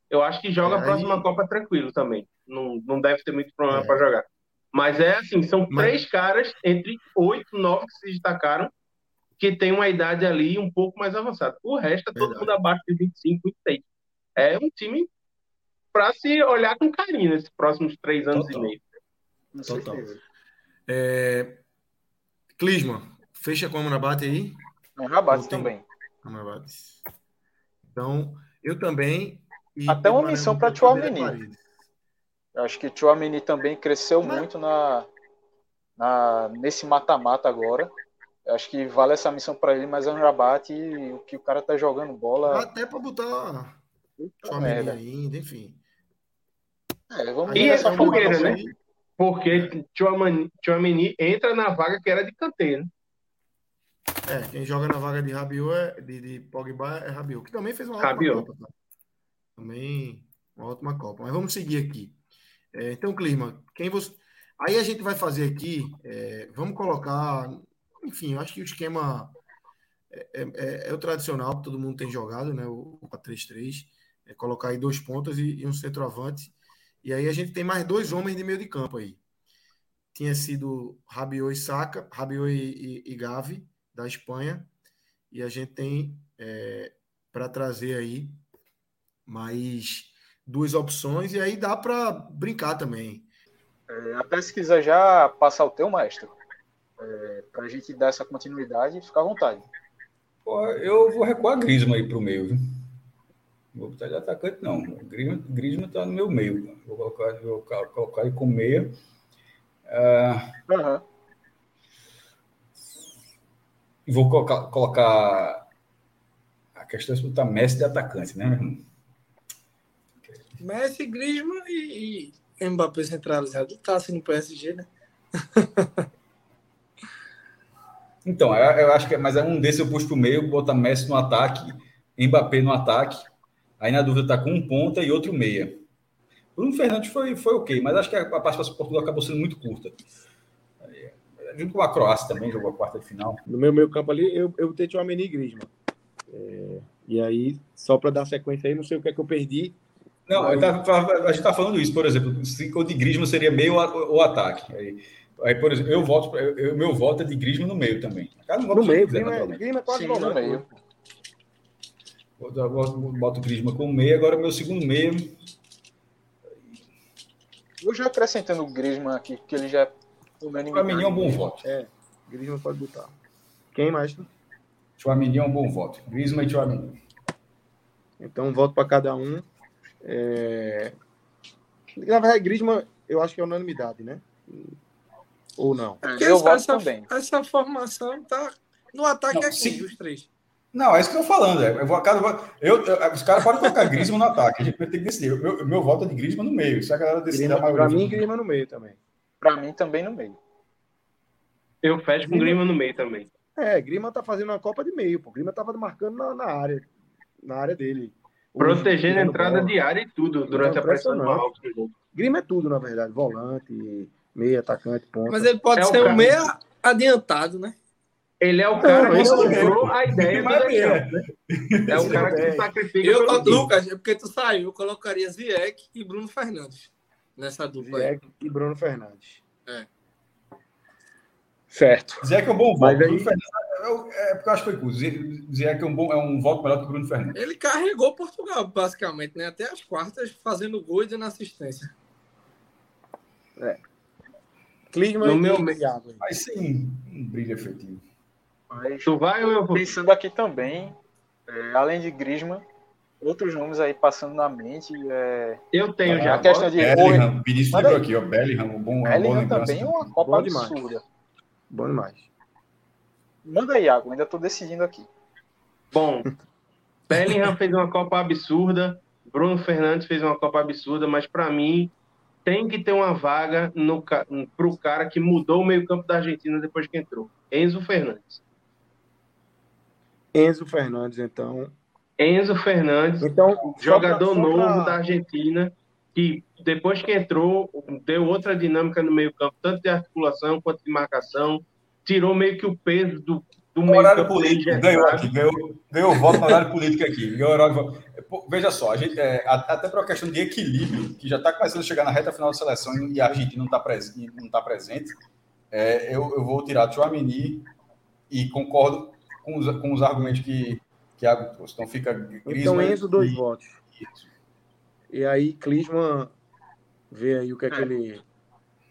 Eu acho que joga é, a próxima aí... Copa tranquilo também. Não, não deve ter muito problema é. para jogar. Mas é assim, são Mas... três caras entre oito, nove que se destacaram que tem uma idade ali um pouco mais avançada. O resto é todo Verdade. mundo abaixo de 25, 26. É um time para se olhar com carinho nesses próximos três anos Total. e meio. Total. É... Clisma, fecha com o Amrabat aí? Amrabat também. Amrabat. Então, eu também. Até uma missão para Chouameni. Eu acho que Chouameni também cresceu Mas... muito na, na, nesse mata-mata agora. Eu acho que vale essa missão para ele, mas é um rabat e o que o cara tá jogando bola. Até para botar Chouameni ainda, enfim. É, vamos e essa fogueira, né? Porque Chouameni entra na vaga que era de canteiro. Né? É, quem joga na vaga de Rabiot é, de, de Pogba é Rabiot, que também fez uma ótima Rabiot. Copa. Tá? Também uma ótima Copa. Mas vamos seguir aqui. É, então, Clima, quem você. Aí a gente vai fazer aqui, é, vamos colocar, enfim, eu acho que o esquema é, é, é, é o tradicional que todo mundo tem jogado, né? O, o 4-3-3, é colocar aí dois pontas e, e, um centroavante. E aí a gente tem mais dois homens de meio de campo aí. Tinha sido Rabiot e Saca, Rabiot e, e, e Gavi, da Espanha. E a gente tem é, para trazer aí mais duas opções, e aí dá para brincar também. É, até se quiser já passar o teu, maestro, é, para a gente dar essa continuidade, fica à vontade. Pô, eu vou recuar a Grisma aí para o meio, viu? Vou botar de atacante, não. Grisma, Grisma está no meu meio. Vou colocar, vou colocar aí com meia. Uh, uhum. Vou colocar, colocar a questão é botar Messi de atacante, né, meu irmão? Messi, Griezmann e, Mbappé centralizado. Tá assim no PSG, né? então, eu, eu, acho que é, mas é um desses eu puxo pro meio, botar Messi no ataque, Mbappé no ataque. Aí na dúvida tá com um ponta e outro meia. Bruno Fernandes foi, foi ok, mas acho que a participação do Portugal acabou sendo muito curta. Junto com a Croácia também, jogou a quarta de final. No meu meio campo ali, eu, eu tentei o Ameni e Griezmann. É, e aí, só para dar sequência aí, não sei o que é que eu perdi, não, a gente está falando isso, por exemplo, se o de Grisma seria meio ou ataque. Aí, aí, por exemplo, eu voto, eu, meu voto é de Grisma no meio também. Cara, no meio, Grima, é, Grima é quase Sim, no meio. Boto, boto Grisma como meio, agora meu segundo meio. Eu já acrescentando o Grisma aqui, porque ele já é o Para mim é um bom voto. É, Grisma pode botar. Quem mais? Chouamini é um bom voto. Grisma e Chouamini. Então, voto para cada um. É... Na verdade, Griezmann, eu acho que é unanimidade, né? Ou não? É, eu voto também. Essa formação tá no ataque não, aqui, se... os três. Não, é isso que eu tô falando. É. Eu vou, eu, eu, os caras podem colocar Griezmann no ataque. A gente vai ter que decidir. O meu, meu voto é de Griezmann no meio. Se a galera decidir Para mim, Griezmann no meio também. Para mim, também no meio. Eu fecho com Griezmann no meio também. É, Griezmann tá fazendo uma Copa de meio. Pô. Griezmann tava marcando na, na área. Na área dele. Protegendo a entrada bola. de área e tudo durante a pressão do. Grima é tudo, na verdade. Volante, meia, atacante, ponta. Mas ele pode é ser o, um meia adiantado, né? Ele é o cara que comprou a ideia do Deschamps, né? É o cara que sacrifica. Eu, Lucas, é porque tu saiu, eu colocaria Ziek e Bruno Fernandes nessa dupla. Ziek e Bruno Fernandes. É. Certo. Ziek é um bom voto. Aí... Fernandes é, é porque eu acho que foi curto. Que é um, bom, é um voto melhor que o Bruno Fernandes. Ele carregou Portugal, basicamente, né? Até as quartas, fazendo gol e dando assistência. É. Klinsmann no meu Thiago. Mas sim, um brilho efetivo. Mas, tu vai ou eu vou? Pensando aqui também, é, além de Griezmann, outros nomes aí passando na mente. É... Eu tenho ah, já. A questão de. Bellingham, Vinícius lembrou aqui, ó. Bellingham, um bom. Bellingham também é uma Copa bom absurda. Demais. Bom demais. Manda aí, Iago, ainda estou decidindo aqui. Bom, Bellingham fez uma Copa absurda, Bruno Fernandes fez uma Copa absurda, mas para mim tem que ter uma vaga para o cara que mudou o meio-campo da Argentina depois que entrou. Enzo Fernandes. Enzo Fernandes, então. Enzo Fernandes, então, jogador pra, novo pra... da Argentina, que depois que entrou, deu outra dinâmica no meio-campo, tanto de articulação quanto de marcação, tirou meio que o peso do, do meio horário político, ganhou aqui, ganhou, ganhou voto no horário político aqui. Ganhou horário, veja só, a gente, é, até para uma questão de equilíbrio, que já está começando a chegar na reta final da seleção e a Argentina não está presente, não tá presente é, eu, eu vou tirar Chouamini e concordo com os, com os argumentos que Thiago trouxe. Então fica Griezmann Então Enzo, dois e, votos. Isso. E aí Clisman vê aí o que é que ele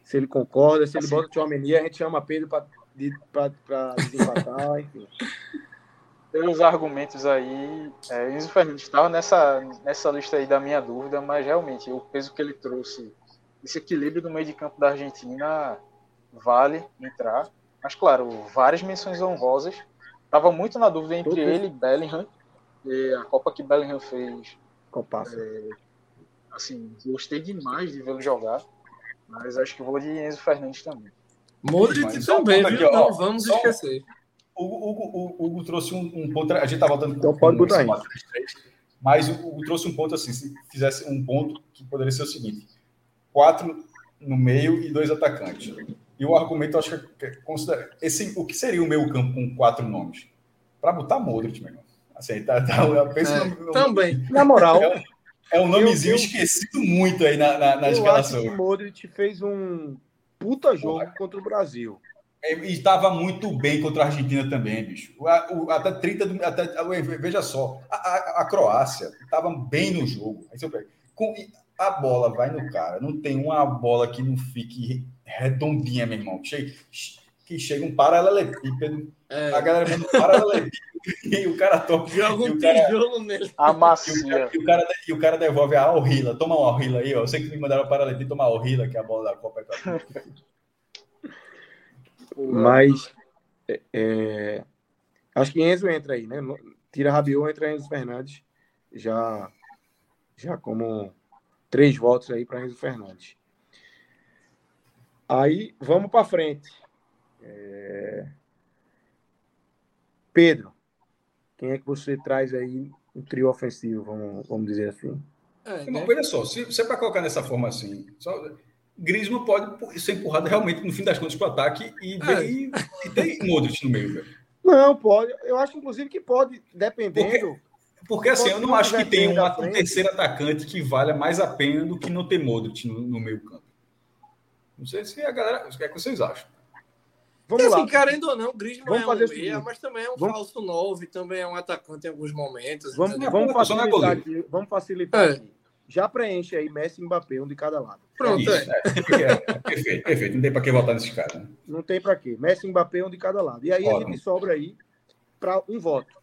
se ele concorda, se ele assim. bota o Tchouameni, a gente chama Pedro para desempatar, enfim. Pelos argumentos aí, é, Enzo Fernandes estava nessa, nessa lista aí da minha dúvida, mas realmente o peso que ele trouxe, esse equilíbrio do meio de campo da Argentina vale entrar. Mas claro, várias menções honrosas. Tava muito na dúvida entre ele e Bellingham. E a Copa que Bellingham fez. Copaça. É, assim, gostei demais de vê-lo jogar. Mas acho que vou de Enzo Fernandes também. Modric também, viu? Aqui, ó, Não vamos só, esquecer. O Hugo, o Hugo, trouxe um, um, ponto. A gente tá voltando então pode botar aí. Mas o Hugo trouxe um ponto assim: se fizesse um ponto que poderia ser o seguinte: quatro no meio e dois atacantes. E o argumento, acho que é considera esse, o que seria o meio campo com quatro nomes? Para botar Modric, meu irmão. Assim, tá, tá, eu penso é, no, também. Na moral. É, é um nomezinho eu, eu, esquecido muito aí na, na, na eu escalação. Acho que Modric fez um puta jogo Porra. contra o Brasil. É, e estava muito bem contra a Argentina também, bicho. O, o, até 30 do, até, Veja só, a, a, a Croácia estava bem no jogo. Aí você pega, com, a bola vai no cara. Não tem uma bola que não fique redondinha, meu irmão. Chega, que chega um paralelepípedo. É. A galera manda um paralelepípedo e o cara toca. Joga um tijolo nele. A macia. E o, cara, e, o cara, e o cara devolve a Alrila. Toma uma Alrila aí, ó. Eu sei que me mandaram o paralelepípedo, toma a Alrila, que é a bola da Copa. Mas é, é, acho que Enzo entra aí, né? Tira Rabiot, entra Enzo Fernandes. Já, já como três votos aí para Enzo Fernandes. Aí vamos para frente. É... Pedro, quem é que você traz aí um trio ofensivo, vamos, vamos dizer assim? É, né? Olha só, se, se é para colocar nessa forma assim, só, Grisma pode ser empurrado realmente, no fim das contas, para o ataque e, é. e, e tem Modric no meio. Velho. Não, pode. Eu acho, inclusive, que pode, dependendo. Porque, porque assim, eu não acho que tem um, um terceiro atacante que valha mais a pena do que não ter Modric no, no meio campo. Não sei se a galera. O que é que vocês acham? Vamos assim, lá. querendo ou não, o Griezmann vamos é um fazer meia, mas também é um vamos... falso novo, também é um atacante em alguns momentos. Vamos, vamos facilitar, aqui, vamos facilitar é. aqui. Já preenche aí Messi e Mbappé, um de cada lado. Pronto, Isso, é. é. perfeito, perfeito. Não tem para que votar nesses caras. Né? Não tem para quê. Messi e Mbappé, um de cada lado. E aí a gente sobra aí para um voto.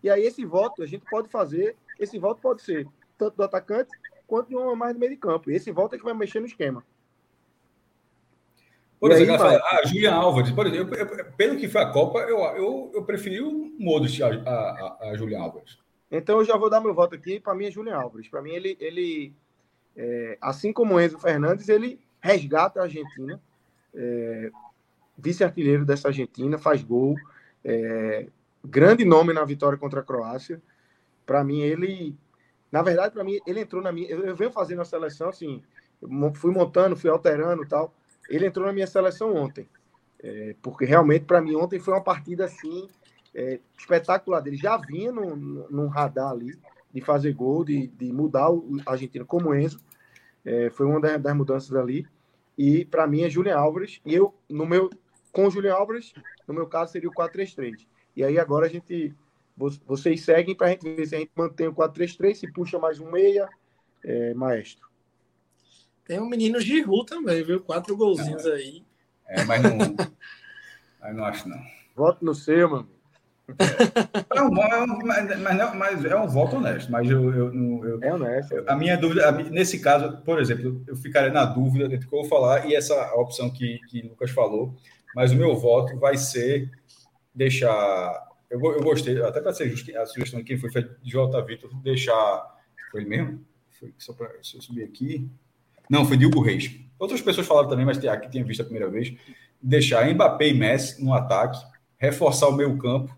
E aí esse voto, a gente pode fazer, esse voto pode ser tanto do atacante quanto de um mais do meio de campo. E esse voto é que vai mexer no esquema. Por exemplo, aí, fala, ah, Julian Álvares. Por exemplo, eu, eu, pelo que foi a Copa, eu, eu, eu preferi o Modric a, a, a Julian Álvares. Então eu já vou dar meu voto aqui. Para mim é Julian Álvares. Para mim, ele, ele é, assim como o Enzo Fernandes, ele resgata a Argentina. É, Vice-artilheiro dessa Argentina, faz gol. É, grande nome na vitória contra a Croácia. Para mim, ele. Na verdade, para mim, ele entrou na minha. Eu, eu venho fazendo a seleção assim. Fui montando, fui alterando tal. Ele entrou na minha seleção ontem. É, porque realmente, para mim, ontem foi uma partida assim é, espetacular. Ele já vinha no, no, radar ali de fazer gol, de, de mudar o Argentina como Enzo. É, foi uma das, das, mudanças ali. E para mim é Julian Álvares. E eu, no meu, com o Julian Álvares, no meu caso, seria o 4-3-3. E aí agora a gente. Vocês seguem para a gente ver se a gente mantém o 4-3-3, se puxa mais um meia, é, maestro. Tem um menino Giru também, viu? Quatro golzinhos não, aí. É, mas não. mas não acho, não. Voto no seu, mano. É um, é um, mas, mas, mas, é um voto honesto. Mas eu, eu, eu, é honesto. a minha dúvida, a, nesse caso, por exemplo, eu ficaria na dúvida entre o que eu vou falar e essa opção que, que o Lucas falou. Mas o meu voto vai ser deixar. Eu, eu gostei, até para ser justo, a sugestão de quem foi, foi de J. Vitor, deixar. Foi ele mesmo? Foi só para eu subir aqui. Não, foi Dilgo Reis. Outras pessoas falaram também, mas aqui tinha visto a primeira vez. Deixar Mbappé e Messi no ataque, reforçar o meio campo.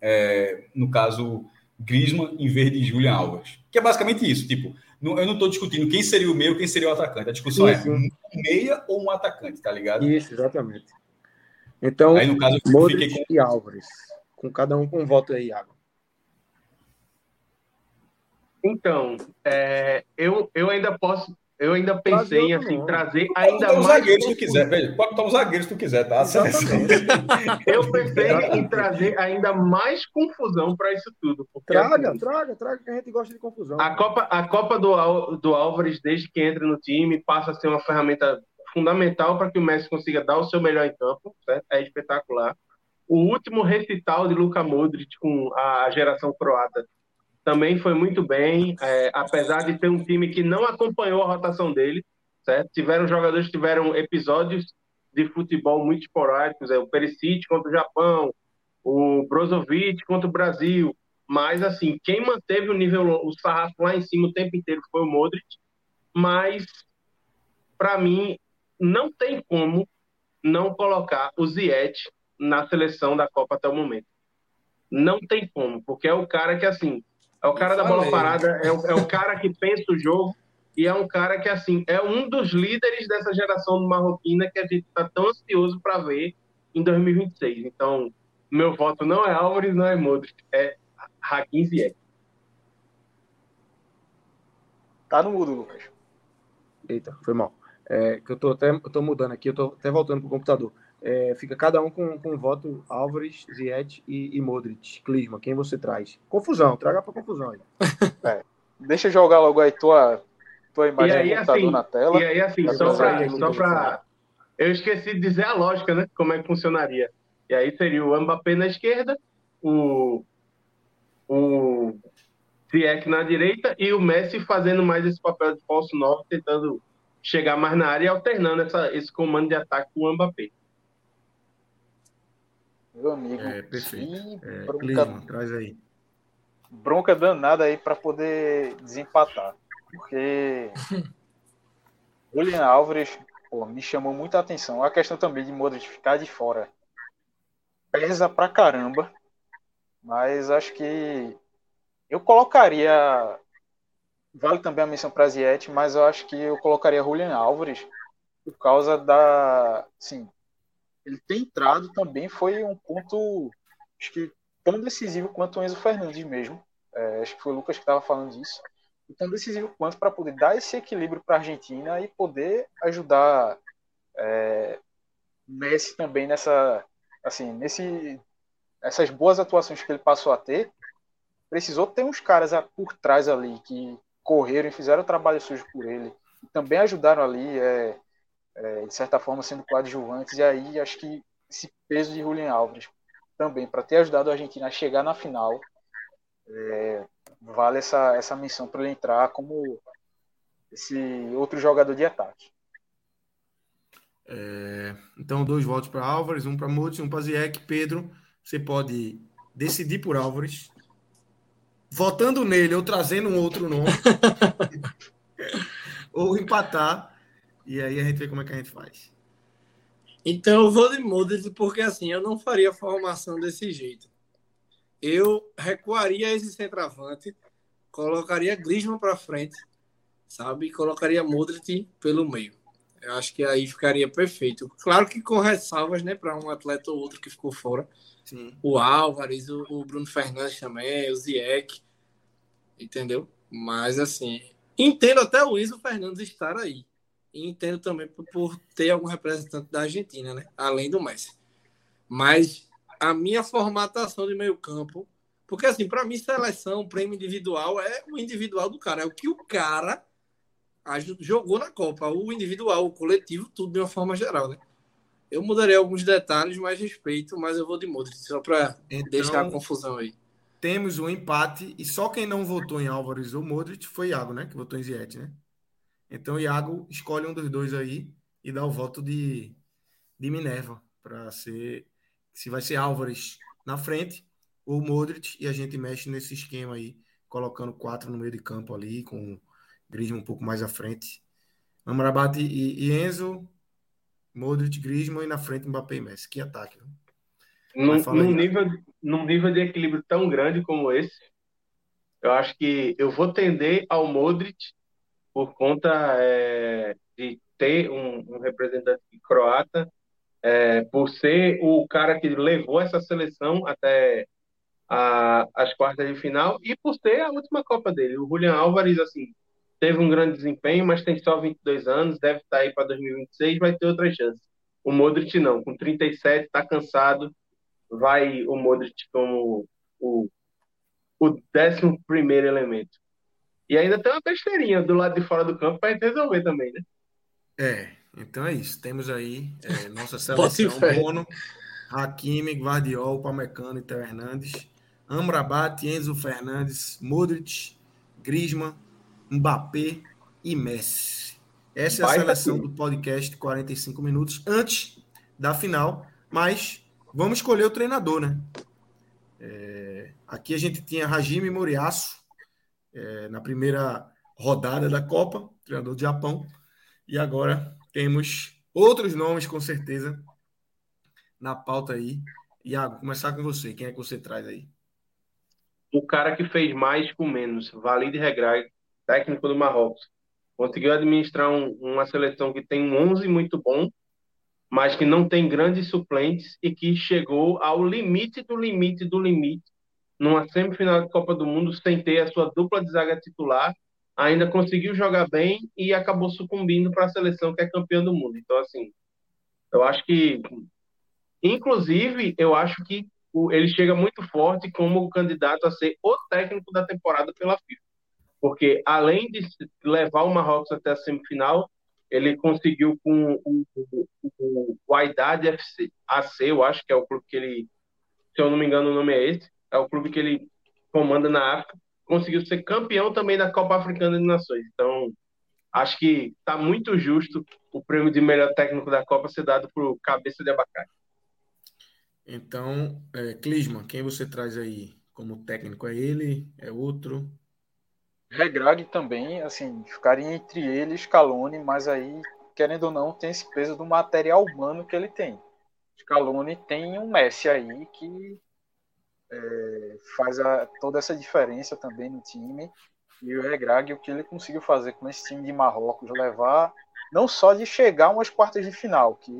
É, no caso, Griezmann em vez de Julian Alves. Que é basicamente isso. Tipo, não, eu não estou discutindo quem seria o meio, quem seria o atacante. A discussão isso. é um meia ou um atacante, tá ligado? Isso, exatamente. Então, aí no caso, eu fiquei com... e Álvares. Com cada um com um voto aí, Iago. Então, é, eu, eu ainda posso eu ainda pensei em assim, trazer ainda mais. zagueiros se tu quiser, velho. Pode botar os zagueiros se tu quiser, tá? eu pensei em trazer ainda mais confusão para isso tudo. Traga, assim, traga, traga, que a gente gosta de confusão. A Copa, a Copa do, do Álvares, desde que entra no time, passa a ser uma ferramenta fundamental para que o Messi consiga dar o seu melhor em campo, certo? é espetacular. O último recital de Luka Modric com a geração croata também foi muito bem, é, apesar de ter um time que não acompanhou a rotação dele, certo? Tiveram jogadores que tiveram episódios de futebol muito esporádicos, é, o Perisic contra o Japão, o Brozovic contra o Brasil, mas assim, quem manteve o nível, o sarrafo lá em cima o tempo inteiro foi o Modric, mas para mim não tem como não colocar o Ziyech na seleção da Copa até o momento. Não tem como, porque é o cara que assim, é o cara da bola parada, é o, é o cara que pensa o jogo, e é um cara que, assim, é um dos líderes dessa geração do Marroquina que a gente está tão ansioso para ver em 2026. Então, meu voto não é Álvares, não é Modric, é Hakim Ziyech. Tá no mudo, Lucas. Eita, foi mal. É, que eu tô até eu tô mudando aqui, eu tô até voltando pro computador. É, fica cada um com, com voto Álvares, Ziyech e, e Modric. Clisma, quem você traz? Confusão, traga para confusão aí. É, deixa eu jogar logo aí tua, tua imagem e aí, assim, na tela. E aí, assim, só para só pra... Eu esqueci de dizer a lógica, né? Como é que funcionaria. E aí seria o Mbappé na esquerda, o, o Ziyech na direita e o Messi fazendo mais esse papel de falso 9, tentando chegar mais na área e alternando essa, esse comando de ataque com o Mbappé. Meu amigo. É, perfeito. É, bronca, traz aí. Bronca danada aí para poder desempatar. Porque Julian Álvares pô, me chamou muita atenção. A questão também de Modric ficar de fora pesa pra caramba. Mas acho que eu colocaria. Vale também a menção para Ziet, mas eu acho que eu colocaria Julian Álvares por causa da. Sim, ele ter entrado também foi um ponto, acho que tão decisivo quanto o Enzo Fernandes mesmo. É, acho que foi o Lucas que estava falando disso. E tão decisivo quanto para poder dar esse equilíbrio para a Argentina e poder ajudar é, Messi também nessa, assim, nesse, essas boas atuações que ele passou a ter. Precisou ter uns caras por trás ali que correram e fizeram o trabalho sujo por ele. E também ajudaram ali. É, é, de certa forma, sendo coadjuvantes. E aí acho que esse peso de Julian Alves também, para ter ajudado a Argentina a chegar na final, é, vale essa, essa missão para ele entrar como esse outro jogador de ataque. É, então, dois votos para Álvares, um para Mutis, um para Ziek. Pedro, você pode decidir por Álvares, votando nele ou trazendo um outro nome, ou empatar e aí a gente vê como é que a gente faz. Então eu vou de Modric porque assim, eu não faria formação desse jeito. Eu recuaria esse centroavante, colocaria Griezmann para frente, sabe? E colocaria Modric pelo meio. Eu acho que aí ficaria perfeito. Claro que com ressalvas, né, para um atleta ou outro que ficou fora. Sim. O Álvares, o, Bruno Fernandes também, o Zieck, entendeu? Mas assim, entendo até o Enzo Fernandes estar aí. E entendo também por, por ter algum representante da Argentina, né? Além do Messi. Mas a minha formatação de meio campo, porque assim, para mim seleção, prêmio individual é o individual do cara, é o que o cara jogou na Copa, o individual, o coletivo, tudo de uma forma geral, né? Eu mudarei alguns detalhes, mais respeito, mas eu vou de Modric, só para então, deixar a confusão aí. Temos um empate e só quem não votou em Álvares ou Modric foi Iago, né? Que votou em Ziet, né? Então, Iago escolhe um dos dois aí e dá o voto de, de Minerva para ser se vai ser Álvares na frente ou Modric e a gente mexe nesse esquema aí, colocando quatro no meio de campo ali, com Griezmann um pouco mais à frente. Amrabat e, e Enzo, Modric, Griezmann e na frente Mbappé e Messi. Que ataque. Num, num nível, num nível de equilíbrio tão grande como esse, eu acho que eu vou tender ao Modric por conta é, de ter um, um representante croata, é, por ser o cara que levou essa seleção até a, as quartas de final e por ser a última Copa dele. O Julian Álvares, assim, teve um grande desempenho, mas tem só 22 anos, deve estar aí para 2026, vai ter outras chances. O Modric não, com 37, está cansado, vai o Modric como o, o décimo primeiro elemento. E ainda tem uma besteirinha do lado de fora do campo para gente resolver também, né? É, Então é isso. Temos aí é, nossa seleção: Bono, Hakimi, Guardiol, Pamecano e Theo Hernandes, Amrabat, Enzo Fernandes, Modric, Griezmann, Mbappé e Messi. Essa é a seleção do podcast 45 minutos antes da final, mas vamos escolher o treinador, né? É, aqui a gente tinha Hajime Moriaço é, na primeira rodada da Copa, treinador do Japão, e agora temos outros nomes com certeza na pauta aí. Iago, começar com você. Quem é que você traz aí? O cara que fez mais com menos, Valide Regrag, técnico do Marrocos. Conseguiu administrar um, uma seleção que tem um 11 muito bom, mas que não tem grandes suplentes e que chegou ao limite do limite do limite numa semifinal de Copa do Mundo sem ter a sua dupla de zaga titular, ainda conseguiu jogar bem e acabou sucumbindo para a seleção que é campeã do mundo. Então, assim, eu acho que, inclusive, eu acho que ele chega muito forte como candidato a ser o técnico da temporada pela FIFA. Porque, além de levar o Marrocos até a semifinal, ele conseguiu com o, o, o, FC, AC, eu acho que é o clube que ele, se eu não me engano, o nome é esse, é o clube que ele comanda na África, conseguiu ser campeão também da Copa Africana de Nações. Então, acho que está muito justo o prêmio de melhor técnico da Copa ser dado para o Cabeça de Abacate. Então, é, Clisman, quem você traz aí como técnico? É ele? É outro? Regrag também, assim, ficaria entre ele e Scaloni, mas aí, querendo ou não, tem esse peso do material humano que ele tem. Scaloni tem um Messi aí que é, faz a, toda essa diferença também no time. E o Regrag, o que ele conseguiu fazer com esse time de Marrocos, levar não só de chegar umas quartas de final, que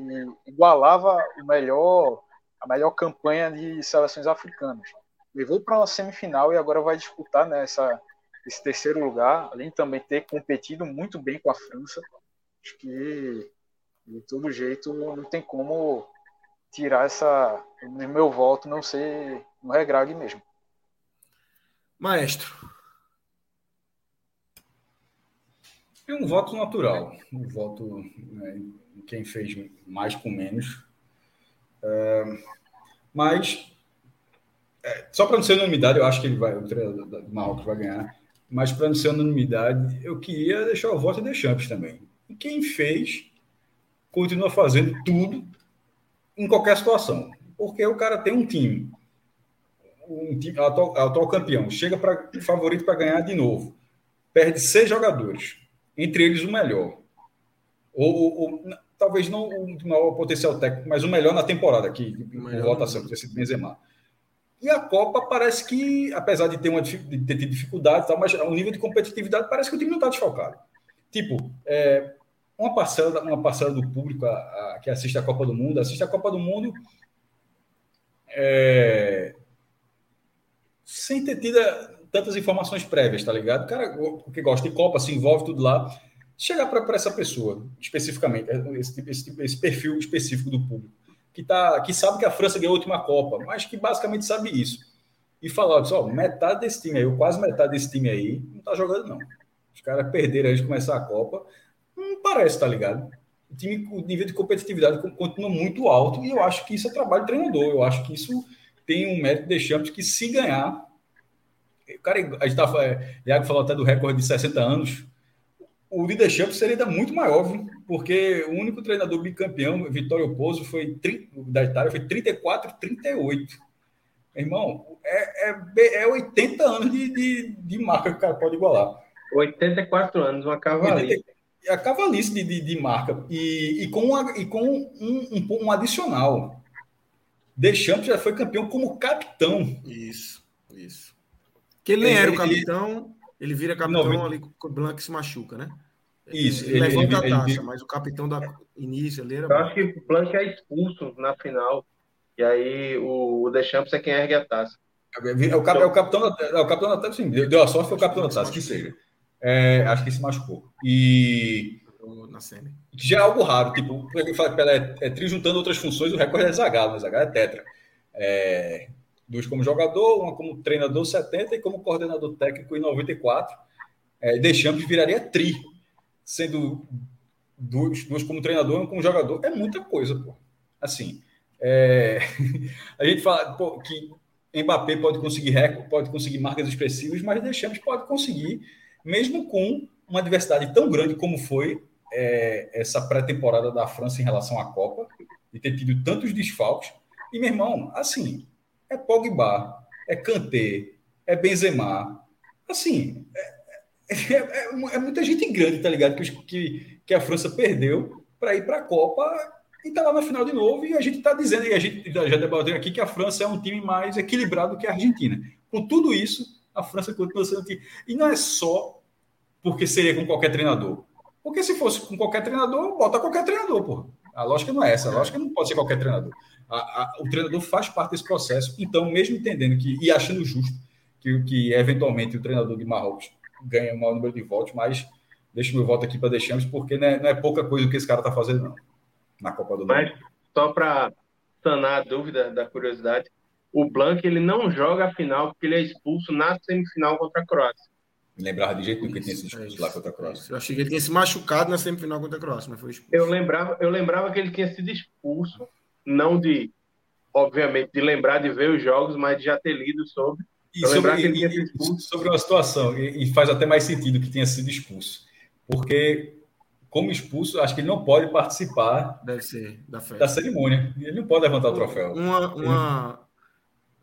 igualava o melhor, a melhor campanha de seleções africanas. Levou para uma semifinal e agora vai disputar nessa né, esse terceiro lugar, além de também ter competido muito bem com a França. Acho que de todo jeito não tem como tirar essa meu voto não ser no regrag mesmo. Maestro. É um voto natural, um voto né, em quem fez mais com menos. Uh, mas é, só para não ser unanimidade, eu acho que ele vai, o treinador do Marrocos vai ganhar. Mas para não ser unanimidade, eu queria deixar o voto de Champs também. E quem fez continua fazendo tudo em qualquer situação. Porque o cara tem um time, um time atual, atual campeão, chega para favorito para ganhar de novo, perde seis jogadores, entre eles o melhor. Ou, ou, talvez não o maior potencial técnico, mas o melhor na temporada, aqui, em votação, ter sido Benzema. E a Copa parece que, apesar de ter, uma, de ter tido dificuldade, tal, mas o nível de competitividade parece que o time não está desfalcado. Tipo, é, uma parcela, uma parcela do público a, a, que assiste a Copa do Mundo, assiste a Copa do Mundo é, sem ter tido tantas informações prévias, tá ligado? O cara que gosta de Copa, se envolve tudo lá. Chegar para essa pessoa, especificamente, esse, esse, esse perfil específico do público, que, tá, que sabe que a França ganhou a última Copa, mas que basicamente sabe isso. E falar, ó, metade desse time aí, ou quase metade desse time aí, não tá jogando, não. Os caras perderam antes de começar a Copa não parece, tá ligado? O time, o nível de competitividade continua muito alto e eu acho que isso é trabalho treinador. Eu acho que isso tem um mérito de Champions que se ganhar. O cara, a gente tava, é, Iago falou até do recorde de 60 anos. O de Champions seria ainda muito maior, viu? porque o único treinador bicampeão, Vitório Pozzo, foi da Itália, foi 34, 38. Irmão, é, é, é 80 anos de, de, de marca que o cara pode igualar. 84 anos, uma cavalice a cavalice de, de, de, marca e, e com, uma, e com um, um, um adicional. Deschamps já foi campeão como capitão. Isso, isso. Que ele nem era o capitão, ele, ele vira capitão não, ali com o Blanc se machuca, né? Isso, ele, ele levanta ele, a taça, mas o capitão da início ali era. Eu acho que o Blanc é expulso na final. E aí o, o Deschamps é quem ergue a taça. É o, cap, é o capitão da, é o capitão da taça, sim. Deu a sorte, foi o capitão da taça, que seja. É, acho que se machucou. E. Já é algo raro, tipo, é, é tri juntando outras funções, o recorde é Zagallo, né? Zagallo é tetra. É, dois como jogador, uma como treinador 70 e como coordenador técnico em 94. É, Deschamps viraria tri, sendo duas, duas como treinador e como jogador, é muita coisa, pô. Assim, é... a gente fala pô, que Mbappé pode conseguir recorde, pode conseguir marcas expressivas, mas Deschamps pode conseguir, mesmo com uma diversidade tão grande como foi é, essa pré-temporada da França em relação à Copa, e ter tido tantos desfalques. E, meu irmão, assim, é Pogba, é Kanté, é Benzema. Assim, é, é, é, é muita gente grande, tá ligado? Que, que, que a França perdeu para ir para a Copa e tá lá na final de novo. E a gente está dizendo, e a gente já debateu aqui, que a França é um time mais equilibrado que a Argentina. Com tudo isso, a França continua sendo. E não é só porque seria com qualquer treinador. Porque se fosse com qualquer treinador, bota qualquer treinador, pô. A lógica não é essa. A lógica não pode ser qualquer treinador. A, a, o treinador faz parte desse processo. Então, mesmo entendendo que e achando justo que, que eventualmente o treinador de Marrocos ganha o maior número de votos, mas deixo meu voto aqui para deixarmos, porque não é, não é, pouca coisa o que esse cara está fazendo, não, na Copa do Mundo. Mas, só para sanar a dúvida da curiosidade, o Blanc ele não joga a final porque ele é expulso na semifinal contra a Croácia. Lembrava de jeito nenhum que ele tinha sido expulso lá contra a Croácia. Eu achei que ele tinha se machucado na semifinal contra a Croácia, mas foi expulso. Eu lembrava, eu lembrava que ele tinha sido expulso, não de, obviamente, de lembrar de ver os jogos, mas de já ter lido sobre. E sobre, e, e, sobre uma situação, e, e, faz até mais sentido que tenha sido expulso. Porque, como expulso, acho que ele não pode participar Deve ser, da, da cerimônia. Ele não pode levantar o troféu. Uma, uma,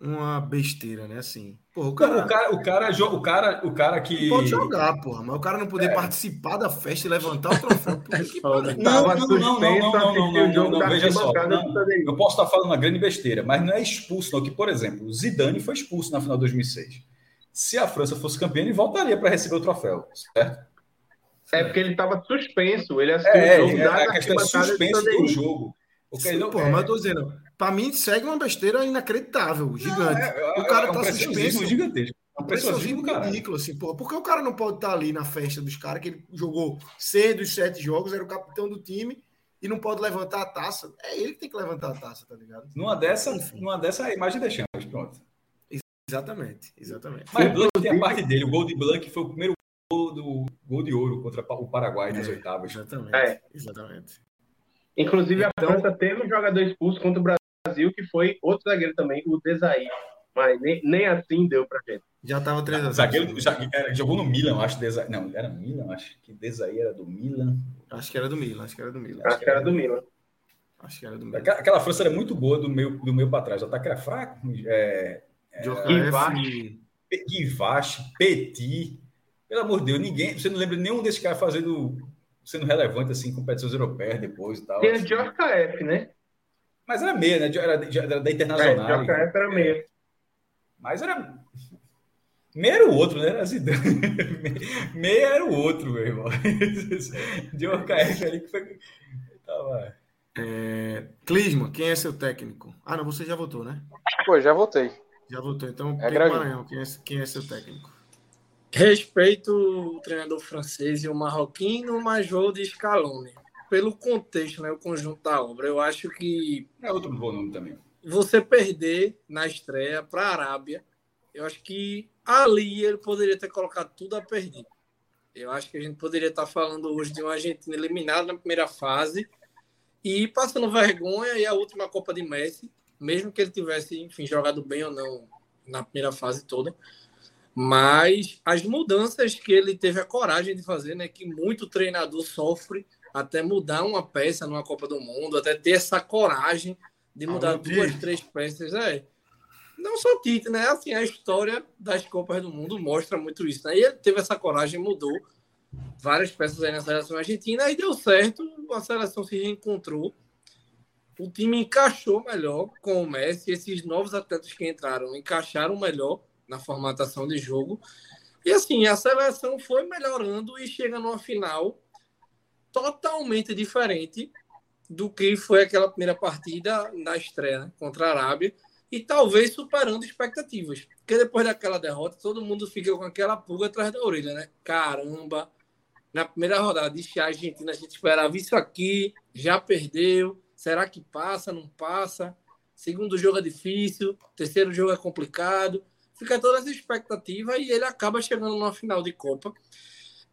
uma besteira, né? Assim. Porra, o, cara, o, cara, o, cara, o, cara, o cara que. Pode jogar, porra, mas o cara não poder é. participar da festa e levantar o troféu. não, não, não, não, não, não, não, não, não, veja só. Não, eu posso estar falando uma grande besteira, mas não é expulso, não. Que, por exemplo, o Zidane foi expulso na final de 2006. Se a França fosse campeã, ele voltaria para receber o troféu, certo? É porque ele estava suspenso. Ele assistiu é, o jogo. É, a questão é suspenso do jogo. Sim, não, porra, é... mas eu tô dizendo, para mim segue uma besteira inacreditável, gigante. Não, é, o cara é um tá suspenso. Gigantesco. Um preciosismo ridículo, assim, porra. Porque o cara não pode estar tá ali na festa dos caras, que ele jogou seis dos sete jogos, era o capitão do time e não pode levantar a taça. É ele que tem que levantar a taça, tá ligado? Numa dessa, numa dessa a imagem deixamos, pronto. Exatamente, exatamente. Mas Blanc tem a parte dele. O gol de Blanc foi o primeiro gol do gol de ouro contra o Paraguai nas é, oitavas. Exatamente. É. Exatamente. Inclusive, então, a França teve um jogador expulso contra o Brasil, que foi outro zagueiro também, o Desaí. Mas nem, nem assim deu pra gente. Já tava 3 a Zagueiro, já, jogou no Milan, acho. Desaí, não, era no Milan, acho que Desaí era do Milan. Acho que era do Milan, acho que era do Milan. Acho, acho que era do Milan. Acho que era do Milan. Aquela, aquela França era muito boa do meio, do meio para trás. O ataque era fraco. É, é, Guivache, Petit. Pelo amor de Deus, ninguém. Você não lembra nenhum desses caras fazendo sendo relevante assim em competições europeias depois e tal. Tem assim. o JKF, né? Mas era meia, né? Era, era da Internacional. É, era meia. Mas era. Meia era o outro, né? Era Zidane. Meia era o outro, meu irmão. JKF ali que foi. Tava. É... Clisma, quem é seu técnico? Ah, não, você já votou, né? Pô, já votei. Já votou. Então, é Maranhão, quem é, quem é seu técnico? Respeito o treinador francês e o marroquino, mas vou de Scaloni. Pelo contexto, né, o conjunto da obra. Eu acho que. É outro bom nome também. Você perder na estreia para a Arábia, eu acho que ali ele poderia ter colocado tudo a perder. Eu acho que a gente poderia estar falando hoje de uma Argentina eliminada na primeira fase e passando vergonha e a última Copa de Messi, mesmo que ele tivesse, enfim, jogado bem ou não na primeira fase toda. Mas as mudanças que ele teve a coragem de fazer, né, que muito treinador sofre até mudar uma peça numa Copa do Mundo, até ter essa coragem de mudar duas, três peças, é. Não só Tite, né? Assim, a história das Copas do Mundo mostra muito isso, né? E ele teve essa coragem, mudou várias peças aí na seleção argentina e deu certo, a seleção se reencontrou. O time encaixou melhor com o Messi, esses novos atletas que entraram encaixaram melhor na formatação de jogo. E assim, a seleção foi melhorando e chega numa final totalmente diferente do que foi aquela primeira partida na estreia né, contra a Arábia e talvez superando expectativas. Porque depois daquela derrota, todo mundo fica com aquela pulga atrás da orelha, né? Caramba, na primeira rodada de a Argentina, a gente esperava isso aqui, já perdeu. Será que passa? Não passa? Segundo jogo é difícil, terceiro jogo é complicado fica toda essa expectativa e ele acaba chegando numa final de Copa.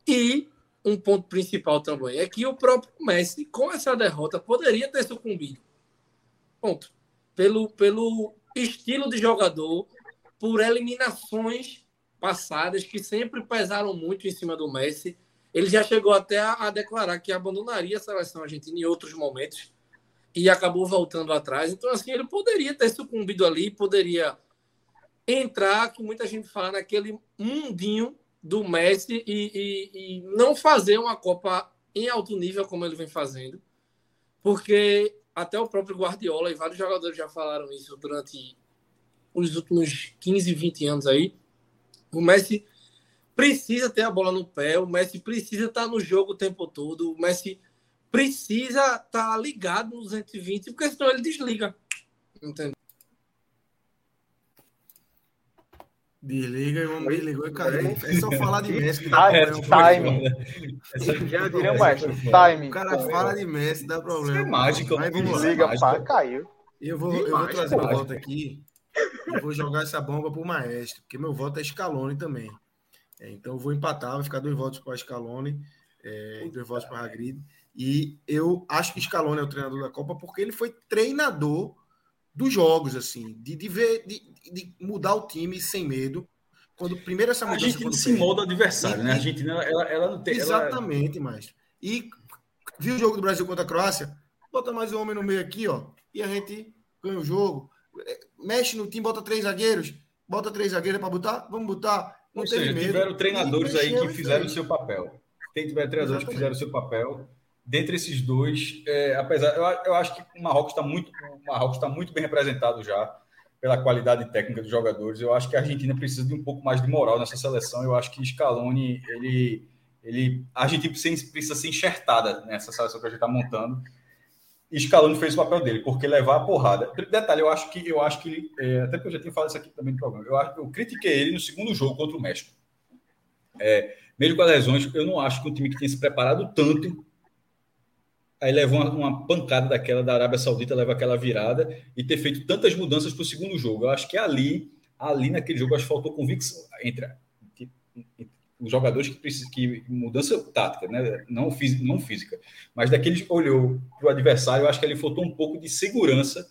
E um ponto principal também. É que o próprio Messi, com essa derrota, poderia ter sucumbido. Ponto. Pelo, pelo estilo de jogador, por eliminações passadas que sempre pesaram muito em cima do Messi. Ele já chegou até a, a declarar que abandonaria a seleção argentina em outros momentos e acabou voltando atrás. Então, assim, ele poderia ter sucumbido ali, poderia entrar, que muita gente fala, naquele mundinho do Messi e, e, e, não fazer uma Copa em alto nível como ele vem fazendo, porque até o próprio Guardiola e vários jogadores já falaram isso durante os últimos 15, 20 anos aí. O Messi precisa ter a bola no pé, o Messi precisa estar no jogo o tempo todo, o Messi precisa estar ligado no 220, porque senão ele desliga. Entendeu? Desliga e vamos desligou e caiu. É só falar de Messi que dá problema. Time. Já diria mais. Time. O cara fala de Messi, dá problema. Isso é mágico. Mas desliga, pá, caiu. Eu vou, eu vou trazer uma volta aqui. Eu vou jogar essa bomba pro Maestro, porque meu voto é Scaloni também. É, então eu vou empatar, vai ficar dois votos para Scaloni é, e dois votos para Hagrid. E eu acho que Scaloni é o treinador da Copa porque ele foi treinador dos jogos, assim, de, de ver, de, de mudar o time sem medo. Quando primeiro essa mudança. A gente se molda o adversário, e, né? A Argentina, ela, ela não tem. Exatamente, ela... mas. E viu o jogo do Brasil contra a Croácia? Bota mais um homem no meio aqui, ó. E a gente ganha o jogo. É, mexe no time, bota três zagueiros. Bota três zagueiros para botar? Vamos botar. Não Ou seja, medo. tiveram treinadores aí que fizeram o seu papel. Tem tiveram treinadores Exatamente. que fizeram o seu papel dentre esses dois, é, apesar, eu, eu, acho que o Marrocos está muito, Marrocos está muito bem representado já pela qualidade técnica dos jogadores. Eu acho que a Argentina precisa de um pouco mais de moral nessa seleção. Eu acho que Scaloni, ele, ele, a Argentina precisa, ser enxertada nessa seleção que a gente está montando. E Scaloni fez o papel dele, porque levar a porrada. Detalhe, eu acho que eu acho que é, até porque eu já tinha falado isso aqui também no programa. Eu, eu critiquei ele no segundo jogo contra o México. É, mesmo com as lesões, eu não acho que um time que tinha se preparado tanto aí leva uma, uma, pancada daquela da Arábia Saudita, leva aquela virada e ter feito tantas mudanças para o segundo jogo. Eu acho que ali, ali naquele jogo, acho que faltou convicção entre, entre os jogadores que precisam que mudança tática, né? não, física, não física, mas daqueles olhou para o adversário, eu acho que ele faltou um pouco de segurança.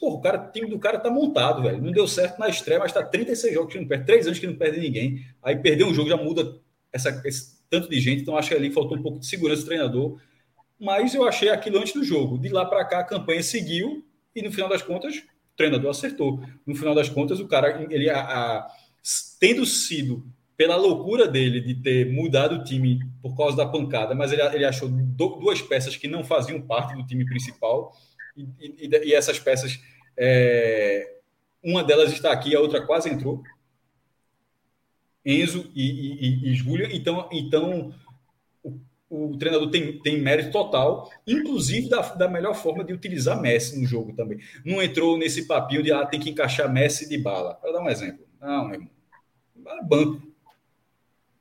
Porra, o cara, o time do cara tá montado, velho. Não deu certo na estreia, mas tá 36 jogos que não perde, 3 anos que não perde ninguém. Aí perder um jogo já muda essa, esse tanto de gente, então acho que ali faltou um pouco de segurança do treinador mas eu achei aquilo antes do jogo. De lá para cá, a campanha seguiu e no final das contas, o treinador acertou. No final das contas, o cara, ele a, a, tendo sido pela loucura dele de ter mudado o time por causa da pancada, mas ele, ele achou do, duas peças que não faziam parte do time principal e, e, e essas peças, é, uma delas está aqui, a outra quase entrou. Enzo e, e, e Júlia. Então, então o treinador tem, tem mérito total, inclusive da, da melhor forma de utilizar Messi no jogo também. Não entrou nesse papinho de ah, tem que encaixar Messi de bala. Para dar um exemplo. Não, meu irmão. É banco.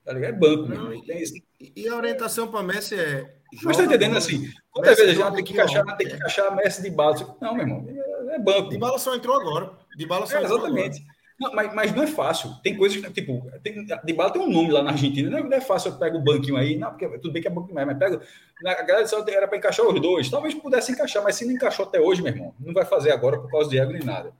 Tá ligado? É banco, Não, e, e, a orientação para Messi é. Mas tá entendendo assim? Quantas vezes já tem que encaixar, tem que encaixar Messi de bala? Não, meu irmão. É, é banco. De bala só entrou agora. De bala só é, Exatamente. Agora. Não, mas, mas, não é fácil. Tem coisas que, tipo, tem, de bala tem um nome lá na Argentina. Não é, não é fácil eu pego o banquinho aí. Não, porque tudo bem que é banco demais, mas pega. A galera só era para encaixar os dois. Talvez pudesse encaixar, mas se não encaixou até hoje, meu irmão, não vai fazer agora por causa de ego nem nada.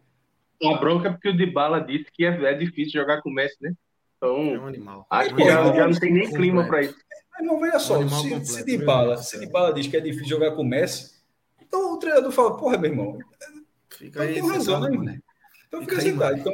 Uma bronca porque o de bala disse que é, é difícil jogar com o Messi, né? Então, é um animal. Acho que já, já não tem nem clima para isso. Mas não, veja só, um se, completo, se, de bala, se de bala diz que é difícil jogar com o Messi, então o treinador fala, porra, meu irmão. Fica aí, tem razão, né? Então fica sentado. Então,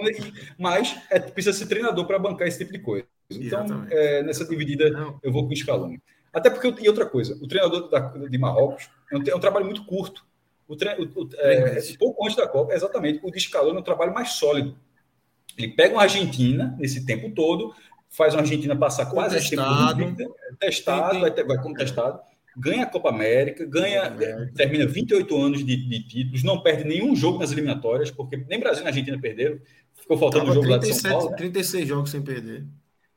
mas é, precisa ser treinador para bancar esse tipo de coisa. Então, é, nessa dividida, Não. eu vou com o Scaloni. Até porque, e outra coisa, o treinador da, de Marrocos é um, é um, trabalho muito curto. O, tre, o, o é, pouco antes da Copa, exatamente, o de Scaloni é um trabalho mais sólido. Ele pega uma Argentina nesse tempo todo, faz uma Argentina passar quase testado, tempo testado, vai, vai como testado, ganha a Copa América, ganha, América. termina 28 anos de, de, títulos, não perde nenhum jogo nas eliminatórias, porque nem Brasil nem Argentina perderam. Ficou faltando um jogo 37, lá de São Paulo. Né? 36 jogos sem perder.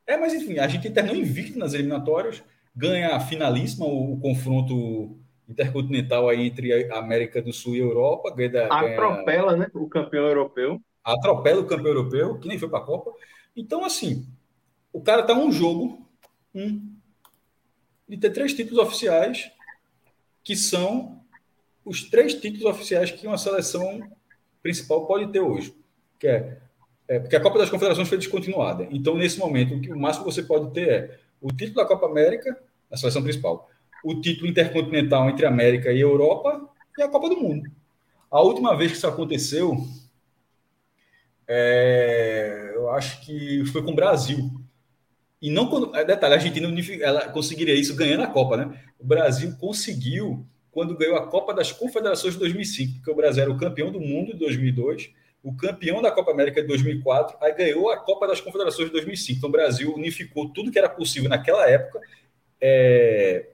É, mas enfim, a gente terminou invicto nas eliminatórias, ganha a finalíssima, o, o, confronto intercontinental aí entre a América do Sul e a Europa. Ganha, atropela, ganha, né? O campeão europeu. Atropela o campeão europeu, que nem foi para a Copa. Então, assim, o cara tá um jogo, um de ter três títulos oficiais, que são os três títulos oficiais que uma seleção principal pode ter hoje. Que é, é porque a Copa das Confederações foi descontinuada. Então, nesse momento, o, que, o máximo que você pode ter é o título da Copa América, a seleção principal, o título intercontinental entre América e Europa e a Copa do Mundo. A última vez que isso aconteceu, é, eu acho que foi com o Brasil. E não quando. É, detalhe, a Argentina ela conseguiria isso ganhando a Copa, né? O Brasil conseguiu quando ganhou a Copa das Confederações de 2005, porque o Brasil era o campeão do mundo de 2002, o campeão da Copa América de 2004, aí ganhou a Copa das Confederações de 2005. Então o Brasil unificou tudo que era possível naquela época. É,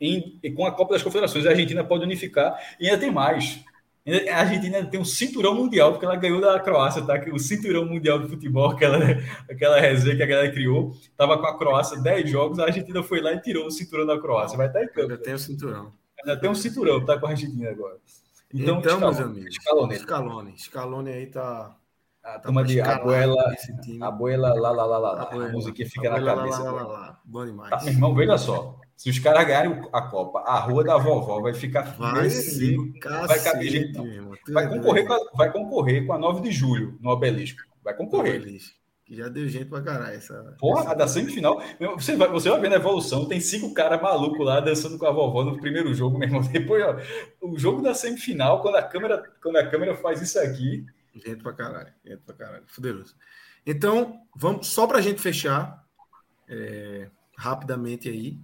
em, com a Copa das Confederações, a Argentina pode unificar e ainda tem mais. A Argentina tem um cinturão mundial, porque ela ganhou da Croácia, tá? O cinturão mundial de futebol, aquela, aquela resenha que a galera criou, estava com a Croácia 10 jogos, a Argentina foi lá e tirou o cinturão da Croácia. Vai estar em campo. Ainda tem o cinturão. Ainda tem um cinturão, tá com a Argentina agora. Então, então meus amigos. Scaloni. Scaloni aí tá. A tá turma de Abuela, Abuela, lá, lá, lá, lá. A musiquinha fica na cabeça. Lá, lá, lá, Bom demais. Tá, meu irmão, veja só. Se os caras ganharem a Copa, a rua da vovó vai ficar. Vai sim, vai caber jeito. Vai é concorrer, com a, vai concorrer com a 9 de julho no Obelisco. Vai concorrer. Que já deu gente pra caralho. Essa, Porra, essa... a da semifinal. Você vai, você vai vendo a evolução. Tem cinco caras malucos lá dançando com a vovó no primeiro jogo, meu irmão. Depois, ó, o jogo da semifinal, quando a câmera, quando a câmera faz isso aqui. Gente pra caralho. Gente pra caralho. Fuderoso. Então, vamos só pra gente fechar é, rapidamente aí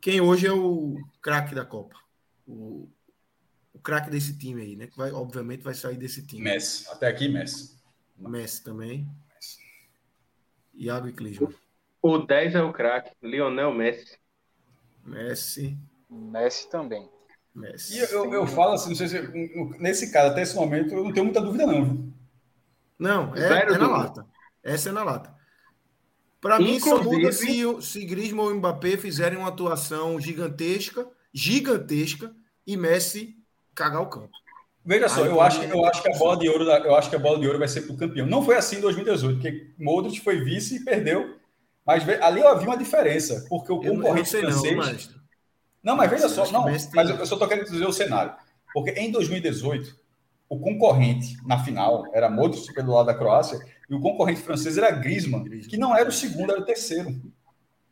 quem hoje é o craque da Copa? O, o craque desse time aí, né? Que vai, obviamente vai sair desse time. Messi. Até aqui, Messi. Messi também. Messi. Iago e Clisman. O 10 é o craque. Lionel Messi. Messi. Messi também. Messi. E eu, eu falo assim, não sei se. Nesse caso, até esse momento, eu não tenho muita dúvida, não. Viu? Não, é, é na lata. Essa é na lata. Para mim, só muda se, se Griezmann ou Mbappé fizerem uma atuação gigantesca, gigantesca, e Messi cagar o campo. Veja só, eu acho, eu acho que a bola de ouro, eu acho que a bola de ouro vai ser para o campeão. Não foi assim em 2018, porque Modric foi vice e perdeu. Mas ali havia uma diferença, porque o concorrente eu não francês. Não, mas... não, mas veja só, não, mas eu só estou querendo dizer o cenário. Porque em 2018, o concorrente na final era Modric pelo lado da Croácia e o concorrente francês era Griezmann, que não era o segundo, era o terceiro.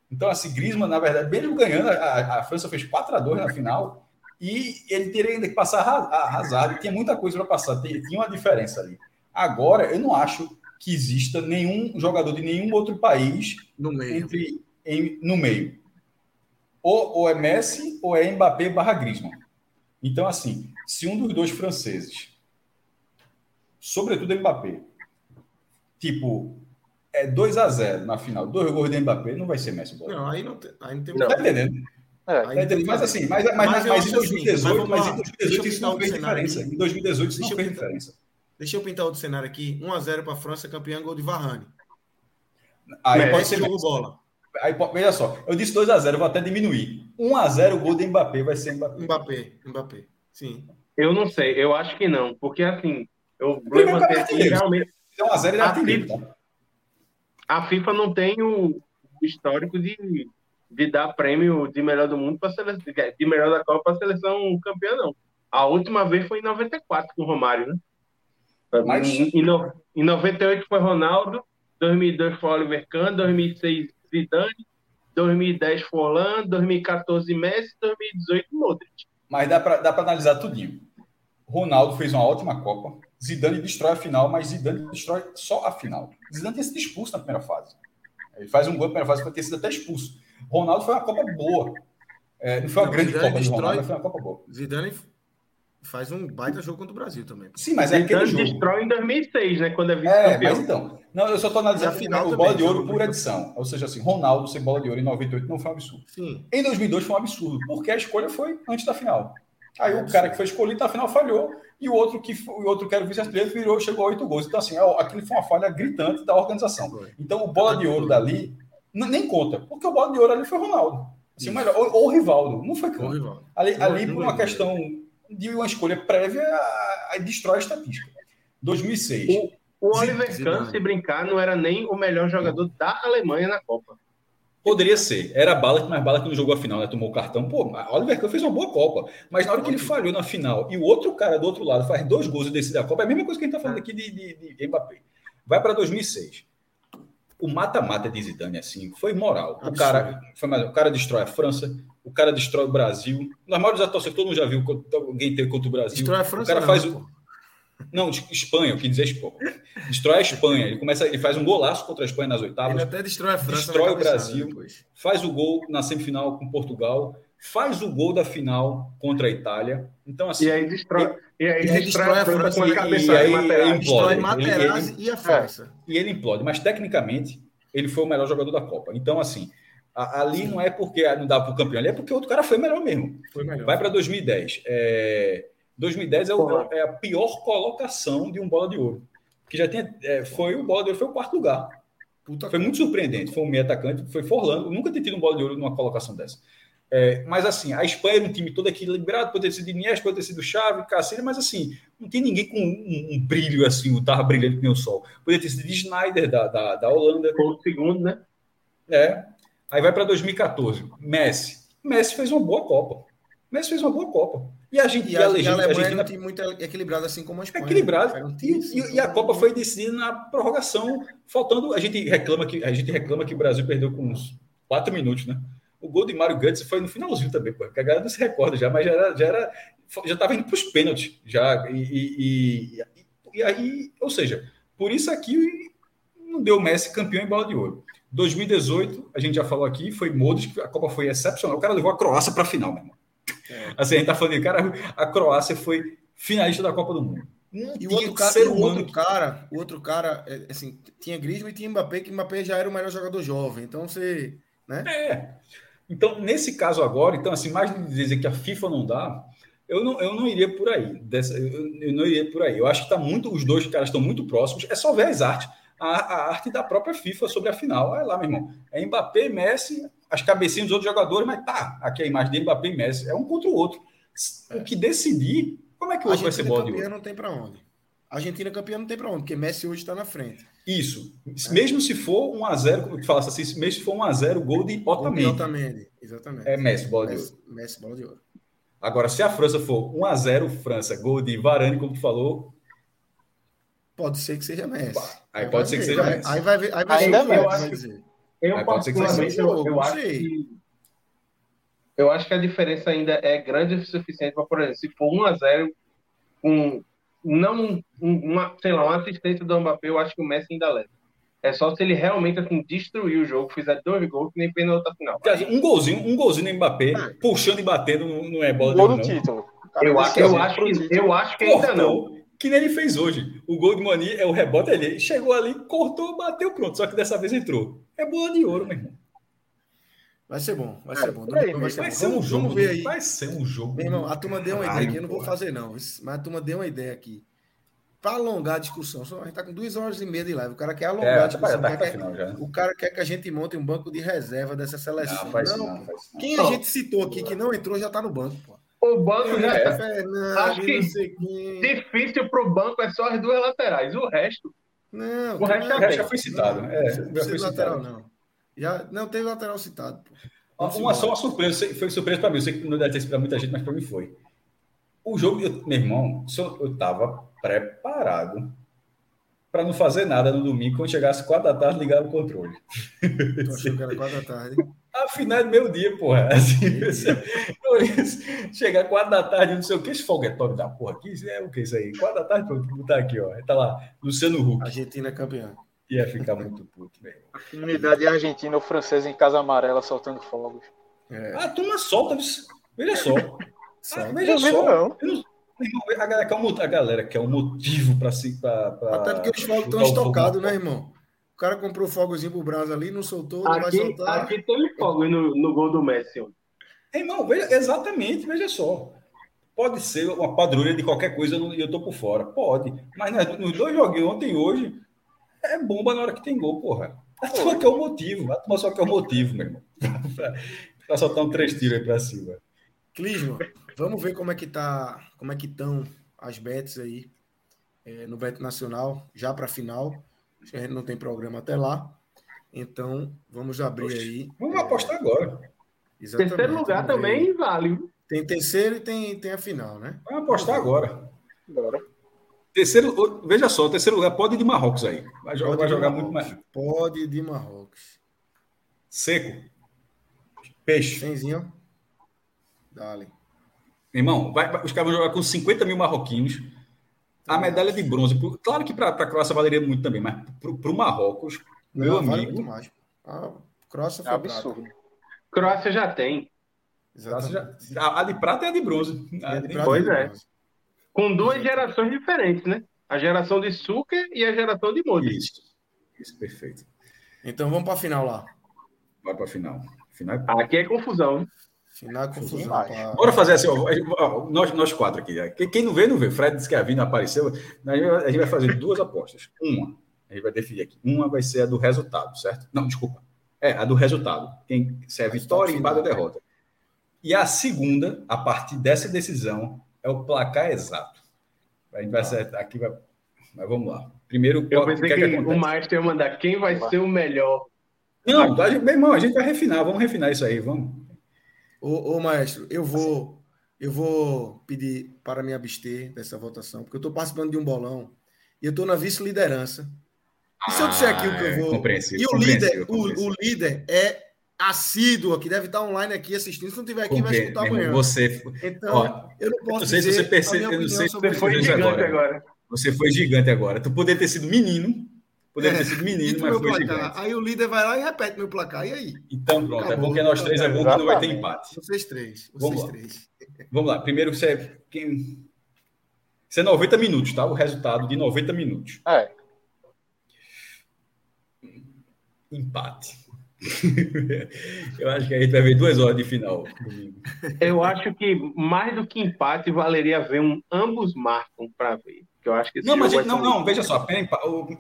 Então, assim, Griezmann, na verdade, mesmo ganhando, a, a França fez 4 a 2 na final e ele teria ainda que passar arrasado. Tinha muita coisa para passar, tinha uma diferença ali. Agora, eu não acho que exista nenhum jogador de nenhum outro país no meio. Entre, em, no meio. Ou, ou é Messi ou é Mbappé barra Griezmann. Então, assim, se um dos dois franceses, sobretudo Mbappé, tipo, é 2 a 0 na final, dois gols de Mbappé, não vai ser Messi. Bola. Não, aí não tem, aí não tem não. Tá entendendo? É, tá entendendo? Mas assim, mas, mas, mas, mas em 2018, assim, mas, em 2018 isso não fez diferença. Aqui. Em 2018 isso Deixa não fez pintar, diferença. Deixa eu pintar outro cenário aqui. 1x0 para a França, campeão gol de Varane. Aí Messi, pode ser jogo bola. Aí, veja só, eu disse 2x0, vou até diminuir. 1x0 o gol de Mbappé vai ser Mbappé. Mbappé, Mbappé, sim. Eu não sei, eu acho que não, porque assim, eu levantei aqui realmente. A zero ele é artilheiro, tá? A FIFA não tem o histórico de, de dar prêmio de melhor do mundo para seleção, de melhor da Copa para a seleção campeã, não. A última vez foi em 94 com o Romário, né? Mas... Em, em, em 98 foi Ronaldo, 2002 foi Oliver Kahn, 2006 Zidane, 2010 foi Holanda, 2014 Messi, 2018 Modric. Mas dá para dá analisar tudinho. Ronaldo fez uma ótima Copa. Zidane destrói a final, mas Zidane destrói só a final. Zidane tinha sido expulso na primeira fase. Ele faz um gol na primeira fase, foi ter sido até expulso. Ronaldo foi uma Copa boa. É, não foi uma não, grande Zidane Copa destrói, de Ronaldo, foi uma Copa boa. Zidane faz um baita jogo contra o Brasil também. Sim, mas é aquele jogo. destrói em 2006, né? Quando é vice-campeão. É, mas então. Não, eu só estou analisando a final o bola de ouro por edição. Ou seja, assim, Ronaldo ser bola de ouro em 98 não foi um absurdo. Sim. Em 2002 foi um absurdo, porque a escolha foi antes da final. Aí o cara que foi escolhido na final falhou, e o outro que o outro que era o vice-artilheiro virou, chegou a oito gols. Então, assim, é aquilo foi uma falha gritante da organização. Então, o bola de ouro dali nem conta, porque o bola de ouro ali foi Ronaldo. Assim, melhor, ou, ou Rivaldo, não foi Rivaldo. Ali, ali por uma questão de uma escolha prévia, aí destrói a estatística. 2006. O, o Oliver Kahn, se brincar, não era nem o melhor jogador da Alemanha na Copa. Poderia ser. Era bala, mas bala que não jogou a final, né? Tomou o cartão. Pô, Oliver Kahn fez uma boa Copa. Mas na hora que ele falhou na final e o outro cara do outro lado faz dois gols e decide a Copa, é a mesma coisa que a gente tá falando aqui de, de, de Mbappé. Vai para 2006. O mata-mata de Zidane, assim, foi moral. O cara, foi mais, o cara destrói a França, o cara destrói o Brasil. Na maioria das atuações, todo mundo já viu alguém ter contra o Brasil. Destrói a França, o cara não, faz o. Não, Espanha, eu quis dizer Espanha. Destrói a Espanha. Ele, começa, ele faz um golaço contra a Espanha nas oitavas. Ele até destrói a França. Destrói o Brasil. Depois. Faz o gol na semifinal com Portugal. Faz o gol da final contra a Itália. Então, assim. E aí destrói, e, e aí destrói, destrói a França com a cabeça. E, aí ele implode. Materazzi ele, e a França. É, e ele implode. Mas, tecnicamente, ele foi o melhor jogador da Copa. Então, assim. Ali Sim. não é porque não dá para o campeão, ali é porque o outro cara foi melhor mesmo. Foi melhor. Vai para 2010. É, 2010 é, o, é, a pior colocação de um bola de ouro. Que já tinha, é, foi o bola de ouro, foi o quarto lugar. Puta foi muito surpreendente. Foi um meio atacante, foi Forlando. Nunca tinha tido um bola de ouro numa colocação dessa. É, mas assim, a Espanha era um time todo equilibrado, poderia ter sido Iniesta, poderia ter sido Chave, Cacilha, mas assim, não tem ninguém com um, um brilho assim, o tava brilhante que nem o sol. Poderia ter sido de Schneider da, da, da Holanda. Foi o segundo, né? É. Aí vai para 2014. Messi. Messi fez uma boa Copa. Messi fez uma boa Copa. E a, gente, e a, a, Argentina, a Alemanha é um muito equilibrado, assim como a Espanha. Equilibrado. E, e, e, a Copa foi decidida na prorrogação, faltando. A gente reclama que a gente reclama que o Brasil perdeu com uns quatro minutos, né? O gol de Mário Götze foi no finalzinho também, pô, porque a galera não se recorda já, mas já era, já era, já estava indo para os pênaltis já e, e, e, aí, ou seja, por isso aqui não deu Messi campeão em bola de ouro. 2018, a gente já falou aqui, foi Modric, a Copa foi excepcional. O cara levou a Croácia para a final, meu irmão. É. Assim, a gente tá falando de cara, a Croácia foi finalista da Copa do Mundo. Não e o outro, cara, o outro cara, o outro cara, é, assim, tinha Griezmann e tinha Mbappé, que Mbappé já era o melhor jogador jovem. Então você, né? É. Então, nesse caso agora, então assim, mais de dizer que a FIFA não dá, eu não, eu não iria por aí. Dessa, eu, eu não iria por aí. Eu acho que tá muito, os dois caras estão muito próximos. É só ver as artes, a, a arte da própria FIFA sobre a final. Olha lá, meu irmão. É Mbappé, Messi, as cabecinhas dos outros jogadores, mas tá, aqui a imagem de Mbappé e Messi, é um contra o outro. O que decidir, como é que o outro vai ser bola de ouro? não tem para onde. A Argentina campeã não tem para onde, porque Messi hoje está na frente. Isso. É. Mesmo se for 1 a 0 como que falasse assim, mesmo se for 1 a 0 gol de Otamendi. Otamendi, exatamente. É Messi, bola Messi, de ouro. Messi, bola de ouro. Agora, se a França for 1 a 0 França, gol de Varane, como tu falou, pode ser que seja Messi. Aí, aí pode ser que seja Messi. Aí vai ver, aí vai Ainda ver, eu acho, que, eu, particularmente, eu, eu acho que eu acho que a diferença ainda é grande o suficiente para, por exemplo, se for 1 a 0 com não uma, sei lá, uma assistência do Mbappé, eu acho que o Messi ainda leva. É só se ele realmente assim, destruir o jogo, fizer dois gols, que nem fez na outra final. Um golzinho, um golzinho no Mbappé, ah. puxando e batendo, não, é bola Gol do título. eu, acho, eu, acho que, eu acho que ainda não. Que nem ele fez hoje. O gol de Mani é o rebote ali. Chegou ali, cortou, bateu, pronto. Só que dessa vez entrou. É bola de ouro, meu irmão. Vai ser bom, vai ser bom. Aí, vai, ser, vai ser um jogo. Vamos ver aí. Vai ser um jogo. Meu irmão, a turma deu uma ideia aqui. Eu não vou fazer, não. Mas a turma deu uma ideia aqui. Para alongar a discussão, a gente está com duas horas e meia de live. O cara quer alongar é, a discussão. Tá quer, final, o cara quer que a gente monte um banco de reserva dessa seleção. Não, não, não, Quem não. a gente citou aqui que não entrou já está no banco, pô. O banco já é. Fernando, Acho que difícil para o banco é só as duas laterais. O resto. Não, o resto, já, já foi citado. É, já foi lateral, não. Já, não teve lateral citado. Pô. Uma, só uma surpresa, foi surpresa para mim. Eu sei que não deve ter sido para muita gente, mas para mim foi. O jogo, eu, meu irmão, eu estava preparado para não fazer nada no domingo. Quando chegasse quatro da tarde, ligar o controle. Tu achou que era quatro da tarde? Afinal, é meu dia, porra. Assim, chegar quatro da tarde, não sei o que, esse foguetório da porra aqui, é o que isso aí? Quatro da tarde, pronto, botar aqui, ó. Tá lá, Luciano Huck. Argentina campeã. Ia ficar muito puto, velho. A comunidade argentina ou francesa em Casa Amarela soltando fogos. É. A turma solta, veja só. Ah, veja não só. Não. não. A galera, quer um, a galera quer um motivo para se. Pra, pra Até porque os fogos estão estocados, né, irmão? O cara comprou fogozinho pro Brás ali, não soltou, não aqui, vai soltar. Aqui tem fogo no, no gol do Messi. Irmão, veja, exatamente, veja só. Pode ser uma padrulha de qualquer coisa e eu tô por fora. Pode. Mas né, nos dois joguinhos ontem e hoje, é bomba na hora que tem gol, porra. A turma quer o motivo. A turma só quer o motivo, meu irmão. pra soltar um três tiros aí pra cima. Clisma, vamos ver como é que tá, como é que estão as bets aí é, no Bet Nacional, já para final. A gente não tem programa até lá. Então, vamos abrir Oxe, aí. Vamos apostar agora. Exatamente. Terceiro lugar também vale. Tem terceiro e tem, tem a final, né? Vamos apostar agora. Bora. Terceiro, veja só, o terceiro lugar pode ir de Marrocos aí. Vai jogar, Pode vai de jogar Marrocos. muito mais. Pode de Marrocos. Seco. Peixe. Cenzinho. Dale. Irmão, vai- vai- os caras vão jogar com 50 mil marroquinos. A medalha de bronze, claro que para a Croácia valeria muito também, mas para o Marrocos, meu Não, vale amigo, muito mais. A Croácia É foi absurdo. prata. Croácia já tem. Exatamente. a, a de prata é a de bronze. A É de de- prata Pois de é. bronze. Com duas gerações diferentes, né? A geração de Suker e a geração de Modric. Isso, isso, perfeito. Então vamos para a final lá. Vai para a final. final é... Aqui é confusão. Final é confusão. pra- Bora fazer assim, ó, nós, nós quatro aqui. né? Quem- não vê, não vê. Fred disse que a Vina apareceu. A gente vai- fazer duas apostas. Uma, a gente vai definir aqui. Uma vai ser a do resultado, certo? Não, desculpa. É, a do resultado. Quem, se é vitória, empate ou derrota. E a segunda, a partir dessa decisão, é o placar exato. A gente vai acertar aqui, vai... mas vamos lá. Primeiro, Eu qual- o pensei que, que, é que o? Maestro ia mandar quem vai ser o melhor. Não, meu irmão, a gente vai refinar, vamos refinar isso aí, vamos. Ô, ô, maestro, eu vou, eu vou pedir para me abster dessa votação, porque eu estou participando de um bolão e eu estou na vice-liderança. E se eu disser aqui o que Ah, eu é vou. compreensível, E o líder, o, o líder é assíduo aqui, deve estar online aqui assistindo. Se não tiver aqui, vai Compre- escutar meu irmão, amanhã. Você, Então, ó, eu não posso não sei se você percebe- a minha eu não sei se você. Foi gigante agora. agora. Você foi gigante agora. Tu poderia ter sido menino, poderia ter sido menino, mas foi placar. gigante. Aí o líder vai lá e repete meu placar. E aí? Então, pronto. Acabou. É porque nós três é bom que não vai ter empate. Vocês três. Vamos Vocês lá. três. Vamos lá. Primeiro, você é, quem... Isso é 90 minutos, tá? O resultado de 90 minutos. É, Empate. Eu acho que a gente vai ver duas horas de final domingo. Eu acho que mais do que empate, valeria ver um ambos marcam para ver. Que eu acho que Não, mas gente, não, não, veja só.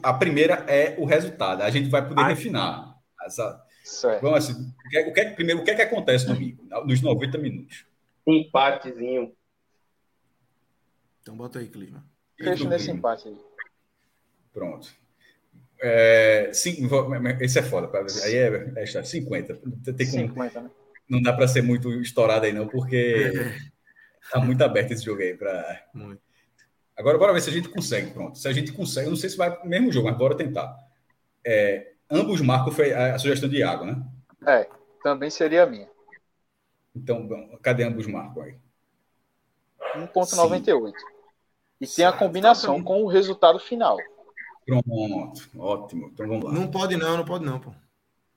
A primeira, é o resultado. A gente vai poder Ah. refinar. Essa... certo. Vamos assim. O que, é- o que é- primeiro, o que é que acontece domingo? Nos 90 minutos. um empatezinho. Então bota aí, Clima. Fecha nesse empate aí. Pronto. É, sim, vou- esse é foda. pra- Aí é, é chato, 50. Tem como, 50, né? não dá para ser muito estourado aí, não, porque tá muito aberto esse jogo aí. Pra... Muito. Agora, bora ver se a gente consegue. Pronto. Se a gente consegue, eu não sei se vai pro mesmo jogo, mas bora tentar. É, ambos marcam foi a, a sugestão de Iago, né? É, também seria a minha. Então, bom, cadê ambos marcam aí? 1.98. E tem a combinação com o resultado final. Pronto, ótimo. Então vamos lá. Não pode não, não pode não, pô.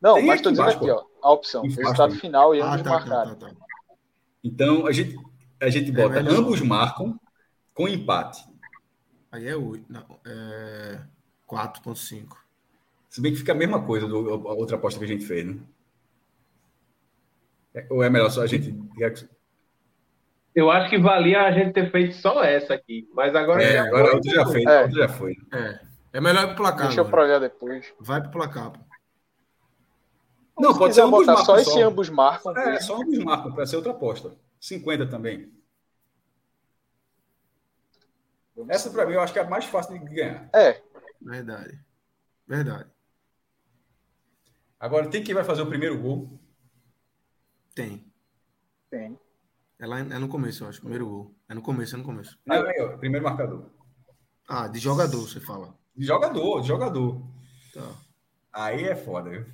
Não, Tem mas tô dizendo embaixo, aqui, ó. A opção. Embaixo Resultado também. final e Ah, ambos tá, tá, marcaram. tá, tá. Então a gente, a gente bota melhor. ambos marcam com empate. Aí é 8. Não, é 4.5. Se bem que fica a mesma coisa do a outra aposta que a gente fez, né? É- Ou é melhor só a gente. Eu acho que valia a gente ter feito só essa aqui. Mas agora É, já agora a foi. outra já fez. É. Outra já foi. É. É melhor ir pro placar. Deixa eu agora. pra olhar depois. Vai pro placar, pô. Não, Se pode ser ambos botar marcam só só. esse ambos marcam. É, só ambos marcam, para ser outra aposta. 50 também. Essa para mim eu acho que é a mais fácil de ganhar. É, Verdade. Verdade. Agora, tem quem vai fazer o primeiro gol. Tem. tem. É, lá, é no começo, eu acho. Primeiro gol. É no começo, é no começo. Não, ó, primeiro marcador. Ah, de jogador, você fala. De jogador, de jogador. Tá. Aí é foda, viu?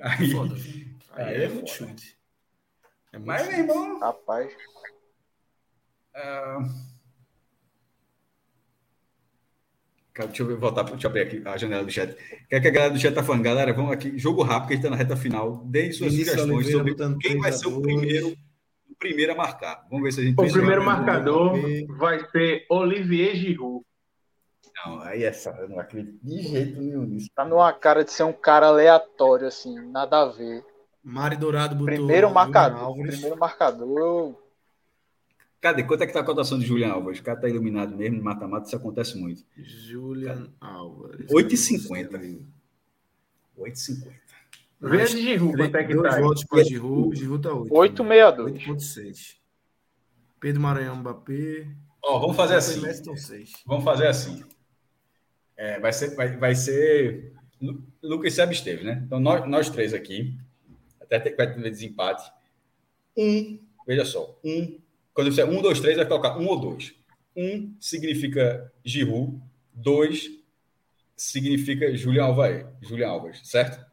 Aí, Foda. Aí Aí é, é muito foda. chute. É muito Mas, meu chute. irmão. Rapaz. ah, Cara, Deixa eu voltar, deixa eu abrir aqui a janela do chat. O que é que a galera do chat tá falando? Galera, vamos aqui, jogo rápido, que a gente tá na reta final. Deem suas Vinícius sugestões sobre quem vai ser o 3 a 2. primeiro, o primeiro a marcar. Vamos ver se a gente O primeiro sorte. marcador vai ser Olivier Giroud. Não, aí essa, eu não acredito de jeito nenhum nisso. Tá numa cara de ser um cara aleatório, assim, nada a ver. Mari Dourado botou. Primeiro marcador. Primeiro marcador, eu- Cadê? Quanto é que tá a cotação de Julian Alves? O cara tá iluminado mesmo, mata-mata, isso acontece muito. Julian Álvares. 8,50. 8,50. Vê a de Giroud, quanto é que Dois tá aí. votos para. Giroud tá 8. 8,62. 8.6. Pedro Maranhão Mbappé. Ó, vamos fazer assim. Messi estão 6. Vamos fazer assim. É, vai, ser, vai, vai ser Lucas se absteve, né? Então, nós, nós três aqui, até vai ter desempate. Um, veja só, um, quando você um, dois, três, vai colocar um ou dois. Um significa Giroud, dois significa Julião Alvarez, Julião Alves, certo?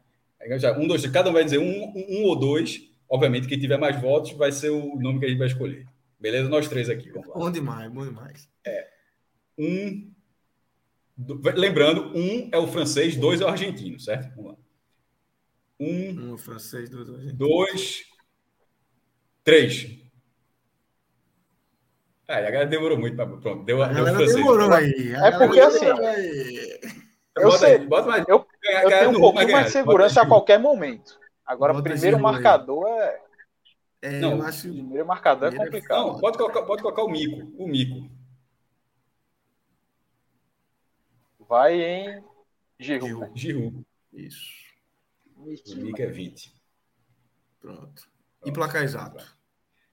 Um, dois, cada um vai dizer um, um, um ou dois. Obviamente, quem tiver mais votos vai ser o nome que a gente vai escolher. Beleza? Nós três aqui. Vamos lá. Bom demais, bom demais. É. Um. Do, lembrando, um é o francês, dois é o argentino, certo? Vamos lá. Um. Um é francês, dois é o argentino. Dois. Três. Ah, a galera demorou muito. Pra, pronto, deu, a deu francês. demorou aí. É porque assim. Aí. Eu, bota sei, aí, bota mais. eu, eu tenho um pouquinho mais de segurança a qualquer momento. Agora, o primeiro marcador é. É, não, eu acho... O primeiro marcador é complicado. Não, pode colocar, pode colocar o mico. O mico. Vai em Giroud. Giroud. Isso. O mico é 20. Pronto. E placar exato?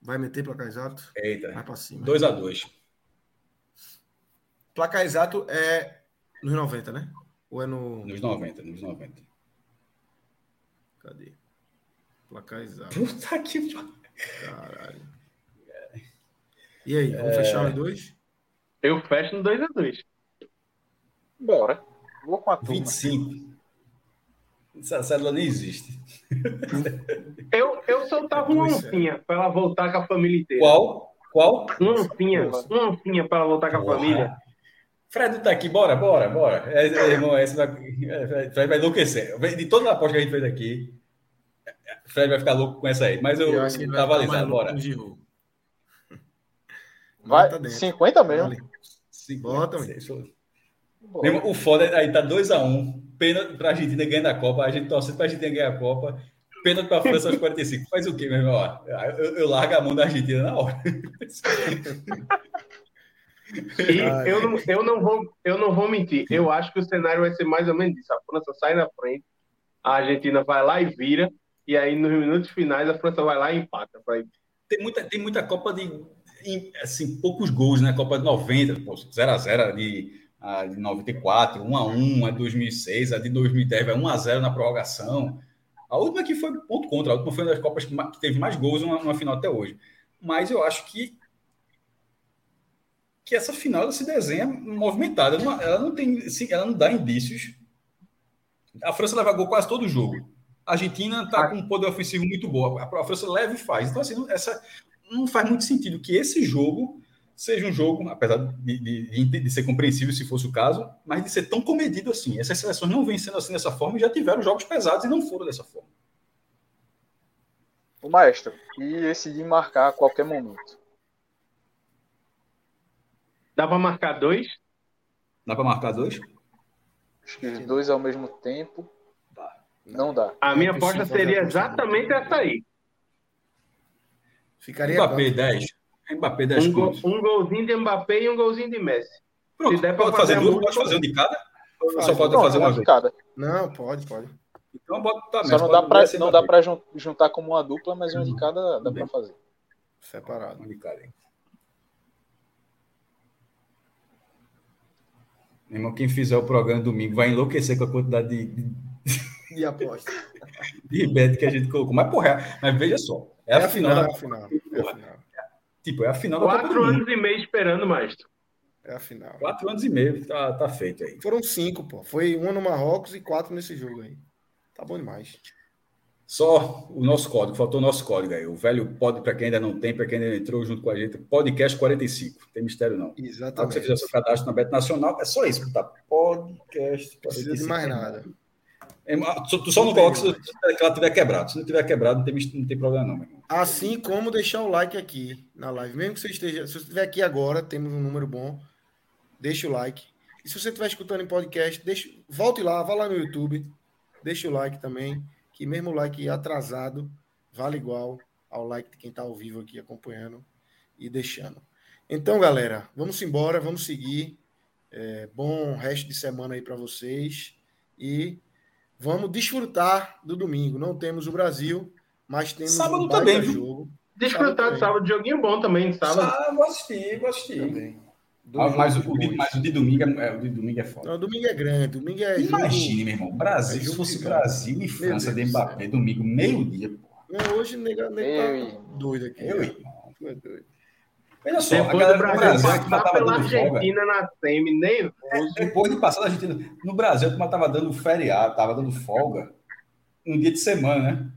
Vai meter placar exato? Eita. Vai pra cima. 2x2. Placar exato é nos 90, né? Ou é no. Nos 90, nos 90. Cadê? Placar exato. Puta que Caralho. E aí, vamos é... fechar os dois? Eu fecho no 2x2. Bora. Vou com a turma. 25. Essa célula nem existe. eu, eu soltava uma oncinha para ela voltar com a família inteira. Qual? Qual? Uma oncinha. Uma oncinha para ela voltar com a Porra. família. Fred tá aqui, bora, bora, bora. É, é, irmão, esse vai, é, Fred vai enlouquecer. De toda a aposta que a gente fez aqui, Fred vai ficar louco com essa aí. Mas eu, eu tava alisado, bora. Vai, tá 50 mesmo. Vale. 50, Bota, mesmo. O foda é aí tá 2x1. Pênalti pra Argentina ganhar a Copa. A gente torce pra Argentina ganhar a Copa. Pênalti pra França aos 45. Faz o quê, meu irmão? Eu, eu largo a mão da Argentina na hora. E eu não, eu, não vou, eu não vou mentir. Eu acho que o cenário vai ser mais ou menos isso. A França sai na frente, a Argentina vai lá e vira, e aí nos minutos finais a França vai lá e empata. Tem, muita, tem muita Copa de assim, poucos gols, né? Copa de 90, 0x0 de, a de 94, 1x1, a de 2006, a de 2010 vai 1x0 na prorrogação. A última que foi ponto contra, a última foi uma das Copas que, teve mais gols numa, numa final até hoje. Mas eu acho que que essa final se desenha movimentada. Ela não tem, ela não dá indícios. A França leva gol quase todo jogo. A Argentina está com um poder ofensivo muito bom. A França leva e faz. Então, assim, essa, não faz muito sentido que esse jogo seja um jogo, apesar de, de, de, ser compreensível se fosse o caso, mas de ser tão comedido assim. Essas seleções não vêm sendo assim dessa forma e já tiveram jogos pesados e não foram dessa forma. O maestro, e esse de marcar a qualquer momento. Dá para marcar dois? Dá para marcar dois? Acho que os dois ao mesmo tempo. Não dá. A minha aposta seria exatamente essa aí. Ficaria Mbappé quanto? 10. Mbappé 10 um, go, um golzinho de Mbappé e um golzinho de Messi. Pronto, Se der pode fazer, fazer duas, pode fazer um de cada? Ou só pode não, fazer uma de cada? Não, pode, pode. Então bota tá, Só não dá para não dá para juntar como uma dupla, mas um de cada dá para fazer. Separado. Um de cada. Irmão, quem fizer o programa domingo vai enlouquecer com a quantidade de. De, de aposta. de bet que a gente colocou. Mas, porra, mas veja só. É, é a, final, final, da... é a final. É a final. Tipo, é a final Quatro da Copa anos e meio esperando, mais. É a final. Quatro anos e meio, tá, tá feito aí. Foram cinco, pô. Foi um no Marrocos e quatro nesse jogo aí. Tá bom demais. Só o nosso código, faltou o nosso código aí. O velho pod, para quem ainda não tem, para quem ainda entrou junto com a gente, podcast 45. Não tem mistério, não. Exatamente. Se você fizer seu cadastro na Bet Nacional, é só isso, tá? Podcast 45. Não precisa de mais nada. É, tu só não coloca se ela tiver quebrado. Se não tiver quebrado, não tem, não tem problema, não. Assim como deixar o like aqui na live. Mesmo que você esteja. Se você estiver aqui agora, temos um número bom. Deixa o like. E se você estiver escutando em podcast, deixa, volte lá, vá lá no YouTube. Deixa o like também que mesmo o like atrasado vale igual ao like de quem está ao vivo aqui acompanhando e deixando. Então, galera, vamos embora, vamos seguir. É, bom resto de semana aí para vocês e vamos desfrutar do domingo. Não temos o Brasil, mas temos sábado um também, jogo. Desfrutar sábado, sábado, joguinho bom também, sábado. Ah, vou assistir, vou assistir. Também. Ah, mas, o, de, mas o de domingo é, o de domingo é foda. Não, domingo é grande. Domingo é. Imagine, jogo... meu irmão. Brasil, é se fosse Brasil e França de Mbappé, domingo, meio-dia. Não, hoje nega, nega tá doido aqui. Eu, irmão. Tu é doido. Olha só, depois a galera do Brasil, Brasil que tava dando Argentina folga. na semi, nem é, Depois de passar da Argentina, no Brasil, como tava dando feriado, tava dando folga, um dia de semana, né?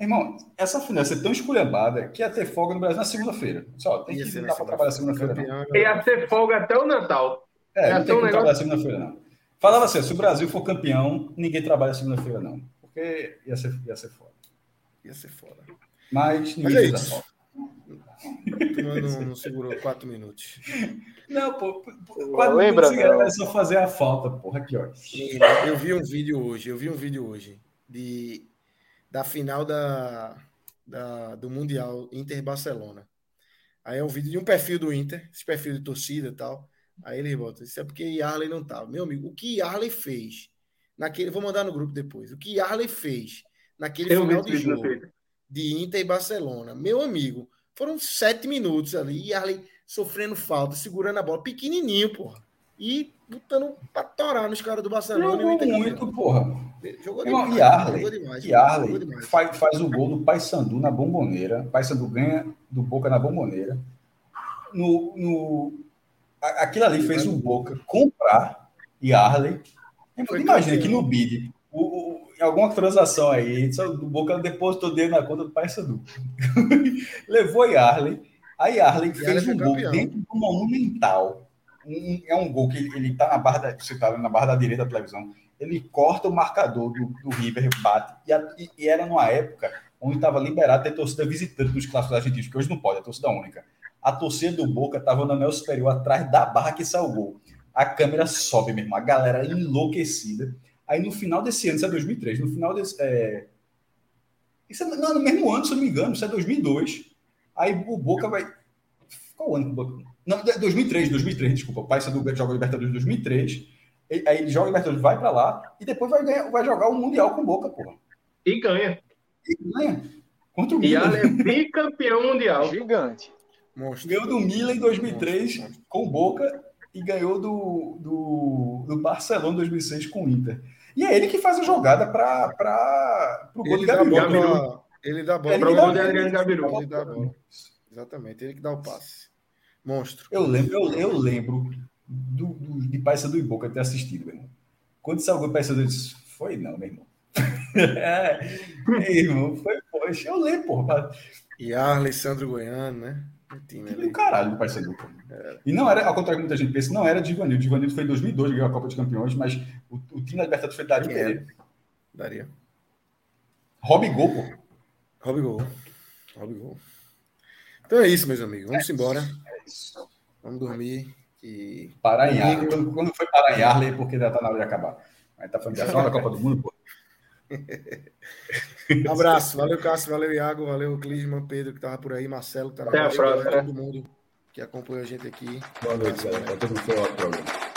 Irmão, essa final ia ser tão esculhambada que ia ter folga no Brasil na segunda-feira. Só tem que ir para trabalhar segunda-feira. Ia ter folga até o Natal. É, não tem que trabalhar segunda-feira, não. Falava assim, se o Brasil for campeão, ninguém trabalha segunda-feira, não. Porque ia ser, ia ser foda. Ia ser foda. Mas ninguém Mas é isso. Não, não segurou quatro minutos. Não, pô, quatro Lembra, minutos é só fazer a falta, porra, aqui, ó. Eu vi um vídeo hoje, eu vi um vídeo hoje de da final da, da, do Mundial Inter-Barcelona. Aí é um vídeo de um perfil do Inter, esse perfil de torcida e tal. Aí ele bota, isso é porque Yarley não tava. Meu amigo, o que Yarley fez naquele. Vou mandar no grupo depois. O que Yarley fez naquele Eu final de jogo de Inter e Barcelona. Meu amigo, foram sete minutos ali. Yarley sofrendo falta, segurando a bola, pequenininho, porra. E botando pra torar nos caras do Barcelona. Jogou muito, porra. Jogou demais. E Arley, jogou demais, e Arley jogou demais. Faz, faz o gol do Paysandu na bomboneira. Paysandu ganha do Boca na bomboneira. No, no, aquilo ali fez o Boca comprar e Arley. Imagina que no bid, o, alguma transação aí, o Boca depositou dele na conta do Paysandu. Levou Yarley. Aí Yarley fez um gol dentro do Monumental um, é um gol que ele, ele tá na barra da, você tá na barra da direita da televisão, ele corta o marcador do, do River, bate, e, a, e, era numa época onde estava liberado ter torcida visitante nos clássicos argentinos, que hoje não pode, é torcida única. A torcida do Boca estava no anel superior, atrás da barra que saiu o gol. A câmera sobe mesmo, a galera enlouquecida. Aí no final desse ano, isso é 2003, no final desse. É... Isso é não, no mesmo ano, se eu não me engano, isso é 2002. Aí o Boca vai. Qual ano que o Boca. Não, 2003, 2003, desculpa. O Paysandu joga Libertadores em 2003. Aí ele joga Libertadores, vai para lá e depois vai, ganhar, vai jogar o Mundial com Boca, porra. E ganha. E ganha. Contra o Milan. E é bicampeão mundial. Gigante. Monstro. Ganhou do Milan em 2003 Monstro. com Boca e ganhou do, do, do Barcelona em 2006 com o Inter. E é ele que faz a jogada para o gol de Gabiru. Ele dá bola. Para o gol de Adriano Gabiru. Exatamente, ele que dá o passe. Monstro. Eu lembro, eu, eu lembro do, do, de Paysandu e Boca ter assistido, meu irmão. Quando saiu o Paysandu, eu disse, foi não, meu irmão. é, meu irmão, foi, poxa, eu lembro, porra. E Alessandro Goiano, né? Time caralho do Paysandu. É. E não era, ao contrário que muita gente pensa, não era de Ivanildo. Ivanildo foi em 2002, ganhou a Copa dos Campeões, mas o, o time da Libertadores foi Dario Pereira. Daria. Rob Gol, pô. Rob Gol. Rob Gol. Então é isso, meus amigos. Vamos é. embora. Vamos dormir. E... Arley. Quando, quando foi Arley, porque já tá na hora de acabar. Mas tá falando de final da Copa do Mundo, pô. Abraço. Valeu, Cássio. Valeu, Iago. Valeu, Clisman, Pedro, que tava por aí, Marcelo, que tá na Até a próxima. Todo mundo que acompanha a gente aqui. Boa noite, galera. Mundo foi ótimo programa.